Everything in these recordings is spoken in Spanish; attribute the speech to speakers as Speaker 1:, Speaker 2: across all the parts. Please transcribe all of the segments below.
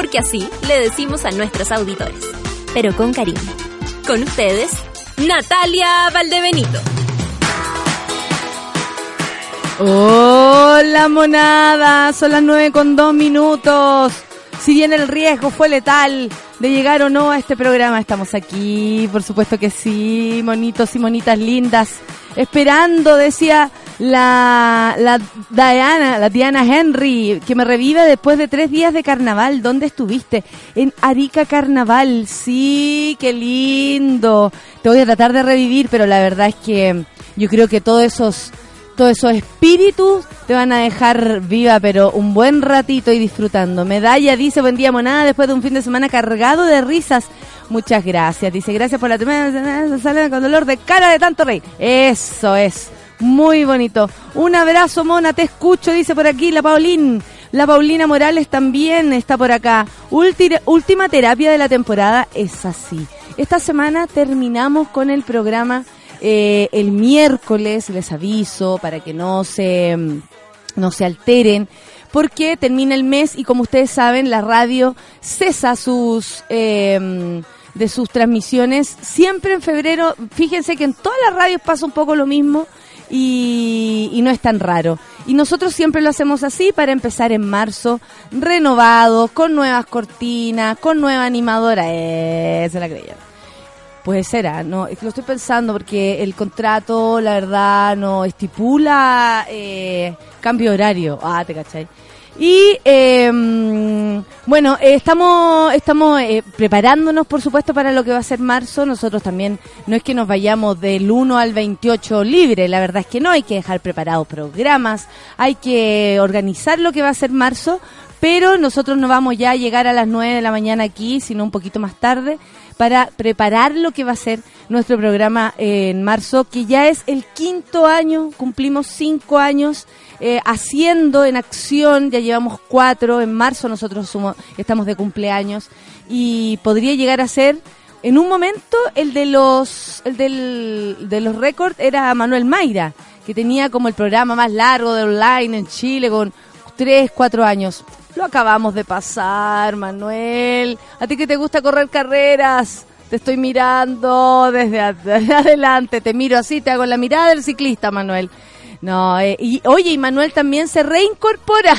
Speaker 1: Porque así le decimos a nuestros auditores. Pero con cariño. Con ustedes, Natalia Valdebenito.
Speaker 2: Hola monada, son las nueve con dos minutos. Si bien el riesgo fue letal de llegar o no a este programa, estamos aquí, por supuesto que sí, monitos y monitas lindas, esperando, decía la, la Diana, la Diana Henry, que me revive después de tres días de carnaval. ¿Dónde estuviste? En Arica Carnaval, sí, qué lindo. Te voy a tratar de revivir, pero la verdad es que yo creo que todos esos todos esos espíritus te van a dejar viva, pero un buen ratito y disfrutando. Medalla dice, buen día monada, después de un fin de semana cargado de risas. Muchas gracias. Dice, gracias por la sale con dolor de cara de tanto rey. Eso es. Muy bonito. Un abrazo, mona, te escucho, dice por aquí la Paulín. La Paulina Morales también está por acá. última terapia de la temporada es así. Esta semana terminamos con el programa eh, el miércoles, les aviso, para que no se, no se alteren, porque termina el mes y como ustedes saben, la radio cesa sus... Eh, de sus transmisiones siempre en febrero. Fíjense que en todas las radios pasa un poco lo mismo y, y, no es tan raro. Y nosotros siempre lo hacemos así para empezar en marzo, renovado, con nuevas cortinas, con nueva animadora. Eh, se la creyeron. Puede ser, ¿ah? no, lo estoy pensando porque el contrato, la verdad, no estipula eh, cambio horario. Ah, te cachai. Y em, bueno, estamos estamos eh, preparándonos, por supuesto, para lo que va a ser marzo. Nosotros también, no es que nos vayamos del 1 al 28 libre, la verdad es que no, hay que dejar preparados programas, hay que organizar lo que va a ser marzo, pero nosotros no vamos ya a llegar a las 9 de la mañana aquí, sino un poquito más tarde para preparar lo que va a ser nuestro programa en marzo, que ya es el quinto año, cumplimos cinco años eh, haciendo en acción, ya llevamos cuatro, en marzo nosotros estamos de cumpleaños y podría llegar a ser en un momento el de los el del, de los récords era Manuel Mayra, que tenía como el programa más largo de online en Chile con tres, cuatro años. Lo acabamos de pasar, Manuel. A ti que te gusta correr carreras. Te estoy mirando desde, adelante. Te miro así, te hago la mirada del ciclista, Manuel. No, eh, y oye, y Manuel también se reincorpora.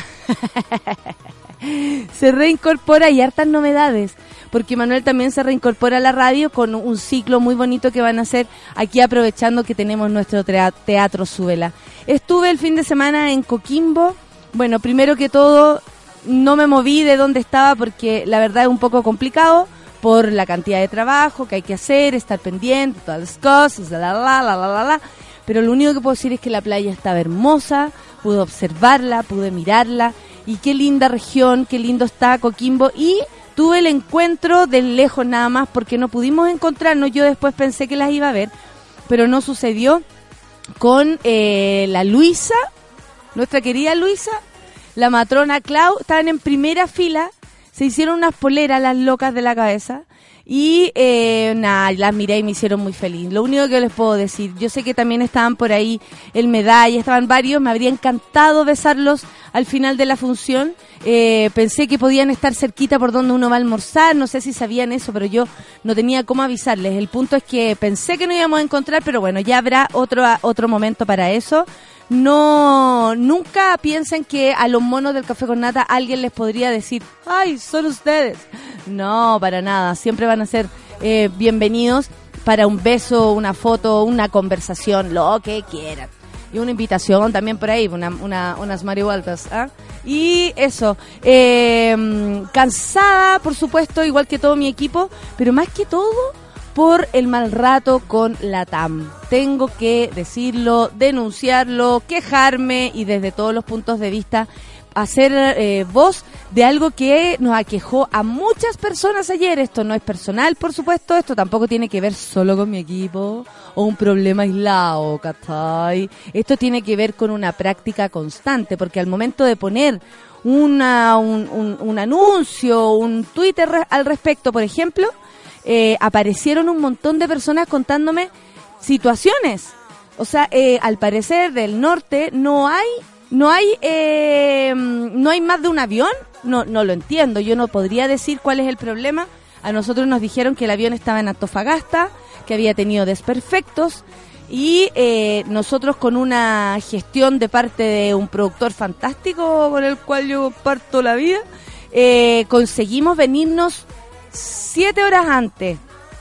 Speaker 2: se reincorpora y hartas novedades. Porque Manuel también se reincorpora a la radio con un ciclo muy bonito que van a hacer aquí aprovechando que tenemos nuestro teatro Subela. Estuve el fin de semana en Coquimbo. Bueno, primero que todo, no me moví de donde estaba porque la verdad es un poco complicado por la cantidad de trabajo que hay que hacer, estar pendiente, todas las cosas, la la la la la la. Pero lo único que puedo decir es que la playa estaba hermosa, pude observarla, pude mirarla y qué linda región, qué lindo está Coquimbo y tuve el encuentro de lejos nada más porque no pudimos encontrarnos. Yo después pensé que las iba a ver, pero no sucedió con eh, la Luisa, nuestra querida Luisa, la matrona Clau, estaban en primera fila, se hicieron unas poleras las locas de la cabeza y eh, las miré y me hicieron muy feliz. Lo único que les puedo decir, yo sé que también estaban por ahí el medalla, estaban varios, me habría encantado besarlos al final de la función. Eh, pensé que podían estar cerquita por donde uno va a almorzar, no sé si sabían eso, pero yo no tenía cómo avisarles. El punto es que pensé que no íbamos a encontrar, pero bueno, ya habrá otro, otro momento para eso no nunca piensen que a los monos del café con nata alguien les podría decir, ay, son ustedes. No, para nada, siempre van a ser eh, bienvenidos para un beso, una foto, una conversación, lo que quieran. Y una invitación también por ahí, una, una, unas marihualtas. ¿ah? Y eso, eh, cansada, por supuesto, igual que todo mi equipo, pero más que todo, por el mal rato con la TAM. Tengo que decirlo, denunciarlo, quejarme y desde todos los puntos de vista hacer eh, voz de algo que nos aquejó a muchas personas ayer. Esto no es personal, por supuesto, esto tampoco tiene que ver solo con mi equipo o un problema aislado, ¿cachai? Esto tiene que ver con una práctica constante, porque al momento de poner una, un, un, anuncio, un Twitter al respecto, por ejemplo, eh, aparecieron un montón de personas contándome situaciones. O sea, eh, al parecer del norte no hay no hay eh, no hay más de un avión. No no lo entiendo. Yo no podría decir cuál es el problema. A nosotros nos dijeron que el avión estaba en Antofagasta, que había tenido desperfectos y nosotros con una gestión de parte de un productor fantástico con el cual yo parto la vida, conseguimos venirnos siete horas antes,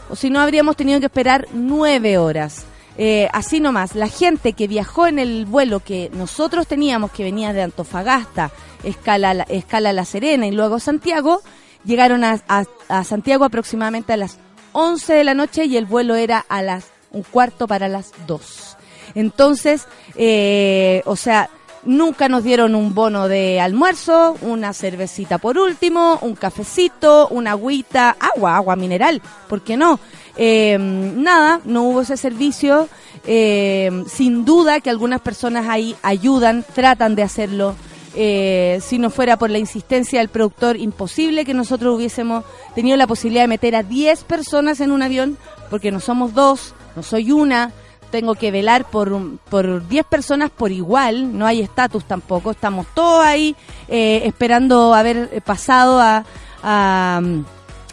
Speaker 2: o si no habríamos tenido que esperar nueve horas. Eh, así nomás, la gente que viajó en el vuelo que nosotros teníamos, que venía de Antofagasta, escala, escala La Serena y luego Santiago, llegaron a, a Santiago aproximadamente a las 11 de la noche y el vuelo era a las un cuarto para las dos. Entonces, eh, o sea, nunca nos dieron un bono de almuerzo, una cervecita por último, un cafecito, una agüita, agua, agua mineral, ¿por qué no? Eh, nada, no hubo ese servicio. Eh, sin duda que algunas personas ahí ayudan, tratan de hacerlo. si no fuera por la insistencia del productor, imposible que nosotros hubiésemos tenido la posibilidad de meter a 10 personas en un avión, porque no somos dos, no soy una, tengo que velar por por 10 personas por igual, no hay estatus tampoco, estamos todos ahí eh, esperando haber pasado a,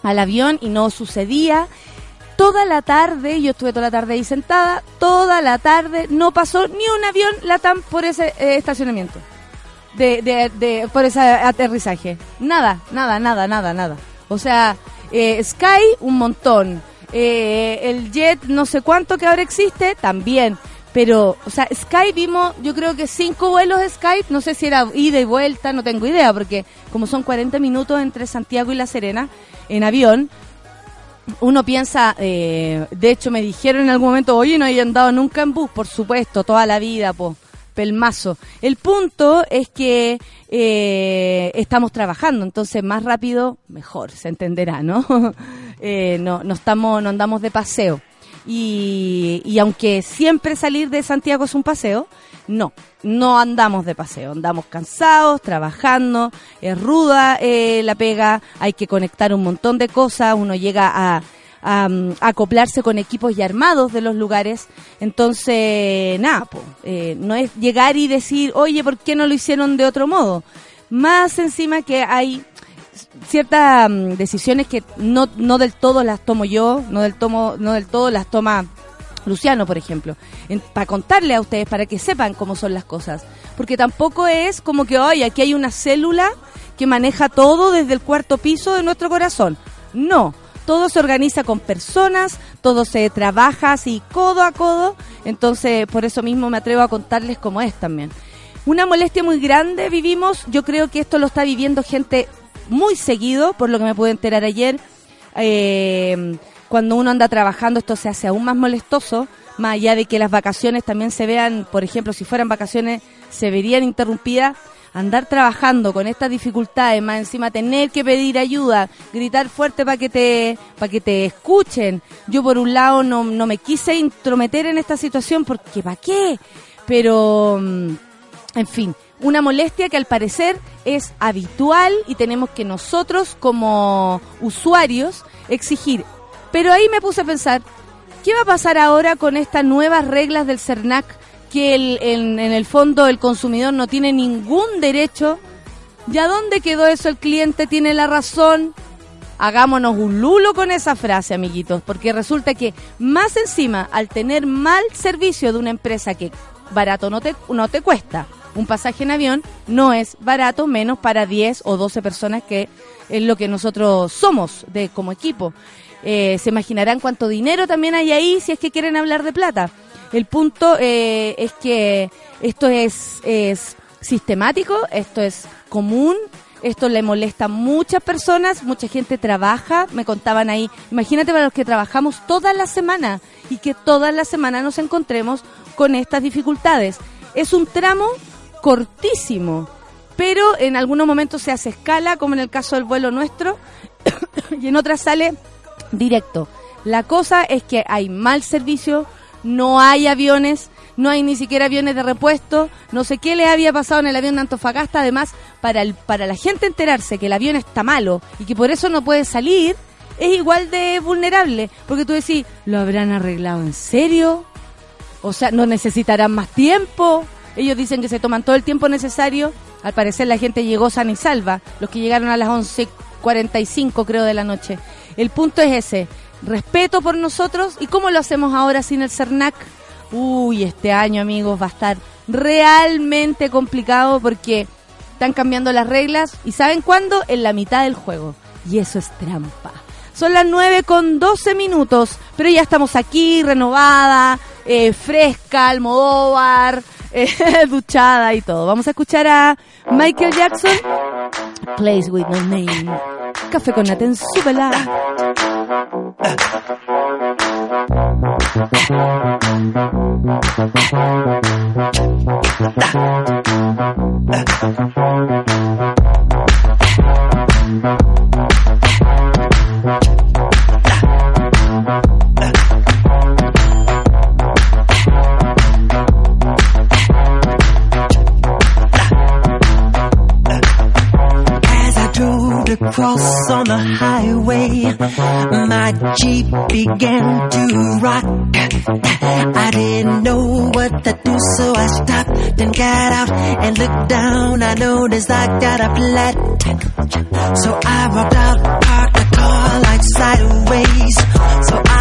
Speaker 2: al avión y no sucedía. Toda la tarde, yo estuve toda la tarde ahí sentada, toda la tarde no pasó ni un avión Latam por ese eh, estacionamiento, de, de, de, por ese aterrizaje. Nada, nada, nada, nada, nada. O sea, eh, Sky un montón. Eh, el jet no sé cuánto que ahora existe, también. Pero, o sea, Skype vimos, yo creo que cinco vuelos de Skype, no sé si era ida y vuelta, no tengo idea, porque como son 40 minutos entre Santiago y La Serena en avión, uno piensa, eh, de hecho me dijeron en algún momento, oye, no he andado nunca en bus, por supuesto, toda la vida, pues pelmazo. El punto es que eh, estamos trabajando, entonces más rápido, mejor, se entenderá, ¿no? eh, no, no, estamos, no andamos de paseo. Y, y aunque siempre salir de Santiago es un paseo, no, no andamos de paseo, andamos cansados, trabajando, es ruda eh, la pega, hay que conectar un montón de cosas, uno llega a a, acoplarse con equipos ya armados de los lugares. Entonces, nada, eh, no es llegar y decir, oye, ¿por qué no lo hicieron de otro modo? Más encima que hay ciertas decisiones que no, no del todo las tomo yo, no del, tomo, no del todo las toma Luciano, por ejemplo, para contarle a ustedes, para que sepan cómo son las cosas. Porque tampoco es como que, oye, aquí hay una célula que maneja todo desde el cuarto piso de nuestro corazón. No, todo se organiza con personas, todo se trabaja así codo a codo, entonces por eso mismo me atrevo a contarles cómo es también. Una molestia muy grande vivimos, yo creo que esto lo está viviendo gente muy seguido, por lo que me pude enterar ayer. Eh, cuando uno anda trabajando esto se hace aún más molestoso, más allá de que las vacaciones también se vean, por ejemplo, si fueran vacaciones, se verían interrumpidas andar trabajando con estas dificultades, más encima tener que pedir ayuda, gritar fuerte para que te para que te escuchen. Yo por un lado no, no me quise intrometer en esta situación porque ¿para qué? Pero mm, en fin, una molestia que al parecer es habitual y tenemos que nosotros como usuarios exigir. Pero ahí me puse a pensar, ¿qué va a pasar ahora con estas nuevas reglas del CERNAC que el, en, el fondo el consumidor no tiene ningún derecho. ¿Ya dónde quedó eso? El cliente tiene la razón. Hagámonos un lulo con esa frase, amiguitos, porque resulta que más encima, al tener mal servicio de una empresa que barato no te, no te cuesta, un pasaje en avión no es barato, menos para 10 o 12 personas que es lo que nosotros somos de como equipo. Eh, se imaginarán cuánto dinero también hay ahí si es que quieren hablar de plata. El punto eh, es que esto es, es sistemático, esto es común, esto le molesta a muchas personas, mucha gente trabaja, me contaban ahí, imagínate para los que trabajamos toda la semana y que toda la semana nos encontremos con estas dificultades. Es un tramo cortísimo, pero en algunos momentos se hace escala, como en el caso del vuelo nuestro, y en otras sale directo. La cosa es que hay mal servicio, no hay aviones, no hay ni siquiera aviones de repuesto, no sé qué le había pasado en el avión de Antofagasta, además para el, para la gente enterarse que el avión está malo y que por eso no puede salir, es igual de vulnerable, porque tú decís, ¿lo habrán arreglado en serio? O sea, ¿no necesitarán más tiempo? Ellos dicen que se toman todo el tiempo necesario. Al parecer la gente llegó sana y salva, los que llegaron a las 11.45 creo de la noche. El punto es ese, respeto por nosotros y cómo lo hacemos ahora sin el CERNAC. Uy, este año amigos va a estar realmente complicado porque están cambiando las reglas y ¿saben cuándo? En la mitad del juego. Y eso es trampa. Son las 9 con 12 minutos, pero ya estamos aquí, renovada, eh, fresca, Almodóvar, eh, duchada y todo. Vamos a escuchar a Michael Jackson, Place with No Name. Café con Naten, súbela. Uh. Uh. Uh. Uh.
Speaker 3: Cross on the highway, my Jeep began to rock. I didn't know what to do, so I stopped and got out and looked down. I noticed I got a flat. So I walked out, parked the car like sideways, so I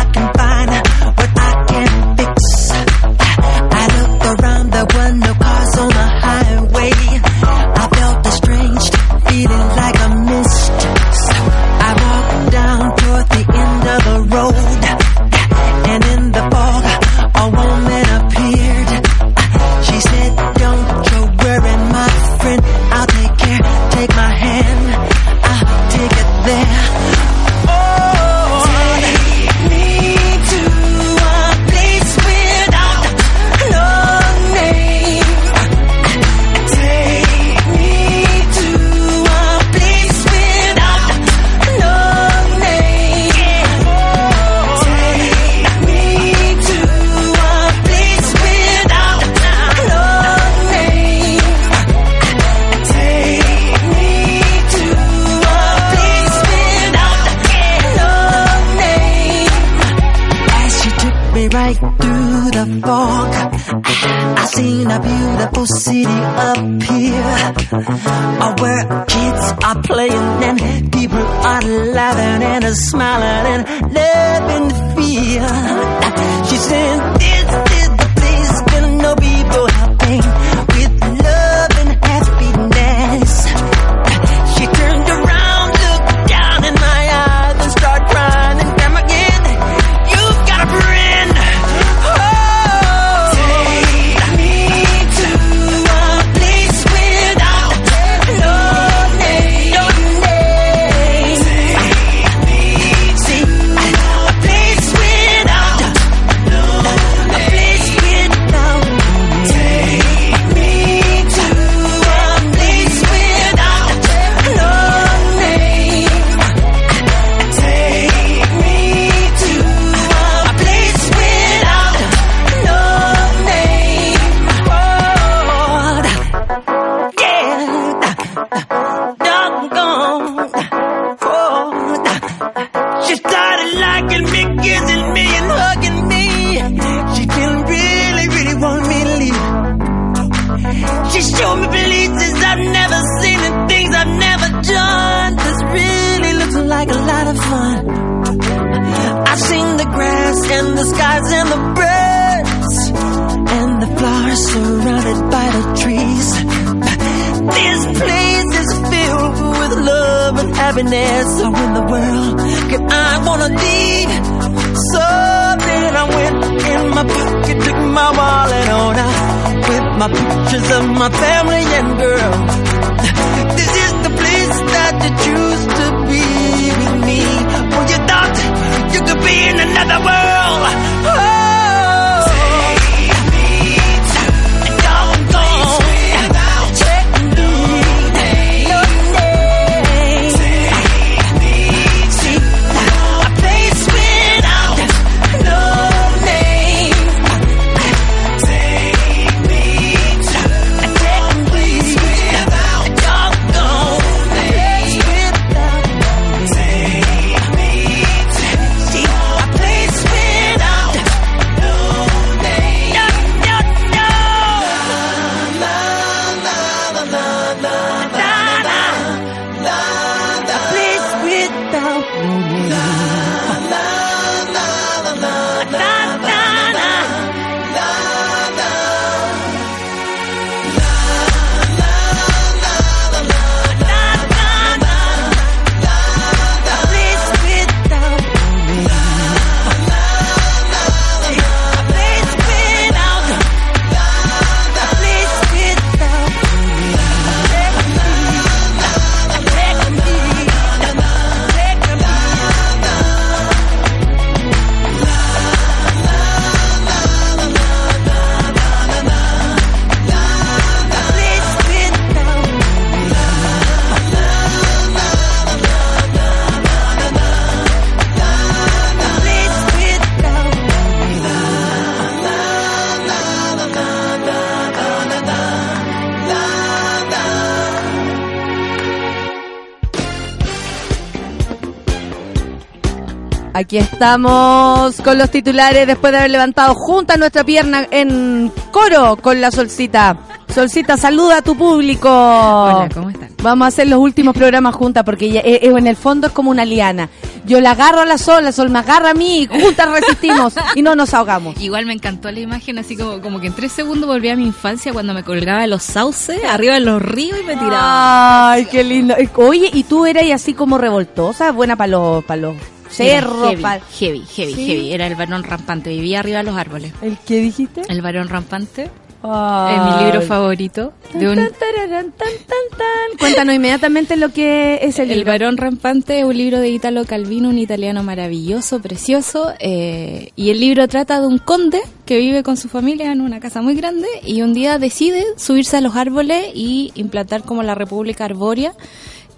Speaker 2: Aquí estamos con los titulares después de haber levantado junta nuestra pierna en coro con la Solcita. Solcita, saluda a tu público.
Speaker 4: Hola, ¿cómo están?
Speaker 2: Vamos a hacer los últimos programas juntas porque eh, eh, en el fondo es como una liana. Yo la agarro a la Sol, la Sol me agarra a mí y juntas resistimos y no nos ahogamos.
Speaker 4: Igual me encantó la imagen, así como, como que en tres segundos volví a mi infancia cuando me colgaba de los sauces, arriba de los ríos y me tiraba.
Speaker 2: Ay, qué lindo. Oye, ¿y tú eras así como revoltosa? Buena para los, para los cerros.
Speaker 4: Heavy,
Speaker 2: pa-
Speaker 4: heavy, heavy,
Speaker 2: ¿Sí?
Speaker 4: heavy. Era el varón rampante, vivía arriba de los árboles.
Speaker 2: ¿El qué dijiste?
Speaker 4: El varón rampante
Speaker 2: Ay.
Speaker 4: es mi libro favorito. De un,
Speaker 2: Tan, tararán, tan, tan, tan. Cuéntanos inmediatamente lo que es el,
Speaker 4: el
Speaker 2: libro.
Speaker 4: varón rampante es un libro de Italo Calvino, un italiano maravilloso, precioso. eh, y el libro trata de un conde que vive con su familia en una casa muy grande y un día decide subirse a los árboles y implantar como la República Arbórea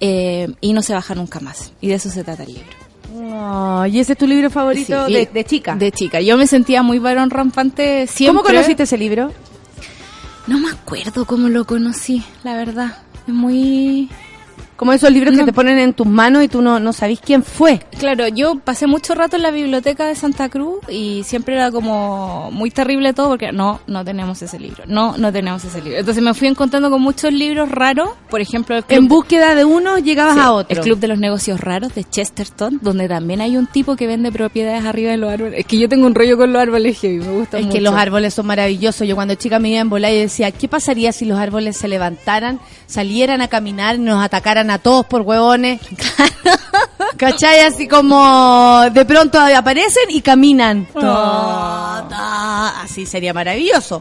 Speaker 4: eh, y no se baja nunca más. Y de eso se trata el libro.
Speaker 2: Ay, ¿Y ese es tu libro favorito
Speaker 4: Sí,
Speaker 2: de, de chica?
Speaker 4: De chica. Yo me sentía muy varón rampante siempre.
Speaker 2: ¿Cómo conociste ese libro?
Speaker 4: No me acuerdo cómo lo conocí, la verdad. Es muy...
Speaker 2: Como esos libros que te ponen en tus manos y tú no, no sabís quién fue.
Speaker 4: Claro, yo pasé mucho rato en la biblioteca de Santa Cruz y siempre era como muy terrible todo porque no, no tenemos ese libro, no, no tenemos ese libro. Entonces me fui encontrando con muchos libros raros, por ejemplo, el club,
Speaker 2: En búsqueda de uno llegabas
Speaker 4: sí,
Speaker 2: a otro.
Speaker 4: el Club de los Negocios Raros de Chesterton, donde también hay un tipo que vende propiedades arriba de los árboles. Es que yo tengo un rollo con los árboles heavy, me gusta
Speaker 2: Es
Speaker 4: mucho.
Speaker 2: que los árboles son maravillosos. Yo cuando chica me iba en volar y decía, ¿qué pasaría si los árboles se levantaran, salieran a caminar y nos atacaran a todos por huevones? ¿Cachai? Así como de pronto aparecen y caminan. Ta, ta. Así sería maravilloso.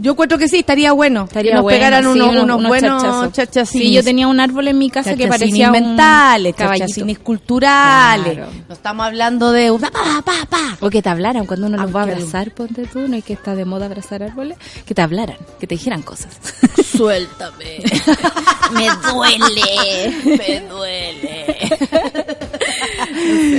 Speaker 2: Yo encuentro que sí, estaría bueno.
Speaker 4: Estaría
Speaker 2: que nos
Speaker 4: bueno,
Speaker 2: pegaran
Speaker 4: sí,
Speaker 2: unos,
Speaker 4: unos-
Speaker 2: unos
Speaker 4: unos
Speaker 2: buenos chachacines.
Speaker 4: Sí, yo tenía un árbol en mi casa que parecía un
Speaker 2: mentales, chachacines culturales.
Speaker 4: Claro.
Speaker 2: No estamos hablando de un pa, pa, pa.
Speaker 4: O que te hablaran cuando uno los va a abrazar, ponte tú, no es que está de moda abrazar árboles, que te hablaran, que te dijeran cosas.
Speaker 2: Suéltame.
Speaker 4: Me duele.
Speaker 2: Me duele.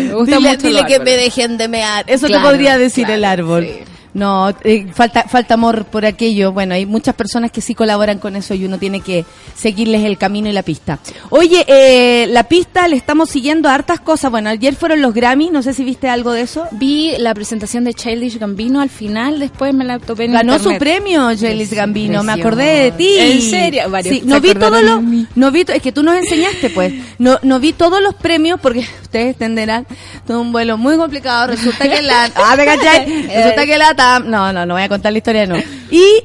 Speaker 4: me gusta
Speaker 2: dile
Speaker 4: mucho
Speaker 2: dile que me dejen de mear. Eso
Speaker 4: Claro,
Speaker 2: te podría decir
Speaker 4: claro,
Speaker 2: el árbol.
Speaker 4: sí.
Speaker 2: No, eh, falta falta amor por aquello. Bueno, hay muchas personas que sí colaboran con eso y uno tiene que seguirles el camino y la pista. Oye, eh, la pista le estamos siguiendo a hartas cosas. Bueno, ayer fueron los Grammy, no sé si viste algo de eso.
Speaker 4: Vi la presentación de Childish Gambino al final, después me la topé en
Speaker 2: Ganó su premio, Jelis Gambino. Me acordé de ti.
Speaker 4: ¿En serio? Varios
Speaker 2: Sí, no vi todos los, no vi, es que tú nos enseñaste, pues. No, no vi todos los premios porque ustedes entenderán. Todo un vuelo muy complicado. Resulta que la, ah, ¿me cachai? Resulta que la No, no, no voy a contar la historia, no. Y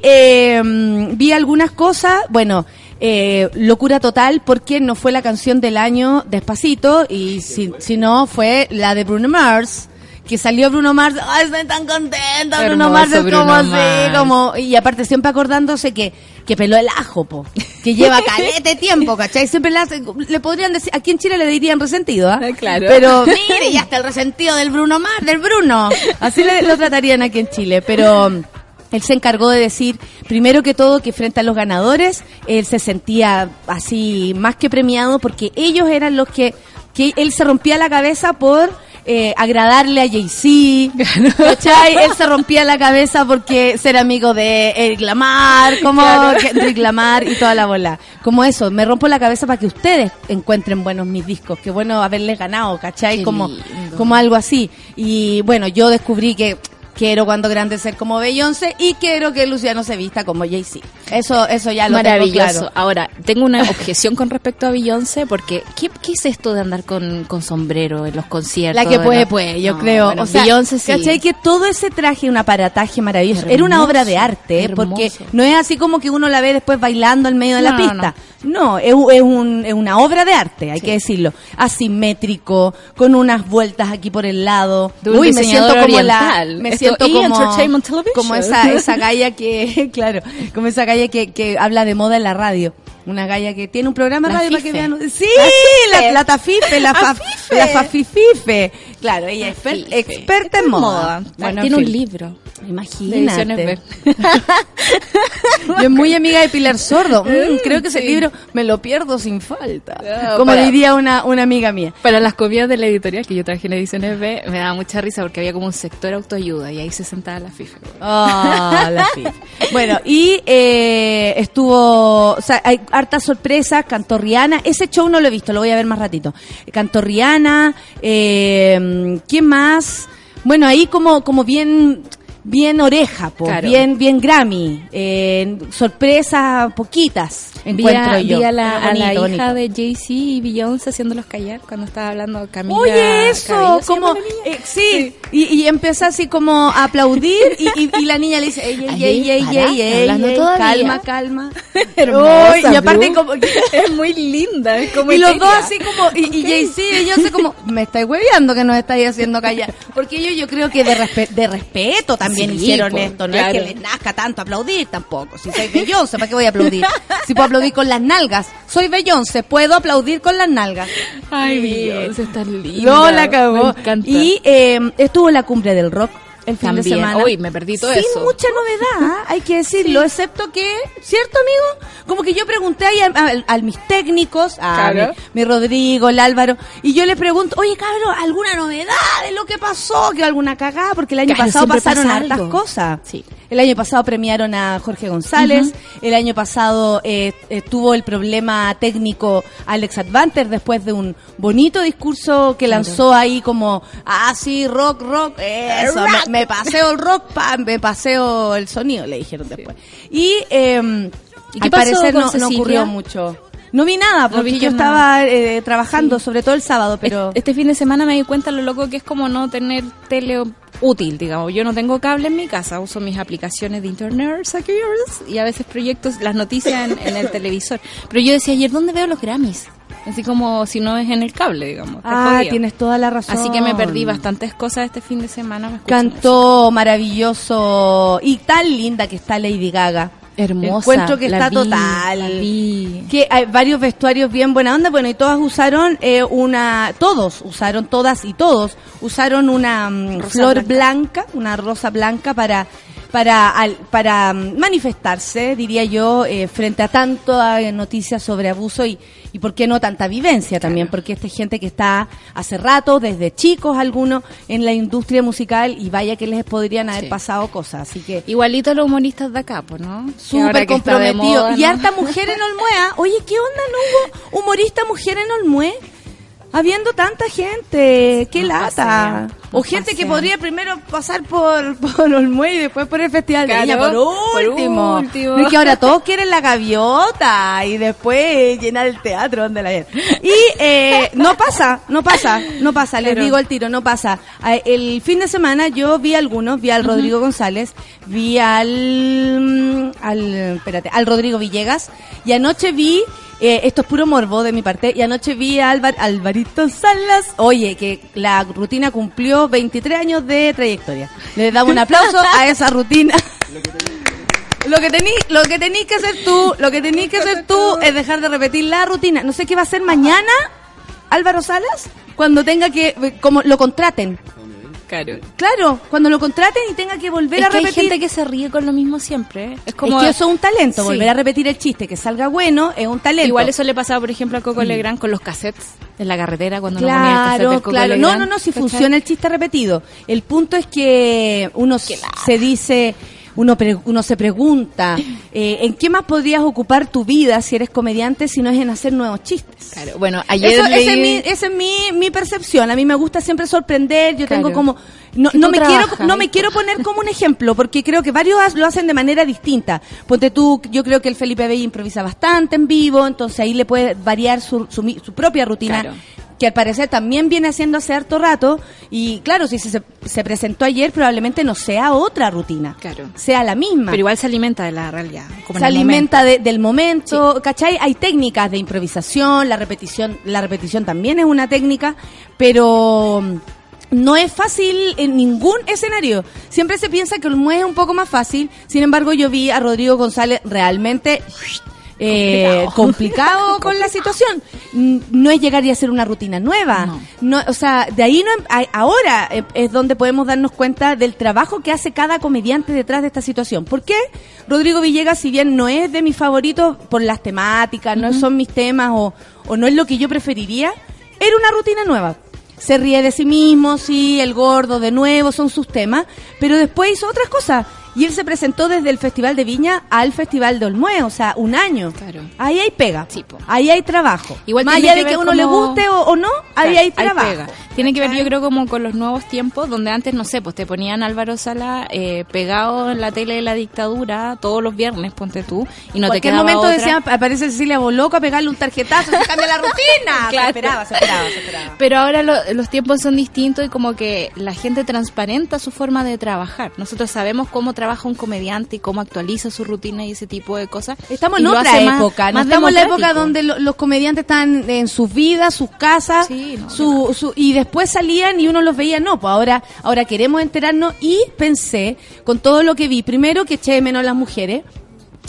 Speaker 2: mm, vi algunas cosas, bueno. Eh, locura total porque no fue la canción del año despacito y si, si no fue la de Bruno Mars que salió Bruno Mars ay estoy tan contenta Bruno Mars es como así como y aparte siempre acordándose que, que peló el ajo, po. Que lleva calete tiempo, ¿cachai? Siempre le, hace- le podrían decir, aquí en Chile le dirían resentido, ¿ah?
Speaker 4: Claro.
Speaker 2: Pero mire, ya está el resentido del Bruno Mars, del Bruno. Así le- lo tratarían aquí en Chile, pero él se encargó de decir, primero que todo, que frente a los ganadores, él se sentía así más que premiado porque ellos eran los que, que él se rompía la cabeza por eh, agradarle a Jay-Z, ¿cachai? Él se rompía la cabeza porque ser amigo de Eric Lamar, como Kendrick Lamar y toda la bola. Como eso, me rompo la cabeza para que ustedes encuentren buenos mis discos. Qué bueno haberles ganado, ¿cachai?
Speaker 4: Qué
Speaker 2: como,
Speaker 4: lindo.
Speaker 2: como algo así. Y bueno, yo descubrí que quiero cuando grande ser como Beyoncé y quiero que Luciano se vista como Jay-Z. Eso, eso ya lo tengo
Speaker 4: Maravilloso.
Speaker 2: claro.
Speaker 4: Ahora, tengo una objeción con respecto a Beyoncé, porque ¿qué, qué es esto de andar con, con sombrero en los conciertos?
Speaker 2: La que
Speaker 4: de
Speaker 2: puede, puede, yo
Speaker 4: No,
Speaker 2: creo.
Speaker 4: bueno,
Speaker 2: o sea,
Speaker 4: Beyoncé sí.
Speaker 2: ¿cachai? Que todo ese traje, un aparataje maravilloso. Era una obra de arte, ¿eh? porque no es así como que uno la ve después bailando al medio de la
Speaker 4: No,
Speaker 2: pista. No, es, es un- es una obra de arte, hay que decirlo. Asimétrico, con unas vueltas aquí por el lado. Uy, me siento como la, me
Speaker 4: Esto-
Speaker 2: siento como,
Speaker 4: Entertainment Television.
Speaker 2: como esa, esa galla que, claro, como esa galla que, que habla de moda en la radio. Una galla que tiene un programa de
Speaker 4: La
Speaker 2: radio para que
Speaker 4: Fife.
Speaker 2: vean. Sí, la, la tafife, la, fa, la fafifife. Claro, ella es exper-
Speaker 4: Fife.
Speaker 2: experta en moda.
Speaker 4: Bueno, tiene
Speaker 2: en
Speaker 4: un libro. Ediciones
Speaker 2: Imagínate. Yo es muy amiga de Pilar Sordo. Mm, creo que ese
Speaker 4: Sí.
Speaker 2: libro me lo pierdo sin falta.
Speaker 4: Ah,
Speaker 2: Como
Speaker 4: para-
Speaker 2: diría una, una amiga mía.
Speaker 4: Para las copias de la editorial que yo traje en Ediciones B, me daba mucha risa porque había como un sector autoayuda y ahí se sentaba la FIFA.
Speaker 2: Ah, la FIFA. Bueno, y eh, estuvo, o sea, hay hartas sorpresas, Cantorriana, ese show no lo he visto, lo voy a ver más ratito. Cantorriana, eh, ¿quién más? Bueno, ahí como, como bien, bien oreja, po,
Speaker 4: Claro.
Speaker 2: bien, bien Grammy, eh, sorpresas poquitas, encuentro
Speaker 4: Vi a,
Speaker 2: yo.
Speaker 4: vi a la, a la hija
Speaker 2: bonito.
Speaker 4: de Jay-Z y Beyoncé haciéndolos callar cuando estaba hablando Camila.
Speaker 2: Oye, eso,
Speaker 4: Cabello, ¿se
Speaker 2: como, eh, sí, Y, y empieza así como a aplaudir y, y, y la niña le dice, ey, ey, ey, ey,
Speaker 4: para,
Speaker 2: ey, calma, calma.
Speaker 4: Hermosa,
Speaker 2: Uy, y aparte como,
Speaker 4: es muy linda, es como
Speaker 2: y los dos así como, y, Jay-Z y yo sé como, me estáis hueveando que nos estáis haciendo callar. Porque ellos yo creo que de, respe- de respeto también
Speaker 4: Sí,
Speaker 2: hicieron
Speaker 4: po,
Speaker 2: esto, no
Speaker 4: claro.
Speaker 2: es que les nazca tanto aplaudir tampoco. Si soy Beyoncé, ¿para qué voy a aplaudir? Si puedo aplaudir con las nalgas. Soy Beyoncé, puedo aplaudir con las nalgas.
Speaker 4: Ay. Beyoncé está linda.
Speaker 2: No, la.
Speaker 4: Me encanta.
Speaker 2: Y eh, estuvo en la cumbre del rock el fin de semana.
Speaker 4: Uy, me perdí todo
Speaker 2: Sin
Speaker 4: eso.
Speaker 2: mucha novedad, hay que decirlo, excepto que, ¿cierto, amigo? Como que yo pregunté ahí a, a- a mis técnicos, a
Speaker 4: Claro.
Speaker 2: mi, mi Rodrigo, el Álvaro, y yo le pregunto, oye, cabrón, ¿alguna novedad de lo que pasó? ¿Que alguna cagada? Porque el año
Speaker 4: Claro,
Speaker 2: pasado pasaron
Speaker 4: pasa
Speaker 2: hartas cosas.
Speaker 4: Sí.
Speaker 2: El año pasado premiaron a Jorge González, el año pasado eh, eh, tuvo el problema técnico Alex Advanter después de un bonito discurso que lanzó ahí como, ah, sí, rock, rock, eso, Me, me paseo el rock, pa, me paseo el sonido, le dijeron después. Y, eh,
Speaker 4: ¿Y qué
Speaker 2: al parecer no, ocurrió mucho. No vi nada, porque yo estaba eh, trabajando, sobre todo el sábado, pero...
Speaker 4: Este fin de semana me di cuenta lo loco que es como no tener tele útil, digamos. Yo no tengo cable en mi casa, uso mis aplicaciones de internet y a veces proyectos, las noticias en, en el televisor. Pero yo decía ayer, ¿dónde veo los Grammys? Así como si no es en el cable, digamos.
Speaker 2: Ah,
Speaker 4: jodido.
Speaker 2: tienes toda la razón.
Speaker 4: Así que me perdí bastantes cosas este fin de semana. me
Speaker 2: Cantó maravilloso y tan linda que está Lady Gaga.
Speaker 4: Hermosa.
Speaker 2: Encuentro que
Speaker 4: la
Speaker 2: está
Speaker 4: vi,
Speaker 2: total.
Speaker 4: la vi.
Speaker 2: Que hay varios vestuarios bien buena onda, bueno, y todas usaron eh, una, todos usaron, todas y todos usaron una mm, flor
Speaker 4: blanca.
Speaker 2: blanca. una rosa blanca para para al- para mm, manifestarse, diría yo, eh, frente a tanta eh, noticias sobre abuso y, y por qué no tanta vivencia también, porque esta es gente que está hace rato, desde chicos algunos, en la industria musical y vaya que les podrían haber
Speaker 4: Sí.
Speaker 2: pasado cosas, así que
Speaker 4: Igualito a los humoristas de acá, pues, ¿no?
Speaker 2: Súper comprometido.
Speaker 4: moda,
Speaker 2: Y harta mujer en Olmué. Oye, ¿qué onda? ¿No hubo humorista mujer en Olmué? Habiendo tanta gente, qué lata. o gente que podría primero pasar por, por Olmué y después por el Festival de
Speaker 4: Claro,
Speaker 2: Viña, por
Speaker 4: por
Speaker 2: último.
Speaker 4: último.
Speaker 2: No es que ahora todos quieren la gaviota y después llenar el teatro donde la ven. Y eh, no pasa, no pasa, no pasa, les digo al tiro, no pasa. Ah, El fin de semana yo vi algunos, vi al Rodrigo González, vi al, al, espérate, al Rodrigo Villegas y anoche vi, eh, esto es puro morbo de mi parte, y anoche vi a Alvar, Alvarito Salas, oye, que la rutina cumplió 23 años de trayectoria. Le damos un aplauso a esa rutina. Lo que tení, lo que tenís que hacer tú, lo que tenís que hacer tú es dejar de repetir la rutina. No sé qué va a hacer mañana Álvaro Salas cuando tenga que, como lo contraten.
Speaker 4: Claro.
Speaker 2: Claro, cuando lo contraten y tenga que volver
Speaker 4: Es
Speaker 2: a
Speaker 4: que hay
Speaker 2: repetir.
Speaker 4: gente que se ríe con lo mismo siempre. ¿eh? Es como
Speaker 2: es que eso es un talento,
Speaker 4: Sí.
Speaker 2: volver a repetir el chiste, que salga bueno, es un talento.
Speaker 4: Igual eso le pasaba, por ejemplo, a Coco Legrand con los cassettes en la carretera cuando no ponía el cassette
Speaker 2: Claro,
Speaker 4: Coco
Speaker 2: claro. No, no, no, si
Speaker 4: ¿cachai?
Speaker 2: funciona el chiste repetido. El punto es que uno se dice, uno, pre- uno se pregunta, eh, ¿en qué más podrías ocupar tu vida si eres comediante si no es en hacer nuevos chistes?
Speaker 4: Claro, bueno, ayer
Speaker 2: Eso,
Speaker 4: leí...
Speaker 2: esa es, mi, esa es mi, mi percepción. A mí me gusta siempre sorprender. Yo tengo como no, no me quiero no
Speaker 4: ¿eh?
Speaker 2: me quiero poner como un ejemplo porque creo que varios lo hacen de manera distinta. Ponte tú, yo creo que el Felipe Bella improvisa bastante en vivo, entonces ahí le puede variar su, su, su propia rutina.
Speaker 4: Claro.
Speaker 2: Que al parecer también viene haciendo hace harto rato. Y claro, si se, se presentó ayer, probablemente no sea otra rutina.
Speaker 4: Claro.
Speaker 2: Sea la misma
Speaker 4: Pero igual se alimenta de la realidad. como
Speaker 2: se alimenta de- del momento, ¿cachai? Hay técnicas de improvisación, la repetición, la repetición también es una técnica, pero mm, no es fácil en ningún escenario. Siempre se piensa que el MUE es un poco más fácil, sin embargo yo vi a Rodrigo González realmente eh, complicado con la situación. No es llegar y hacer una rutina nueva.
Speaker 4: No.
Speaker 2: No, o sea, de ahí no, a- ahora es donde podemos darnos cuenta del trabajo que hace cada comediante detrás de esta situación. ¿Por qué? Rodrigo Villegas, si bien no es de mis favoritos por las temáticas, no son mis temas o, o no es lo que yo preferiría, era una rutina nueva. Se ríe de sí mismo, sí, el gordo de nuevo, son sus temas, pero después hizo otras cosas. Y él se presentó desde el Festival de Viña al Festival de Olmué, o sea, un año.
Speaker 4: Claro.
Speaker 2: Ahí hay pega.
Speaker 4: Sí.
Speaker 2: Ahí hay trabajo.
Speaker 4: Igual
Speaker 2: Más allá
Speaker 4: que
Speaker 2: de que a
Speaker 4: ver
Speaker 2: uno le guste o, o no, ahí
Speaker 4: Claro,
Speaker 2: hay trabajo.
Speaker 4: pega. Tiene que ver, yo creo, como con los nuevos tiempos, donde antes, no sé, pues te ponían Álvaro Sala eh, pegado en la tele de la dictadura todos los viernes, ponte tú, y no
Speaker 2: en
Speaker 4: te quedaba
Speaker 2: momento
Speaker 4: otra.
Speaker 2: decían, aparece Cecilia Boloco a pegarle un tarjetazo, se cambia la rutina.
Speaker 4: Claro.
Speaker 2: Se esperaba, se esperaba, se esperaba.
Speaker 4: Pero ahora lo- los tiempos son distintos y como que la gente transparenta su forma de trabajar. Nosotros sabemos cómo trabaja un comediante y cómo actualiza su rutina y ese tipo de cosas.
Speaker 2: Estamos en otra
Speaker 4: más-
Speaker 2: época, no
Speaker 4: más
Speaker 2: estamos en la época donde lo- los comediantes están en sus vidas, sus casas,
Speaker 4: Sí, no,
Speaker 2: su, su- y después salían y uno los veía, no, pues ahora, ahora queremos enterarnos y pensé, con todo lo que vi, primero que eché de menos las mujeres,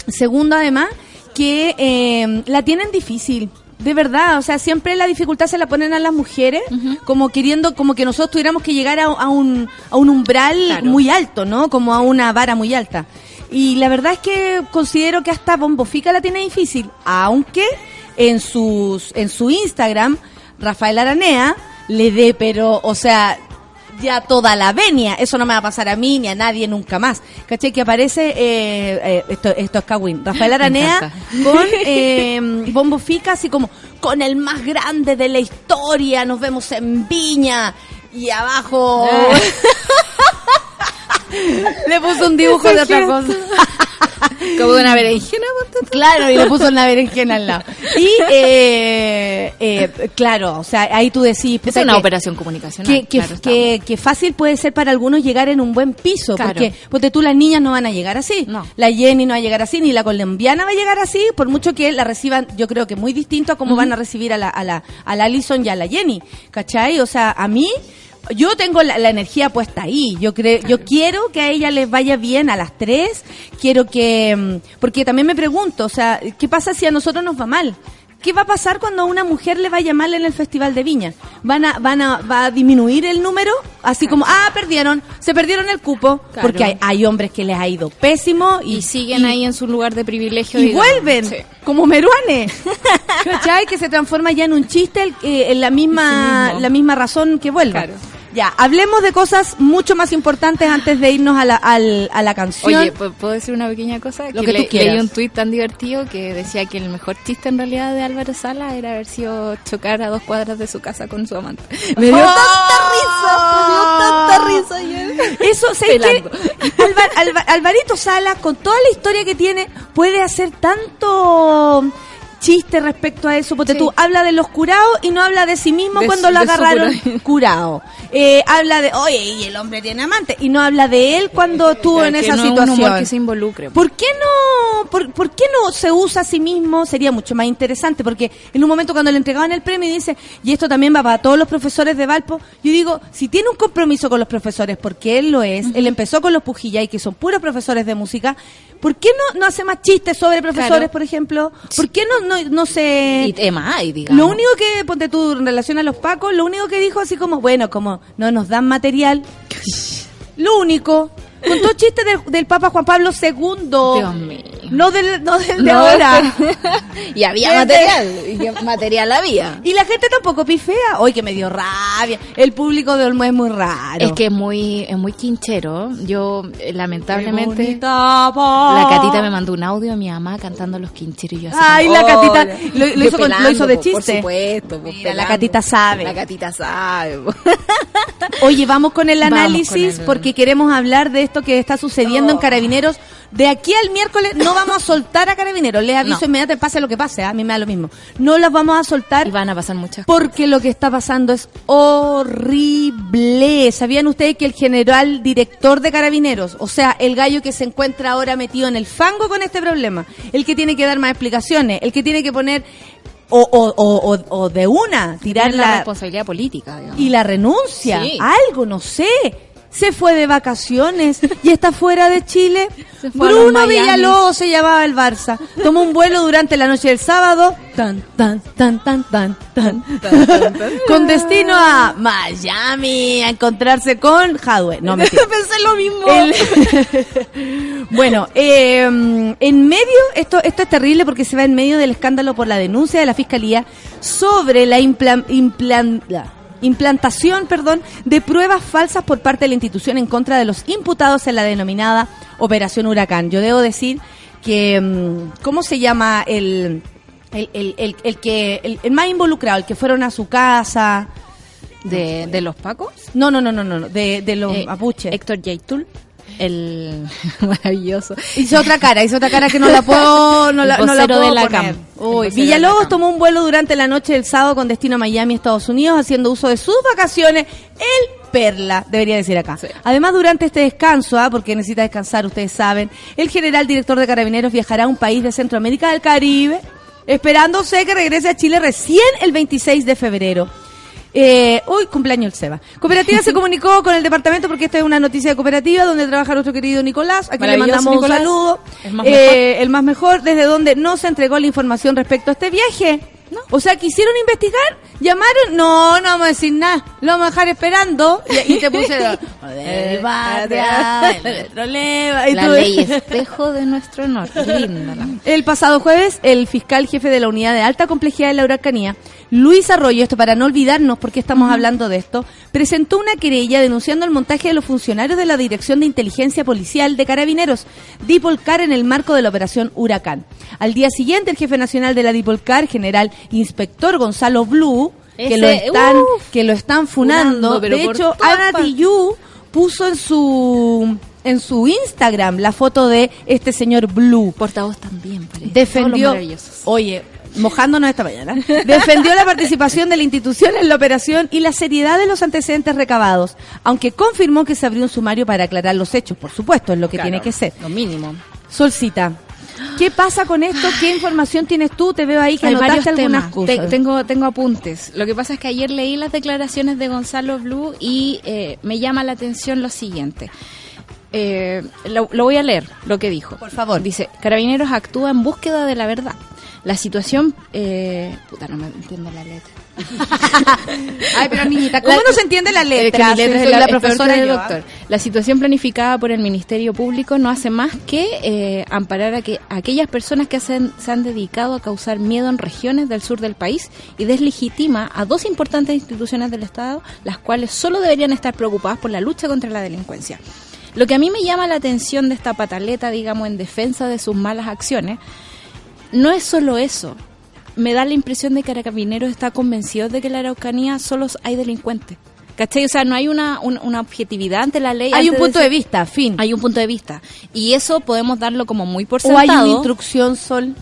Speaker 2: segundo además, que eh, la tienen difícil. De verdad, o sea, siempre la dificultad se la ponen a las mujeres, como queriendo, como que nosotros tuviéramos que llegar a, a un, a un umbral
Speaker 4: Claro.
Speaker 2: muy alto, ¿no? Como a una vara muy alta. Y la verdad es que considero que hasta Bombofica la tiene difícil, aunque en sus en su Instagram Rafael Aranea le dé, pero, o sea, ya toda la venia. Eso no me va a pasar a mí ni a nadie nunca más. ¿Caché? Que aparece, eh, eh, esto, esto es Kawin, Rafael Aranea con eh, Bombo Fica, así como, con el más grande de la historia, nos vemos en Viña. Y abajo... Le puso un dibujo de otra cosa.
Speaker 4: Como de una berenjena.
Speaker 2: Claro, y le puso una berenjena al lado. Y, eh, eh, claro, o sea, ahí tú decís...
Speaker 4: Es una
Speaker 2: que-
Speaker 4: operación comunicacional.
Speaker 2: que, que,
Speaker 4: claro,
Speaker 2: que, que fácil puede ser para algunos llegar en un buen piso,
Speaker 4: Claro.
Speaker 2: porque, porque tú las niñas no van a llegar así.
Speaker 4: No.
Speaker 2: La Jenny no va a llegar así, ni la colombiana va a llegar así, por mucho que la reciban, yo creo que muy distinto a cómo van a recibir a la, a la, a la Alison y a la Jenny, ¿cachai? O sea, a mí, yo tengo la, la energía puesta ahí, yo creo, yo quiero que a ella les vaya bien a las tres, quiero que, mm, porque también me pregunto, o sea, ¿qué pasa si a nosotros nos va mal? ¿Qué va a pasar cuando a una mujer le vaya mal en el Festival de Viña? ¿Van a, van a, va a disminuir el número? Así como, ah, perdieron, se perdieron el cupo.
Speaker 4: Claro.
Speaker 2: Porque hay, hay hombres que les ha ido pésimo y,
Speaker 4: Y siguen
Speaker 2: y-
Speaker 4: ahí en su lugar de privilegio.
Speaker 2: y
Speaker 4: digamos.
Speaker 2: vuelven,
Speaker 4: Sí.
Speaker 2: como Meruane. ¿Cachai? Que se transforma ya en un chiste el- eh, en la misma,
Speaker 4: Sí
Speaker 2: la misma razón que vuelva.
Speaker 4: Claro.
Speaker 2: Ya, hablemos de cosas mucho más importantes antes de irnos a la, al- a la canción.
Speaker 4: Oye, ¿pu- ¿puedo decir una pequeña cosa?
Speaker 2: Lo que tú
Speaker 4: le-
Speaker 2: quieras.
Speaker 4: leí un tuit tan divertido que decía que el mejor chiste en realidad de Álvaro Sala era haber sido chocar a dos cuadras de su casa con su amante. Me dio
Speaker 2: ¡Oh!
Speaker 4: tanta risa, me dio tanta risa.
Speaker 2: Eso, ¿sabes qué?
Speaker 4: Pelando.
Speaker 2: Alvar- Alva- Alvarito Sala, con toda la historia que tiene, puede hacer tanto chiste respecto a eso, porque
Speaker 4: Sí.
Speaker 2: tú habla de los curados y no habla de sí mismo
Speaker 4: De
Speaker 2: cuando
Speaker 4: su-
Speaker 2: lo agarraron
Speaker 4: curado.
Speaker 2: Eh, habla de, oye, y el hombre tiene amante, y no habla de él cuando estuvo en
Speaker 4: Que
Speaker 2: esa
Speaker 4: no
Speaker 2: situación.
Speaker 4: que se involucre.
Speaker 2: ¿Por qué no, por, por qué no se usa a sí mismo? Sería mucho más interesante, porque en un momento cuando le entregaban el premio y dice, y esto también va para todos los profesores de Valpo, yo digo, si tiene un compromiso con los profesores, porque él lo es, él empezó con los Pujillay, que son puros profesores de música, ¿por qué no, no hace más chistes sobre profesores,
Speaker 4: Claro.
Speaker 2: por ejemplo? ¿Por qué no, no, no se...
Speaker 4: Y temas hay, digamos.
Speaker 2: Lo único que, ponte tú, en relación a los pacos, lo único que dijo así como, bueno, como no nos dan material, lo único, contó chistes del, del Papa Juan Pablo II.
Speaker 4: Dios mío.
Speaker 2: No del, no del de
Speaker 4: No,
Speaker 2: ahora.
Speaker 4: y había material. Y material había.
Speaker 2: Y la gente tampoco pifea. Hoy que me dio rabia. El público de Olmo es muy raro.
Speaker 4: Es que es muy, es muy quinchero. Yo, eh, lamentablemente, la catita me mandó un audio a mi mamá cantando los quincheros y yo así
Speaker 2: Ay,
Speaker 4: como,
Speaker 2: la Catita lo- hizo con- lo hizo de
Speaker 4: po, Por
Speaker 2: chiste.
Speaker 4: supuesto. po,
Speaker 2: Mira, la. Catita sabe.
Speaker 4: La catita sabe. po.
Speaker 2: Oye, vamos con el análisis
Speaker 4: con el-
Speaker 2: porque queremos hablar de esto que está sucediendo en Carabineros. De aquí al miércoles no vamos a soltar a Carabineros. Les aviso
Speaker 4: No.
Speaker 2: inmediatamente, pase lo que pase, ¿ah? a mí me da lo mismo. No las vamos a soltar
Speaker 4: Y van a pasar muchas cosas.
Speaker 2: porque lo que está pasando es horrible. ¿Sabían ustedes que el general director de Carabineros, o sea, el gallo que se encuentra ahora metido en el fango con este problema, el que tiene que dar más explicaciones, el que tiene que poner o, o, o, o- o de una, tirar
Speaker 4: la
Speaker 2: la,
Speaker 4: responsabilidad política, digamos.
Speaker 2: y la renuncia,
Speaker 4: Sí.
Speaker 2: algo, no sé. Se fue de vacaciones y está fuera de Chile. Bruno. Villalobos se llamaba el Barça. Tomó un vuelo durante la noche del sábado. Tan, tan, tan, tan, tan, tan. con destino a Miami, a encontrarse con Hadwe. No, mentira.
Speaker 4: Pensé lo mismo.
Speaker 2: El- bueno, eh, en medio, esto, esto es terrible porque se va en medio del escándalo por la denuncia de la Fiscalía sobre la implan- implan- la implantación perdón, de pruebas falsas por parte de la institución en contra de los imputados en la denominada Operación Huracán. Yo debo decir que, mm, ¿cómo se llama el, el, el, el- el que, el, el más involucrado, el que fueron a su casa?
Speaker 4: ¿De, de los Pacos?
Speaker 2: No, no, no, no, no, de, de los
Speaker 4: Eh,
Speaker 2: mapuches.
Speaker 4: Héctor Yaitul. El maravilloso.
Speaker 2: Hizo otra cara, hizo otra cara que no la puedo, no la, no la puedo
Speaker 4: de la
Speaker 2: poner. Uy,
Speaker 4: la
Speaker 2: Villalobos tomó un vuelo durante la noche del sábado con destino a Miami, Estados Unidos, haciendo uso de sus vacaciones. El Perla, debería decir acá.
Speaker 4: Sí.
Speaker 2: Además, durante este descanso, ah, porque necesita descansar, ustedes saben, el general director de Carabineros viajará a un país de Centroamérica del Caribe, esperándose que regrese a Chile recién el 26 de febrero. Eh, hoy cumpleaños el Seba. Cooperativa se comunicó con el departamento porque esta es una noticia de cooperativa donde trabaja nuestro querido Nicolás. Aquí le mandamos
Speaker 4: Nicolás.
Speaker 2: un saludo.
Speaker 4: El más
Speaker 2: Eh, el más mejor, desde donde no se entregó la información respecto a este viaje. O sea, quisieron investigar, llamaron, no, no vamos a decir nada, lo vamos a dejar esperando. Y, te puse de patria,
Speaker 4: La ley espejo de nuestro honor. Linda la
Speaker 2: el pasado jueves, el fiscal jefe de la unidad de alta complejidad de la Huracanía, Luis Arroyo, esto para no olvidarnos porque estamos hablando de esto, presentó una querella denunciando el montaje de los funcionarios de la Dirección de Inteligencia Policial de Carabineros, Dipolcar, en el marco de la operación Huracán. Al día siguiente, el jefe nacional de la Dipolcar, general inspector Gonzalo Blue, que lo están, que lo están funando, de
Speaker 4: por
Speaker 2: hecho, Ana. Tijoux puso en su en su Instagram la foto de este señor Blue
Speaker 4: portavoz también. parece.
Speaker 2: Defendió, oye, mojándonos esta mañana, defendió la participación de la institución en la operación y la seriedad de los antecedentes recabados, aunque confirmó que se abrió un sumario para aclarar los hechos, por supuesto, es lo que
Speaker 4: Claro,
Speaker 2: tiene que ser.
Speaker 4: Lo mínimo.
Speaker 2: Solcita, ¿qué pasa con esto? ¿Qué información tienes tú? Te veo ahí que
Speaker 4: Hay varios
Speaker 2: anotaste algunas cosas.
Speaker 4: Te- tengo, tengo apuntes. Lo que pasa es que ayer leí las declaraciones de Gonzalo Blue y eh, me llama la atención lo siguiente. Eh, lo, lo voy a leer, lo que dijo.
Speaker 2: Por favor.
Speaker 4: Dice, Carabineros actúa en búsqueda de la verdad. La situación... Eh, puta, no me entiendo la letra.
Speaker 2: Ay, pero niñita, ¿cómo
Speaker 4: La-
Speaker 2: no se entiende la
Speaker 4: Eh, que
Speaker 2: letra?
Speaker 4: mi letra
Speaker 2: Soy
Speaker 4: es la,
Speaker 2: profesora
Speaker 4: que el
Speaker 2: yo,
Speaker 4: doctor. La situación planificada por el Ministerio Público no hace más que eh, amparar a, que, a aquellas personas que hacen- se han dedicado a causar miedo en regiones del sur del país y deslegitima a dos importantes instituciones del Estado, las cuales solo deberían estar preocupadas por la lucha contra la delincuencia. Lo que a mí me llama la atención de esta pataleta, digamos, en defensa de sus malas acciones, no es solo eso. Me da la impresión de que Carabineros está convencido de que en la Araucanía solo hay delincuentes. ¿Cachai? O sea, no hay una, un- una objetividad ante la ley.
Speaker 2: Hay un punto de vista, fin.
Speaker 4: Hay un punto de vista. Y eso podemos darlo como muy por
Speaker 2: o hay
Speaker 4: sentado.
Speaker 2: una instrucción, Sol.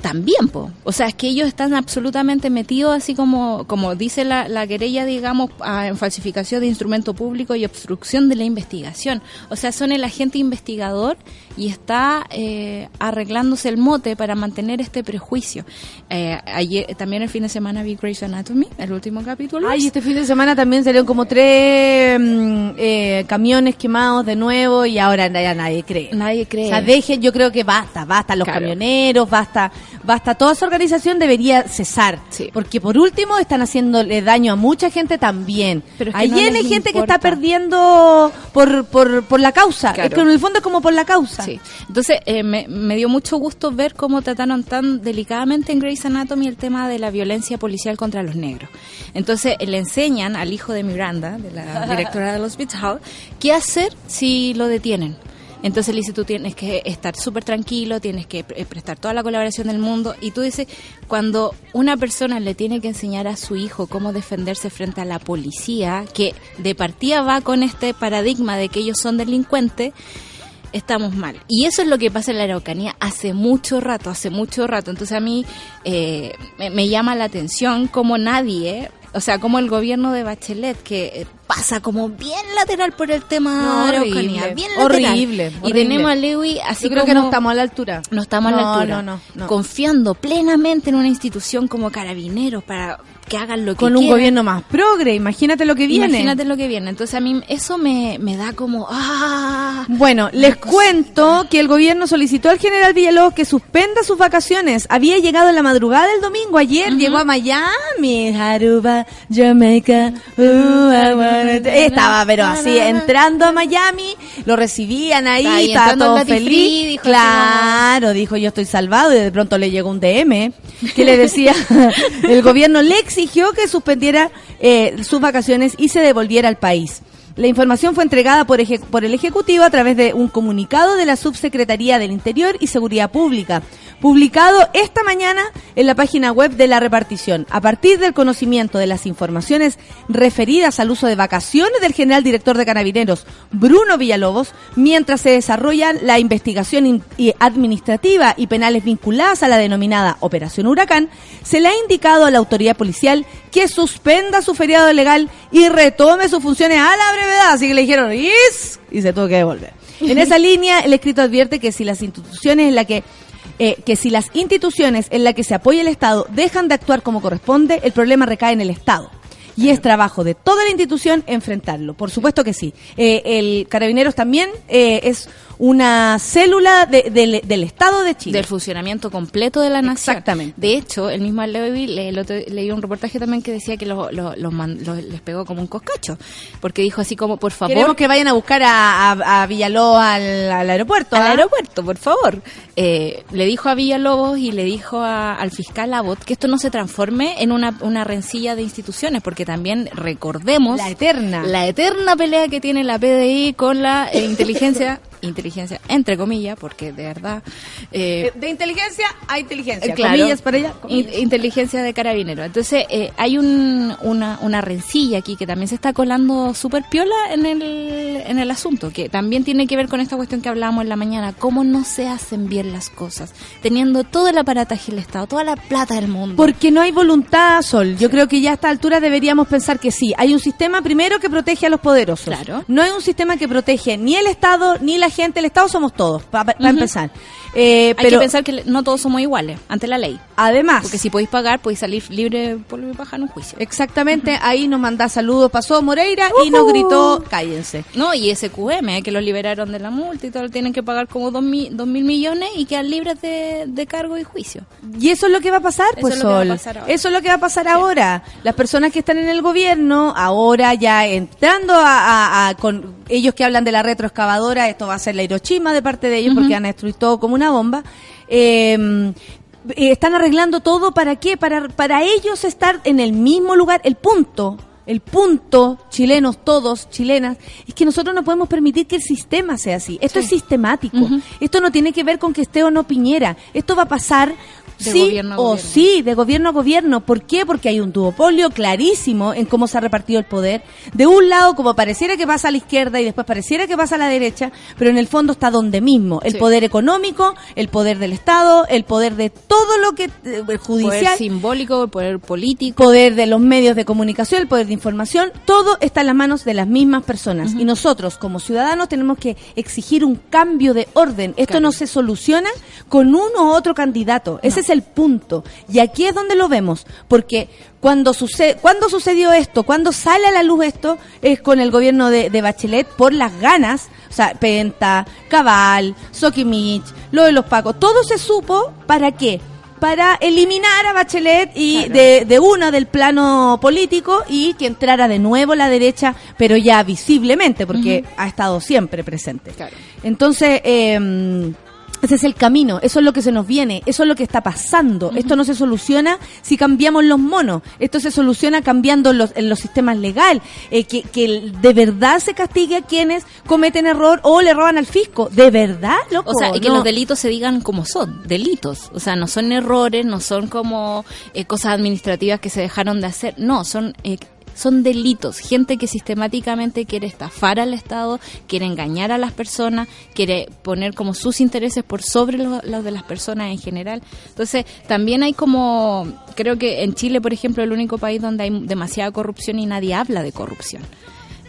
Speaker 4: También, po. O sea, es que ellos están absolutamente metidos, así como, como dice la, la querella, digamos, a- en falsificación de instrumento público y obstrucción de la investigación. O sea, son el agente investigador y está eh, arreglándose el mote para mantener este prejuicio. Eh, ayer, también el fin de semana vi Grey's Anatomy, el último capítulo.
Speaker 2: Ay, este fin de semana también salieron como tres mm, eh, camiones quemados de nuevo y ahora ya nadie cree.
Speaker 4: Nadie cree.
Speaker 2: O sea, dejen, yo creo que basta, basta los
Speaker 4: Claro.
Speaker 2: camioneros, basta, basta, toda esa organización debería cesar.
Speaker 4: Sí.
Speaker 2: Porque por último están haciéndole daño a mucha gente también.
Speaker 4: Pero es que
Speaker 2: Hay
Speaker 4: no
Speaker 2: gente que está perdiendo por, por, por la causa.
Speaker 4: Claro.
Speaker 2: Es que en el fondo es como por la causa.
Speaker 4: Sí. Entonces, eh, me, me dio mucho gusto ver cómo trataron tan delicadamente en Grey's Anatomy el tema de la violencia policial contra los negros. Entonces, eh, le enseñan al hijo de Miranda, de la directora del hospital, qué hacer si lo detienen. Entonces le dice, tú tienes que estar súper tranquilo, tienes que pre- prestar toda la colaboración del mundo. Y tú dices, cuando una persona le tiene que enseñar a su hijo cómo defenderse frente a la policía, que de partida va con este paradigma de que ellos son delincuentes, estamos mal. Y eso es lo que pasa en la Araucanía hace mucho rato, hace mucho rato. Entonces a mí eh, me, me llama la atención como nadie, o sea, como el gobierno de Bachelet, que eh, pasa como bien lateral por el tema
Speaker 2: No,
Speaker 4: Araucanía,
Speaker 2: horrible,
Speaker 4: bien lateral.
Speaker 2: horrible,
Speaker 4: Y tenemos a Lewy así
Speaker 2: Yo creo
Speaker 4: como...
Speaker 2: que no estamos a la altura.
Speaker 4: No estamos a la altura.
Speaker 2: no, no, no.
Speaker 4: Confiando plenamente en una institución como Carabineros para que hagan lo que
Speaker 2: Con un
Speaker 4: quieran.
Speaker 2: gobierno más progre, imagínate lo que viene.
Speaker 4: Imagínate lo que viene. Entonces a mí eso me, me da como... ¡Ah!
Speaker 2: Bueno, les cuento que el gobierno solicitó al general Villalobos que suspenda sus vacaciones. Había llegado en la madrugada del domingo, ayer llegó a Miami, Aruba, Jamaica. uh, Estaba, pero así, entrando a Miami, lo recibían ahí,
Speaker 4: ahí
Speaker 2: estaba todo feliz.
Speaker 4: Free, dijo
Speaker 2: claro, dijo yo estoy salvado y de pronto le llegó un DM que le decía, el gobierno le exigió que suspendiera eh, sus vacaciones y se devolviera al país. La información fue entregada por, el Ejecutivo a través de un comunicado de la Subsecretaría del Interior y Seguridad Pública, publicado esta mañana en la página web de la repartición. A partir del conocimiento de las informaciones referidas al uso de vacaciones del general director de Carabineros, Bruno Villalobos, mientras se desarrolla la investigación administrativa y penales vinculadas a la denominada Operación Huracán, se le ha indicado a la autoridad policial que suspenda su feriado legal y retome sus funciones a la Así que le dijeron, "Is", y se tuvo que devolver. En esa línea, el escrito advierte que si las instituciones en la que eh, que si las instituciones en las que se apoya el Estado dejan de actuar como corresponde, el problema recae en el Estado. Y es trabajo de toda la institución enfrentarlo. Por supuesto que sí. Eh, el Carabineros también eh, es una célula de- del- del Estado de Chile.
Speaker 4: del funcionamiento completo de la nación.
Speaker 2: Exactamente.
Speaker 4: De hecho, el mismo Levy le, el otro- leí un reportaje también que decía que lo- lo- los man- los- les pegó como un coscacho, porque dijo así como, por favor,
Speaker 2: Queremos que vayan a buscar a, a, a Villalobos al, al aeropuerto.
Speaker 4: al
Speaker 2: ¿ah?
Speaker 4: aeropuerto, por favor. Eh, le dijo a Villalobos y le dijo a- al fiscal Abbott que esto no se transforme en una, una rencilla de instituciones, porque también recordemos
Speaker 2: La eterna.
Speaker 4: la eterna pelea que tiene la PDI con la eh, inteligencia, inteligencia entre comillas, porque de verdad... eh,
Speaker 2: Eh, De inteligencia a inteligencia.
Speaker 4: eh, claro,
Speaker 2: Comillas para allá. comillas.
Speaker 4: in- inteligencia de carabinero. Entonces, eh, hay un, una, una rencilla aquí que también se está colando súper piola en el, en el asunto, que también tiene que ver con esta cuestión que hablábamos en la mañana, cómo no se hacen bien las cosas, teniendo todo el aparataje del Estado, toda la plata del mundo.
Speaker 2: Porque no hay voluntad, Sol. Yo creo que ya a esta altura deberíamos pensar que sí. Hay un sistema primero que protege a los poderosos.
Speaker 4: Claro.
Speaker 2: No hay un sistema que protege ni el Estado ni la gente. El Estado somos todos, para
Speaker 4: Ujú.
Speaker 2: empezar. Eh,
Speaker 4: hay
Speaker 2: pero
Speaker 4: que pensar que no todos somos iguales ante la ley.
Speaker 2: además,
Speaker 4: Porque si podéis pagar, podéis salir libre por lo en un juicio.
Speaker 2: exactamente ahí nos manda saludos, pasó Moreira y nos gritó, cállense.
Speaker 4: No, y SQM, eh, que los liberaron de la multa y todo, tienen que pagar como dos, mi- dos mil millones y quedan libres de, de cargo y juicio.
Speaker 2: Y eso es lo que va a pasar,
Speaker 4: Eso
Speaker 2: pues
Speaker 4: es lo que va a
Speaker 2: Sol.
Speaker 4: pasar ahora.
Speaker 2: Eso es lo que va a pasar ahora. Las personas que están en el gobierno, ahora ya entrando a, a- a- con ellos que hablan de la retroexcavadora, esto va a ser la Hiroshima de parte de ellos porque van a destruir todo como una bomba. Eh, están arreglando todo para qué? Para, para ellos estar en el mismo lugar. El punto, el punto, chilenos todos, chilenas, es que nosotros no podemos permitir que el sistema sea así. Esto es sistemático. Esto no tiene que ver con que esté o no Piñera. Esto va a pasar
Speaker 4: De
Speaker 2: sí
Speaker 4: gobierno a
Speaker 2: o
Speaker 4: gobierno.
Speaker 2: sí, de gobierno a gobierno. ¿Por qué? Porque hay un duopolio clarísimo en cómo se ha repartido el poder. De un lado, como pareciera que pasa a la izquierda y después pareciera que pasa a la derecha, pero en el fondo está donde mismo. El
Speaker 4: Sí.
Speaker 2: poder económico, el poder del Estado, el poder de todo lo que... eh, El
Speaker 4: Poder
Speaker 2: judicial,
Speaker 4: simbólico, el poder político.
Speaker 2: poder de los medios de comunicación, el poder de información, todo está en las manos de las mismas personas. Y nosotros, como ciudadanos, tenemos que exigir un cambio de orden. Esto no se soluciona con uno u otro candidato. Ese es el punto. Y aquí es donde lo vemos. Porque cuando, sucede, cuando sucedió esto, cuando sale a la luz esto, es con el gobierno de, de Bachelet por las ganas. O sea, Penta, Cabal, Sokimich, lo de los Pacos. Todo se supo para qué? para eliminar a Bachelet y
Speaker 4: Claro.
Speaker 2: de, de una del plano político y que entrara de nuevo la derecha, pero ya visiblemente, porque ha estado siempre presente.
Speaker 4: Claro.
Speaker 2: Entonces, eh, ese es el camino, eso es lo que se nos viene, eso es lo que está pasando. Esto no se soluciona si cambiamos los monos, esto se soluciona cambiando los, en los sistemas legales, eh, que, que de verdad se castigue a quienes cometen error o le roban al fisco. ¿De verdad, loco?
Speaker 4: O sea, y que
Speaker 2: No.
Speaker 4: los delitos se digan como son, delitos. O sea, no son errores, no son como eh, cosas administrativas que se dejaron de hacer. No, son eh, son delitos. Gente que sistemáticamente quiere estafar al Estado, quiere engañar a las personas, quiere poner como sus intereses por sobre los, de las personas en general. Entonces, también hay como, creo que en Chile, por ejemplo, el único país donde hay demasiada corrupción y nadie habla de corrupción.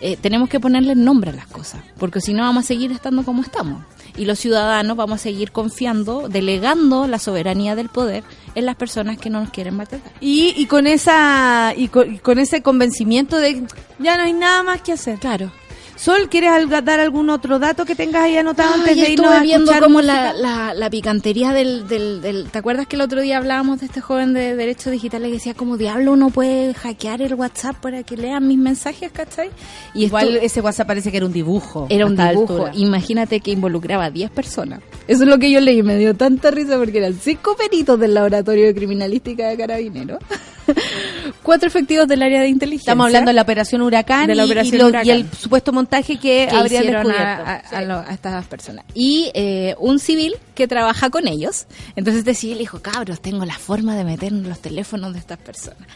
Speaker 4: Eh, tenemos que ponerle nombre a las cosas, porque si no vamos a seguir estando como estamos. Y los ciudadanos vamos a seguir confiando, delegando la soberanía del poder en las personas que no nos quieren maltratar.
Speaker 2: Y, y con esa y con, y con ese convencimiento de ya no hay nada más que hacer.
Speaker 4: Claro.
Speaker 2: Sol, ¿quieres dar algún otro dato que tengas ahí anotado antes de irnos a
Speaker 4: viendo como la, la, la picantería del, del, del- ¿Te acuerdas que el otro día hablábamos de este joven de derechos digitales que decía como diablo uno puede hackear el WhatsApp para que lean mis mensajes, ¿cachai? Y
Speaker 2: Igual
Speaker 4: esto
Speaker 2: ese WhatsApp parece que era un dibujo.
Speaker 4: era un dibujo.
Speaker 2: altura.
Speaker 4: Imagínate que involucraba a 10 personas. Eso es lo que yo leí. Me dio tanta risa porque eran cinco peritos del laboratorio de criminalística de Carabineros. Cuatro efectivos del área de inteligencia.
Speaker 2: Estamos hablando de la operación Huracán,
Speaker 4: De la
Speaker 2: y- y,
Speaker 4: operación
Speaker 2: lo-
Speaker 4: Huracán.
Speaker 2: y el supuesto montaje que,
Speaker 4: que
Speaker 2: habrían descubierto.
Speaker 4: a, a- a lo- a estas personas. Y eh, un civil que trabaja con ellos. Entonces este civil dijo, cabros, tengo la forma de meter los teléfonos de estas personas.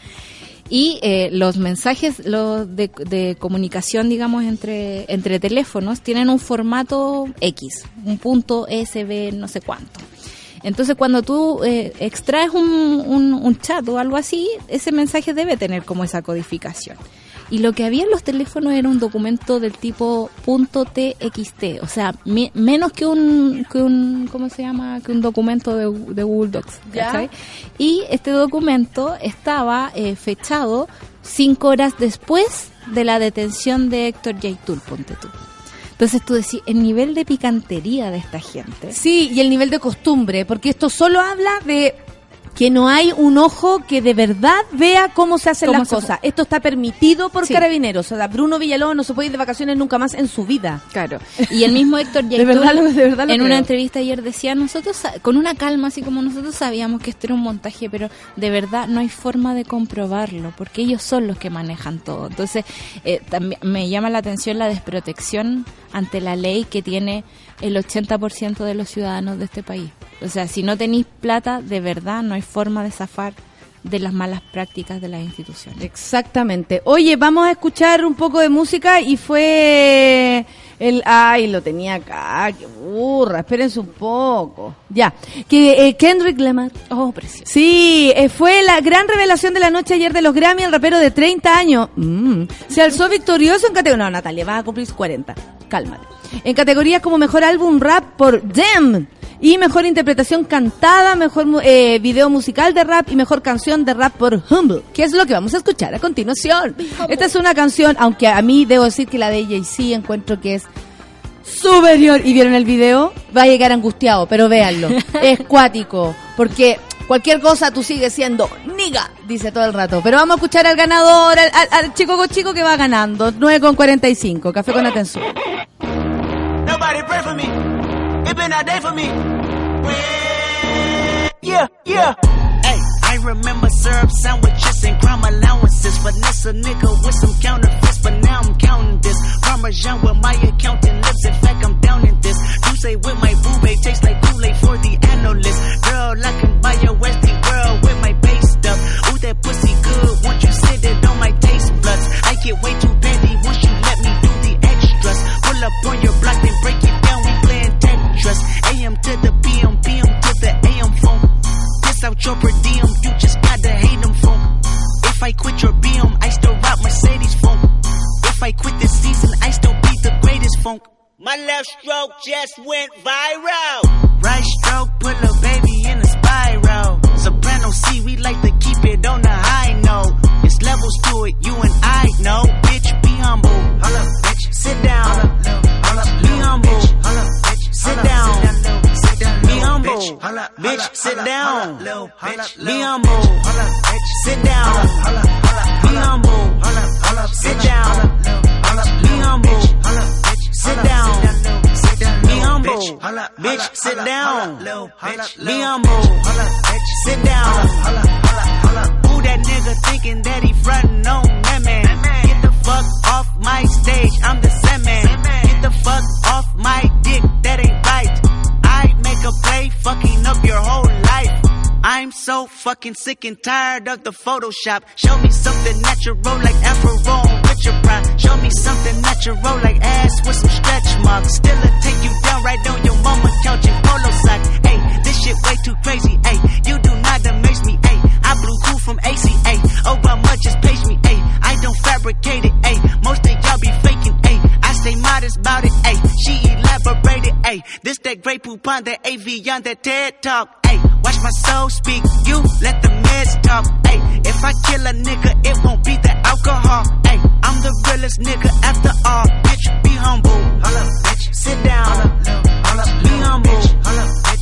Speaker 4: Y eh, los mensajes los de, de comunicación, digamos, entre, entre teléfonos tienen un formato X, un punto SB no sé cuánto. Entonces, cuando tú eh, extraes un, un, un chat o algo así, ese mensaje debe tener como esa codificación. Y lo que había en los teléfonos era un documento del tipo .txt, o sea, me- menos que un, que un, ¿cómo se llama? Que un documento de, de Google Docs. Y este documento estaba eh, fechado cinco horas después de la detención de Héctor Yaitul, ponte tú. Entonces tú decís, el nivel de picantería de esta gente.
Speaker 2: Sí, y el nivel de costumbre, porque esto solo habla de que no hay un ojo que de verdad vea cómo se hacen
Speaker 4: Cómo
Speaker 2: las
Speaker 4: se-
Speaker 2: cosas. Esto está permitido por
Speaker 4: Sí.
Speaker 2: carabineros. O sea, Bruno Villalobos no se puede ir de vacaciones nunca más en su vida.
Speaker 4: Claro. Y el mismo Héctor
Speaker 2: De
Speaker 4: Yaitul,
Speaker 2: verdad lo- de verdad lo
Speaker 4: en
Speaker 2: creo.
Speaker 4: una entrevista ayer decía, nosotros, con una calma, así como nosotros sabíamos que esto era un montaje, pero de verdad no hay forma de comprobarlo, porque ellos son los que manejan todo. Entonces, eh, también me llama la atención la desprotección ante la ley que tiene el 80% de los ciudadanos de este país. O sea, si no tenéis plata, de verdad no hay forma de zafar de las malas prácticas de las instituciones.
Speaker 2: Exactamente. Oye, vamos a escuchar un poco de música y fue el... Ay, lo tenía acá, qué burra, espérense un poco. Ya, que eh, Kendrick Lamar
Speaker 4: Oh, precioso.
Speaker 2: Sí, eh, fue la gran revelación de la noche ayer de los Grammy, el rapero de 30 años. Mm, se alzó victorioso en categoría... No, Natalia, vas a cumplir 40. Cálmate. En categorías como Mejor Álbum Rap por Dem y Mejor Interpretación Cantada, Mejor eh, Video Musical de Rap y Mejor Canción de Rap por Humble, que es lo que vamos a escuchar a continuación. Esta es una canción, aunque a mí debo decir que la de Jay-Z encuentro que es superior. ¿Y vieron el video? Va a llegar angustiado, pero véanlo. es cuático, porque cualquier cosa tú sigues siendo niga, dice todo el rato. Pero vamos a escuchar al ganador, al, al- al chico con chico que va ganando. 9 con 45, café con atención.
Speaker 5: Nobody pray for me. It been a day for me. Yeah, yeah. I remember syrup sandwiches and crime allowances. Finesse a nigga with some counterfeits, but now I'm counting this. Parmesan with my accountant lips. In fact, I'm down in this. You say with my boo babe went viral. Down. Be humble. Sit down. Who that nigga thinking that he frontin' on that man? Get the fuck off my stage, I'm the Sandman. Get the fuck off my dick, that ain't right. I make a play, fucking up your whole life. I'm so fucking sick and tired of the Photoshop. Show me something natural like Afro on Richard Pryor. Show me something natural like ass with some stretch marks. Still a take you down right on your mama couch in polo sock. Shit way too crazy. Hey, you do not amaze me. Hey, I blew cool from ACA. Obama just page me. Hey, I don't fabricate it. Hey, most of y'all be faking. Hey, I stay modest about it. Hey, she elaborated. Hey, this that great Poupon, that AV on that TED Talk. Hey, watch my soul speak. You let the meds talk. Hey, if I kill a nigga, it won't be the alcohol. Hey, I'm the realest nigga after all. Bitch, be humble. Hold up, bitch. Sit down. Hold up, be humble. Hold up, bitch.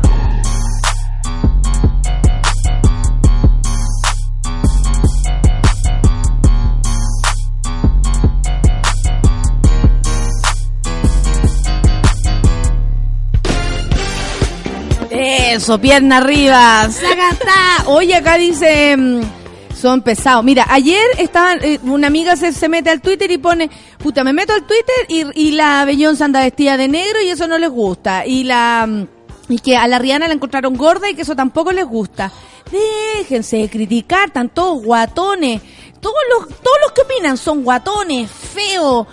Speaker 2: Eso, pierna arriba. ¡Sacatá! Oye, acá dice. mm, Son pesados. Mira, ayer estaban, eh, una amiga se, se mete al Twitter y pone, puta, me meto al Twitter y, y la Beyoncé anda vestida de negro y eso no les gusta. Y la, mm, y que a la Rihanna la encontraron gorda y que eso tampoco les gusta. Déjense de criticar, están todos guatones. Todos los, todos los que opinan son guatones, feos,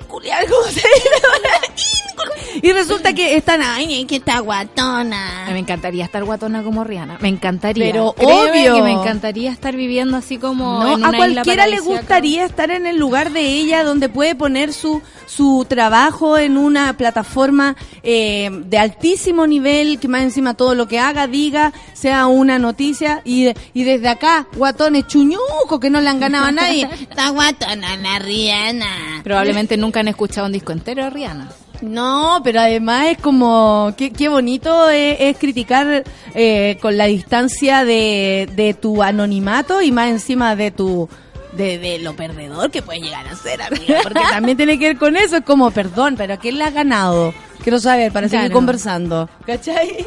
Speaker 2: inculiar, y resulta que están, ay, que está guatona.
Speaker 4: Me encantaría estar guatona como Rihanna. Me encantaría.
Speaker 2: Pero
Speaker 4: Créeme
Speaker 2: obvio.
Speaker 4: que me encantaría estar viviendo así como.
Speaker 2: No,
Speaker 4: en
Speaker 2: a
Speaker 4: isla
Speaker 2: cualquiera le gustaría estar en el lugar de ella donde puede poner su, su trabajo en una plataforma eh, de altísimo nivel, que más encima todo lo que haga, diga, sea una noticia y, y desde acá, guatones chuñuco que no le han ganado a nadie. Está guatona la Rihanna.
Speaker 4: Probablemente nunca han escuchado un disco entero de Rihanna.
Speaker 2: No, pero además es como, qué, qué bonito es, es criticar eh, con la distancia de, de tu anonimato y más encima de tu de, de lo perdedor que puede llegar a ser, amiga, porque también tiene que ver con eso, es como, perdón, pero ¿a quién le ha ganado? Quiero saber, para seguir conversando. ¿Cachai?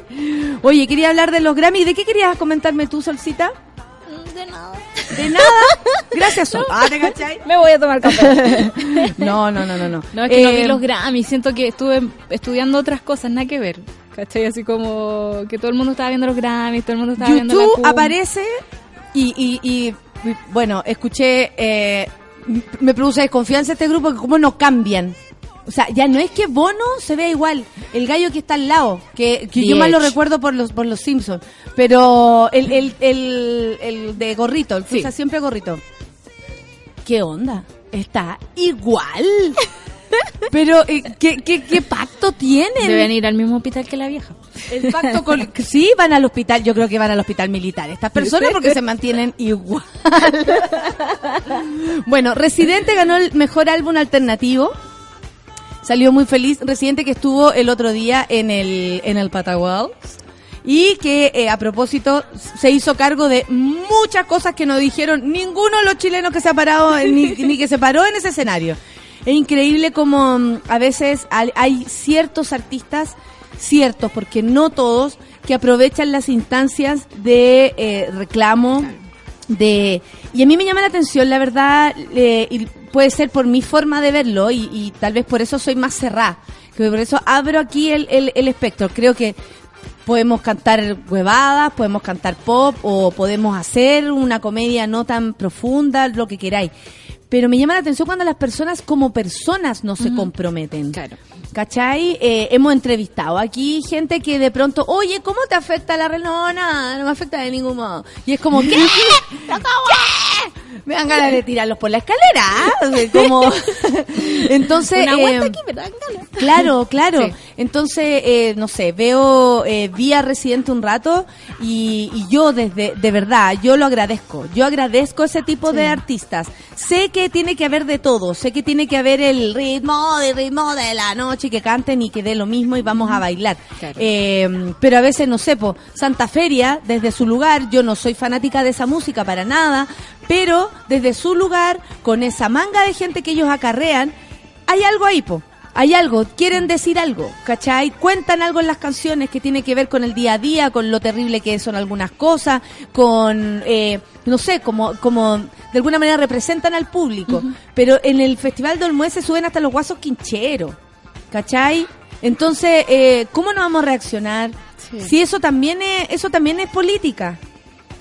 Speaker 2: Oye, quería hablar de los Grammy. ¿De qué querías comentarme tú, Solcita?
Speaker 4: De nada.
Speaker 2: De nada. Gracias, Sol. Ah, ¿te cachai?
Speaker 4: Me voy a tomar café.
Speaker 2: No, no, no, no. No,
Speaker 4: No, es que no vi
Speaker 2: Eh,
Speaker 4: los Grammy. Siento que estuve estudiando otras cosas, nada que ver. ¿Cachai? Así como que todo el mundo estaba viendo los Grammys, todo el mundo estaba viendo la
Speaker 2: aparece y, y, y, bueno, escuché, eh, me produce desconfianza este grupo que cómo no cambian. O sea, ya no es que Bono se vea igual, el gallo que está al lado, que, que yo más lo recuerdo por los por los Simpsons, pero el, el, el, el de gorrito, el que
Speaker 4: Sí.
Speaker 2: usa siempre gorrito. ¿Qué onda? Está igual. Pero, eh, ¿qué, qué, ¿qué pacto tienen?
Speaker 4: Deben ir al mismo hospital que la vieja.
Speaker 2: El pacto con... Sí, van al hospital, yo creo que van al hospital militar. Estas personas porque se mantienen igual. bueno, Residente ganó el mejor álbum alternativo. Salió muy feliz. Residente que estuvo el otro día en el, en el Patagual. Y que eh, a propósito se hizo cargo de muchas cosas que no dijeron ninguno de los chilenos que se ha parado, eh, ni, ni que se paró en ese escenario. Es increíble como mm, a veces hay, hay ciertos artistas, ciertos, porque no todos, que aprovechan las instancias de eh, reclamo, de y a mí me llama la atención la verdad eh, y puede ser por mi forma de verlo y, y tal vez por eso soy más cerrada que por eso abro aquí el, el, el espectro. Creo que podemos cantar huevadas podemos cantar pop o podemos hacer una comedia no tan profunda lo que queráis. Pero me llama la atención cuando las personas como personas no se comprometen.
Speaker 4: Claro.
Speaker 2: ¿Cachai? Eh, hemos entrevistado aquí gente que de pronto, oye, ¿cómo te afecta la? No, nada, no me afecta de ningún modo. Y es como, ¿qué? ¿Qué? Me dan ganas de tirarlos por la escalera. Como... Entonces...
Speaker 4: Una
Speaker 2: eh,
Speaker 4: vuelta aquí, ¿verdad? Dale.
Speaker 2: Claro, claro.
Speaker 4: Sí.
Speaker 2: Entonces, eh, no sé, veo, eh, vi a Residente un rato y, y yo desde, de verdad, yo lo agradezco. Yo agradezco ese tipo de artistas. Sé que tiene que haber de todo, sé que tiene que haber el ritmo, el ritmo de la noche, que canten y que dé lo mismo y vamos a bailar.
Speaker 4: Claro.
Speaker 2: Eh, pero a veces, no sé, po, Santa Feria, desde su lugar, yo no soy fanática de esa música para nada, pero desde su lugar, con esa manga de gente que ellos acarrean, hay algo ahí, po. Hay algo, quieren decir algo, ¿cachai? Cuentan algo en las canciones que tiene que ver con el día a día, con lo terrible que son algunas cosas, con, eh, no sé, como, como de alguna manera representan al público. Pero en el Festival de Olmué se suben hasta los guasos quincheros, ¿cachai? Entonces, eh, ¿cómo no vamos a reaccionar?
Speaker 4: Sí.
Speaker 2: Si eso también es, eso también es política.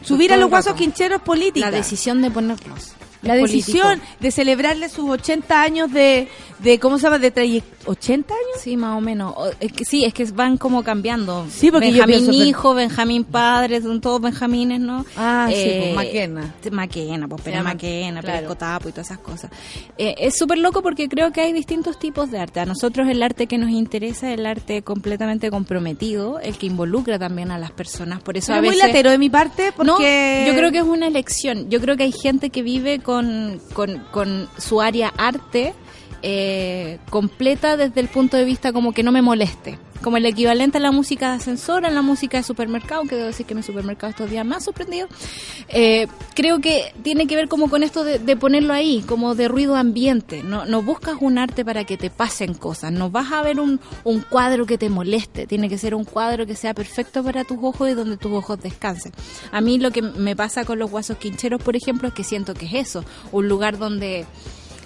Speaker 2: Subir a los guasos quincheros es política.
Speaker 4: La decisión de ponerlos.
Speaker 2: La decisión
Speaker 4: político.
Speaker 2: de celebrarle sus 80 años de, de ¿cómo se llama? De trayectoria. ¿80 años?
Speaker 4: Sí, más o menos. O- es que sí, es que van como cambiando.
Speaker 2: Sí, porque yo
Speaker 4: Benjamín
Speaker 2: pienso que-
Speaker 4: hijo, Benjamín padre, son todos Benjamines, ¿no?
Speaker 2: Ah, sí,
Speaker 4: Eh,
Speaker 2: pues, Maquena.
Speaker 4: t- Maquena, pues Pérez Maquena,
Speaker 2: claro.
Speaker 4: Cotapo y todas esas cosas. Eh, es súper loco porque creo que hay distintos tipos de arte. A nosotros el arte que nos interesa es el arte completamente comprometido, el que involucra también a las personas. Por eso
Speaker 2: Pero
Speaker 4: a
Speaker 2: muy
Speaker 4: veces...
Speaker 2: latero de mi parte porque...
Speaker 4: No, yo creo que es una elección. Yo creo que hay gente que vive con, con, con su área arte eh, completa desde el punto de vista como que no me moleste. Como el equivalente a la música de ascensor, a la música de supermercado, que debo decir que mi supermercado estos días me ha sorprendido. Eh, creo que tiene que ver como con esto de, de ponerlo ahí, como de ruido ambiente. No, no buscas un arte para que te pasen cosas, no vas a ver un, un cuadro que te moleste, tiene que ser un cuadro que sea perfecto para tus ojos y donde tus ojos descansen. A mí lo que me pasa con los guasos quincheros, por ejemplo, es que siento que es eso, un lugar donde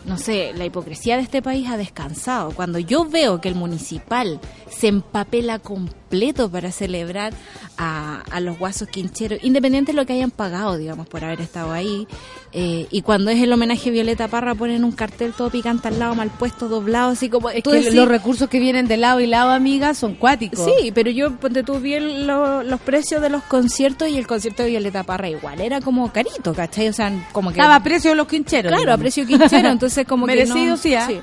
Speaker 4: no sé, la hipocresía de este país ha descansado. Cuando yo veo que el municipal se empapela completo para celebrar a, a los guasos quincheros, independiente de lo que hayan pagado, digamos, por haber estado ahí, eh, y cuando es el homenaje a Violeta Parra ponen un cartel todo picante al lado, mal puesto, doblado, así como...
Speaker 2: Es
Speaker 4: tú
Speaker 2: que
Speaker 4: decís-
Speaker 2: los recursos que vienen de lado y lado, amiga, son cuáticos.
Speaker 4: Sí, pero yo ponte tú bien lo- los precios de los conciertos y el concierto de Violeta Parra igual era como carito, ¿cachai? O sea, como que...
Speaker 2: Estaba a precio de los quincheros.
Speaker 4: Claro, a
Speaker 2: digamos.
Speaker 4: precio quinchero, entonces como que
Speaker 2: Merecido,
Speaker 4: no-
Speaker 2: sí, ¿ah?
Speaker 4: sí.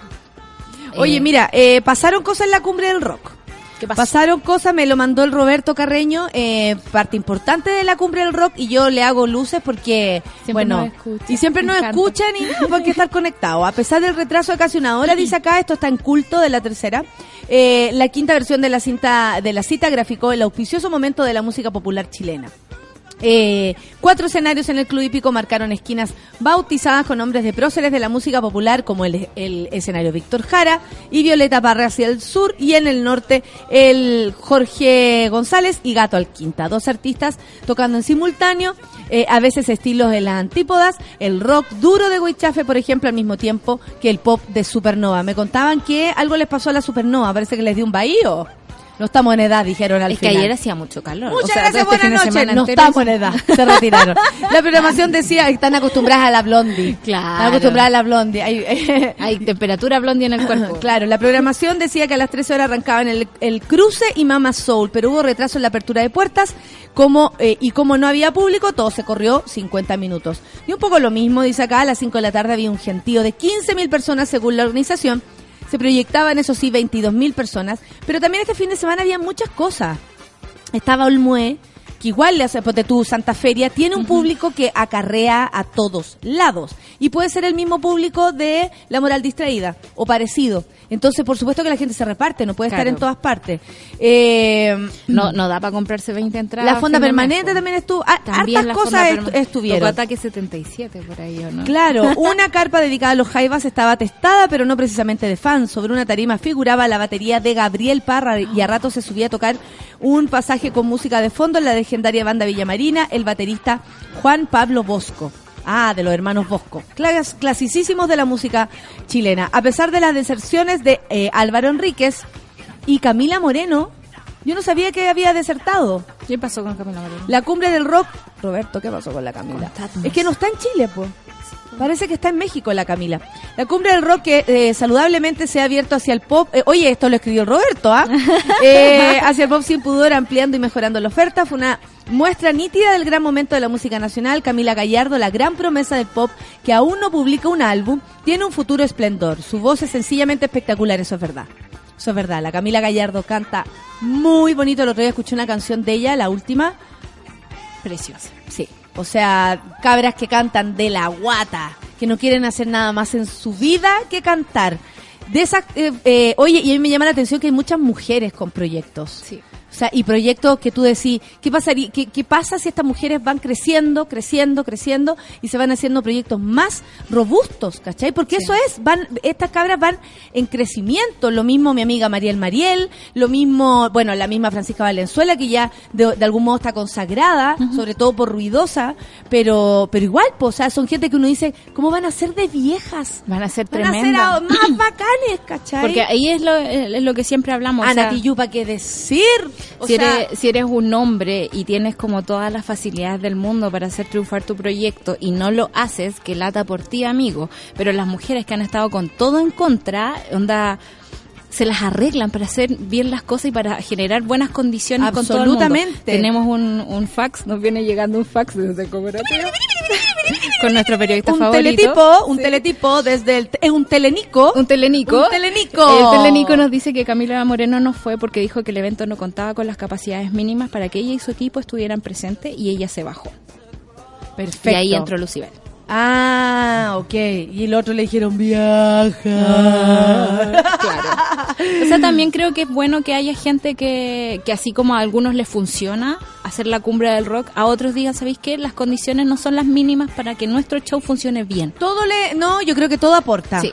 Speaker 2: Oye,
Speaker 4: Eh,
Speaker 2: mira, eh, pasaron cosas en la cumbre del rock.
Speaker 4: ¿Qué pasó?
Speaker 2: Pasaron cosas, me lo mandó el Roberto Carreño, eh, parte importante de la cumbre del rock, y yo le hago luces porque,
Speaker 4: Siempre
Speaker 2: bueno,
Speaker 4: nos escucha.
Speaker 2: y siempre nos
Speaker 4: encanta.
Speaker 2: escuchan y no, porque estar conectados. A pesar del retraso de casi una hora, dice acá, esto está en culto de la tercera. Eh, la quinta versión de la cinta, de la cita graficó el auspicioso momento de la música popular chilena. Eh, cuatro escenarios en el Club Hípico marcaron esquinas bautizadas con nombres de próceres de la música popular como el, escenario Víctor Jara y Violeta Parra hacia el sur y en el norte el Jorge González y Gato Alquinta, dos artistas tocando en simultáneo, eh, a veces estilos de las antípodas, el rock duro de Huichafe por ejemplo al mismo tiempo que el pop de Supernova. Me contaban que algo les pasó a la Supernova, parece que les dio un bahío. No estamos en edad, dijeron al
Speaker 4: Es que
Speaker 2: final.
Speaker 4: ayer hacía mucho calor.
Speaker 2: Muchas
Speaker 4: O sea,
Speaker 2: gracias,
Speaker 4: este
Speaker 2: buenas noches. No
Speaker 4: entero
Speaker 2: estamos en edad, se retiraron. La programación decía que están acostumbradas a la blondie.
Speaker 4: Claro.
Speaker 2: Están acostumbradas a la blondie. Hay-
Speaker 4: Hay temperatura blondie en el cuerpo.
Speaker 2: Claro, la programación decía que a las 13 horas arrancaban el, el cruce y Mama Soul, pero hubo retraso en la apertura de puertas como eh, y como no había público, todo se corrió 50 minutos. Y un poco lo mismo, dice acá, a las 5 de la tarde había un gentío de 15.000 personas según la organización. Se proyectaban, eso sí, 22.000 personas, pero también este fin de semana había muchas cosas. Estaba Olmué, que igual le hace, ponte tú, Santa Feria, tiene un público que acarrea a todos lados. Y puede ser el mismo público de La Moral Distraída, o parecido. Entonces, por supuesto que la gente se reparte, no puede estar en todas partes. Eh,
Speaker 4: No, no da para comprarse 20 entradas.
Speaker 2: la Fonda
Speaker 4: de
Speaker 2: Permanente también estuvo.
Speaker 4: También
Speaker 2: hartas cosas estuvieron.
Speaker 4: Tocó Ataque 77 por ahí, ¿o no?
Speaker 2: Claro, una carpa dedicada a los jaivas estaba atestada, pero no precisamente de fans. Sobre una tarima figuraba la batería de Gabriel Parra y a rato se subía a tocar un pasaje con música de fondo en la legendaria banda Villamarina, el baterista Juan Pablo Bosco. Ah, de los hermanos Bosco. Clas- clasicísimos de la música chilena. A pesar de las deserciones de eh, Álvaro Enríquez y Camila Moreno, yo no sabía que había desertado.
Speaker 4: ¿Qué pasó con Camila Moreno?
Speaker 2: La cumbre del rock. Roberto, ¿qué pasó con la Camila? Es que no está en Chile, pues. Parece que está en México la Camila. La cumbre del rock que eh, saludablemente se ha abierto hacia el pop. eh, oye, esto lo escribió Roberto, ¿ah? Eh, hacia el pop sin pudor, ampliando y mejorando la oferta. Fue una muestra nítida del gran momento de la música nacional. Camila Gallardo, la gran promesa del pop, que aún no publica un álbum, tiene un futuro esplendor. Su voz es sencillamente espectacular, eso es verdad. Eso es verdad. La Camila Gallardo canta muy bonito. El otro día escuché una canción de ella, la última.
Speaker 4: Preciosa.
Speaker 2: Sí. O sea, cabras que cantan de la guata, que no quieren hacer nada más en su vida que cantar. De esas, eh, eh, oye, y a mí me llama la atención que hay muchas mujeres con proyectos.
Speaker 4: Sí.
Speaker 2: O sea, y proyectos que tú decís, ¿qué, pasaría, qué, qué pasa si estas mujeres van creciendo, creciendo, creciendo y se van haciendo proyectos más robustos, ¿cachai? Porque
Speaker 4: Sí.
Speaker 2: eso es, van, estas cabras van en crecimiento. Lo mismo mi amiga Mariel Mariel, lo mismo, bueno, la misma Francisca Valenzuela, que ya de, de algún modo está consagrada, sobre todo por ruidosa, pero, pero igual, pues, o sea, son gente que uno dice, ¿cómo van a ser de viejas?
Speaker 4: Van a ser
Speaker 2: Van a ser
Speaker 4: tremendas.
Speaker 2: a- más bacanes, ¿cachai?
Speaker 4: Porque ahí es lo, es lo que siempre hablamos. o
Speaker 2: Ana
Speaker 4: sea,
Speaker 2: Tijoux, ¿para qué decir? O
Speaker 4: si,
Speaker 2: sea,
Speaker 4: eres, si eres un hombre y tienes como todas las facilidades del mundo para hacer triunfar tu proyecto y no lo haces, que lata por ti, amigo. Pero las mujeres que han estado con todo en contra, onda se las arreglan para hacer bien las cosas y para generar buenas condiciones con todo el mundo.
Speaker 2: Absolutamente.
Speaker 4: Tenemos un, un fax, nos viene llegando un fax desde el cooperativo con nuestro periodista
Speaker 2: un
Speaker 4: favorito.
Speaker 2: teletipo, un teletipo desde el, es un telenico.
Speaker 4: Un telenico.
Speaker 2: Un telenico.
Speaker 4: El telenico nos dice que Camila Moreno no fue porque dijo que el evento no contaba con las capacidades mínimas para que ella y su equipo estuvieran presentes y ella se bajó.
Speaker 2: Perfecto.
Speaker 4: Y ahí entró Lucibel.
Speaker 2: Ah, ok. Y el otro le dijeron, viaja.
Speaker 4: Claro. O sea, también creo que es bueno que haya gente que, que así como a algunos les funciona hacer la cumbre del rock, a otros digan, ¿sabéis qué? Las condiciones no son las mínimas para que nuestro show funcione bien.
Speaker 2: Todo le, no, yo creo que todo aporta.
Speaker 4: Sí.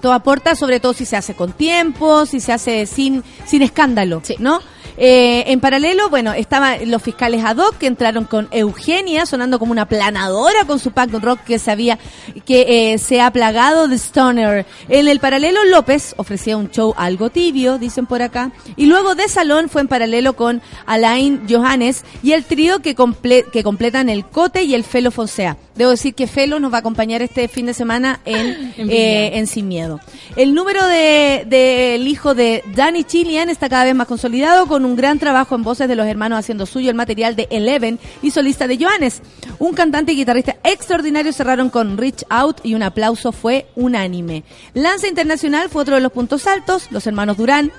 Speaker 2: Todo aporta, sobre todo si se hace con tiempo, si se hace sin, sin escándalo,
Speaker 4: Sí.
Speaker 2: ¿no? Eh, en paralelo, bueno, estaban los fiscales ad hoc que entraron con Eugenia sonando como una planadora con su pack rock que sabía que eh, se ha plagado de stoner. En el paralelo, López ofrecía un show algo tibio, dicen por acá. Y luego de Salón fue en paralelo con Alain Johannes y el trío que, comple- que completan el Cote y el Felo Fonsea. Debo decir que Felo nos va a acompañar este fin de semana en,
Speaker 4: En
Speaker 2: eh, en Sin Miedo. El número del de, del hijo de Danny Chilian está cada vez más consolidado con un gran trabajo en voces de los hermanos haciendo suyo el material de Eleven y solista de Johannes. Un cantante y guitarrista extraordinario cerraron con Reach Out y un aplauso fue unánime. Lanza Internacional fue otro de los puntos altos, los hermanos Durán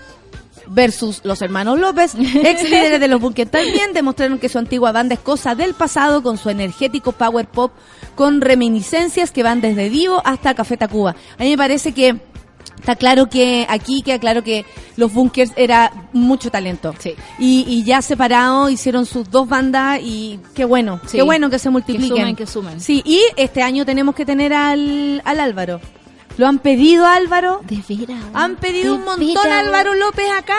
Speaker 2: versus los hermanos López, ex líderes de los Bunkers también demostraron que su antigua banda es cosa del pasado con su energético power pop con reminiscencias que van desde Divo hasta Café Tacuba. A mí me parece que está claro que aquí queda claro que los Bunkers era mucho talento.
Speaker 4: Sí.
Speaker 2: Y, y ya separados hicieron sus dos bandas y qué bueno,
Speaker 4: Sí.
Speaker 2: qué bueno que se multipliquen.
Speaker 4: sumen, que sumen.
Speaker 2: Sí, y este año tenemos que tener al, al Álvaro. ¿Lo han pedido Álvaro?
Speaker 4: De veras.
Speaker 2: Han pedido un montón a Álvaro López acá.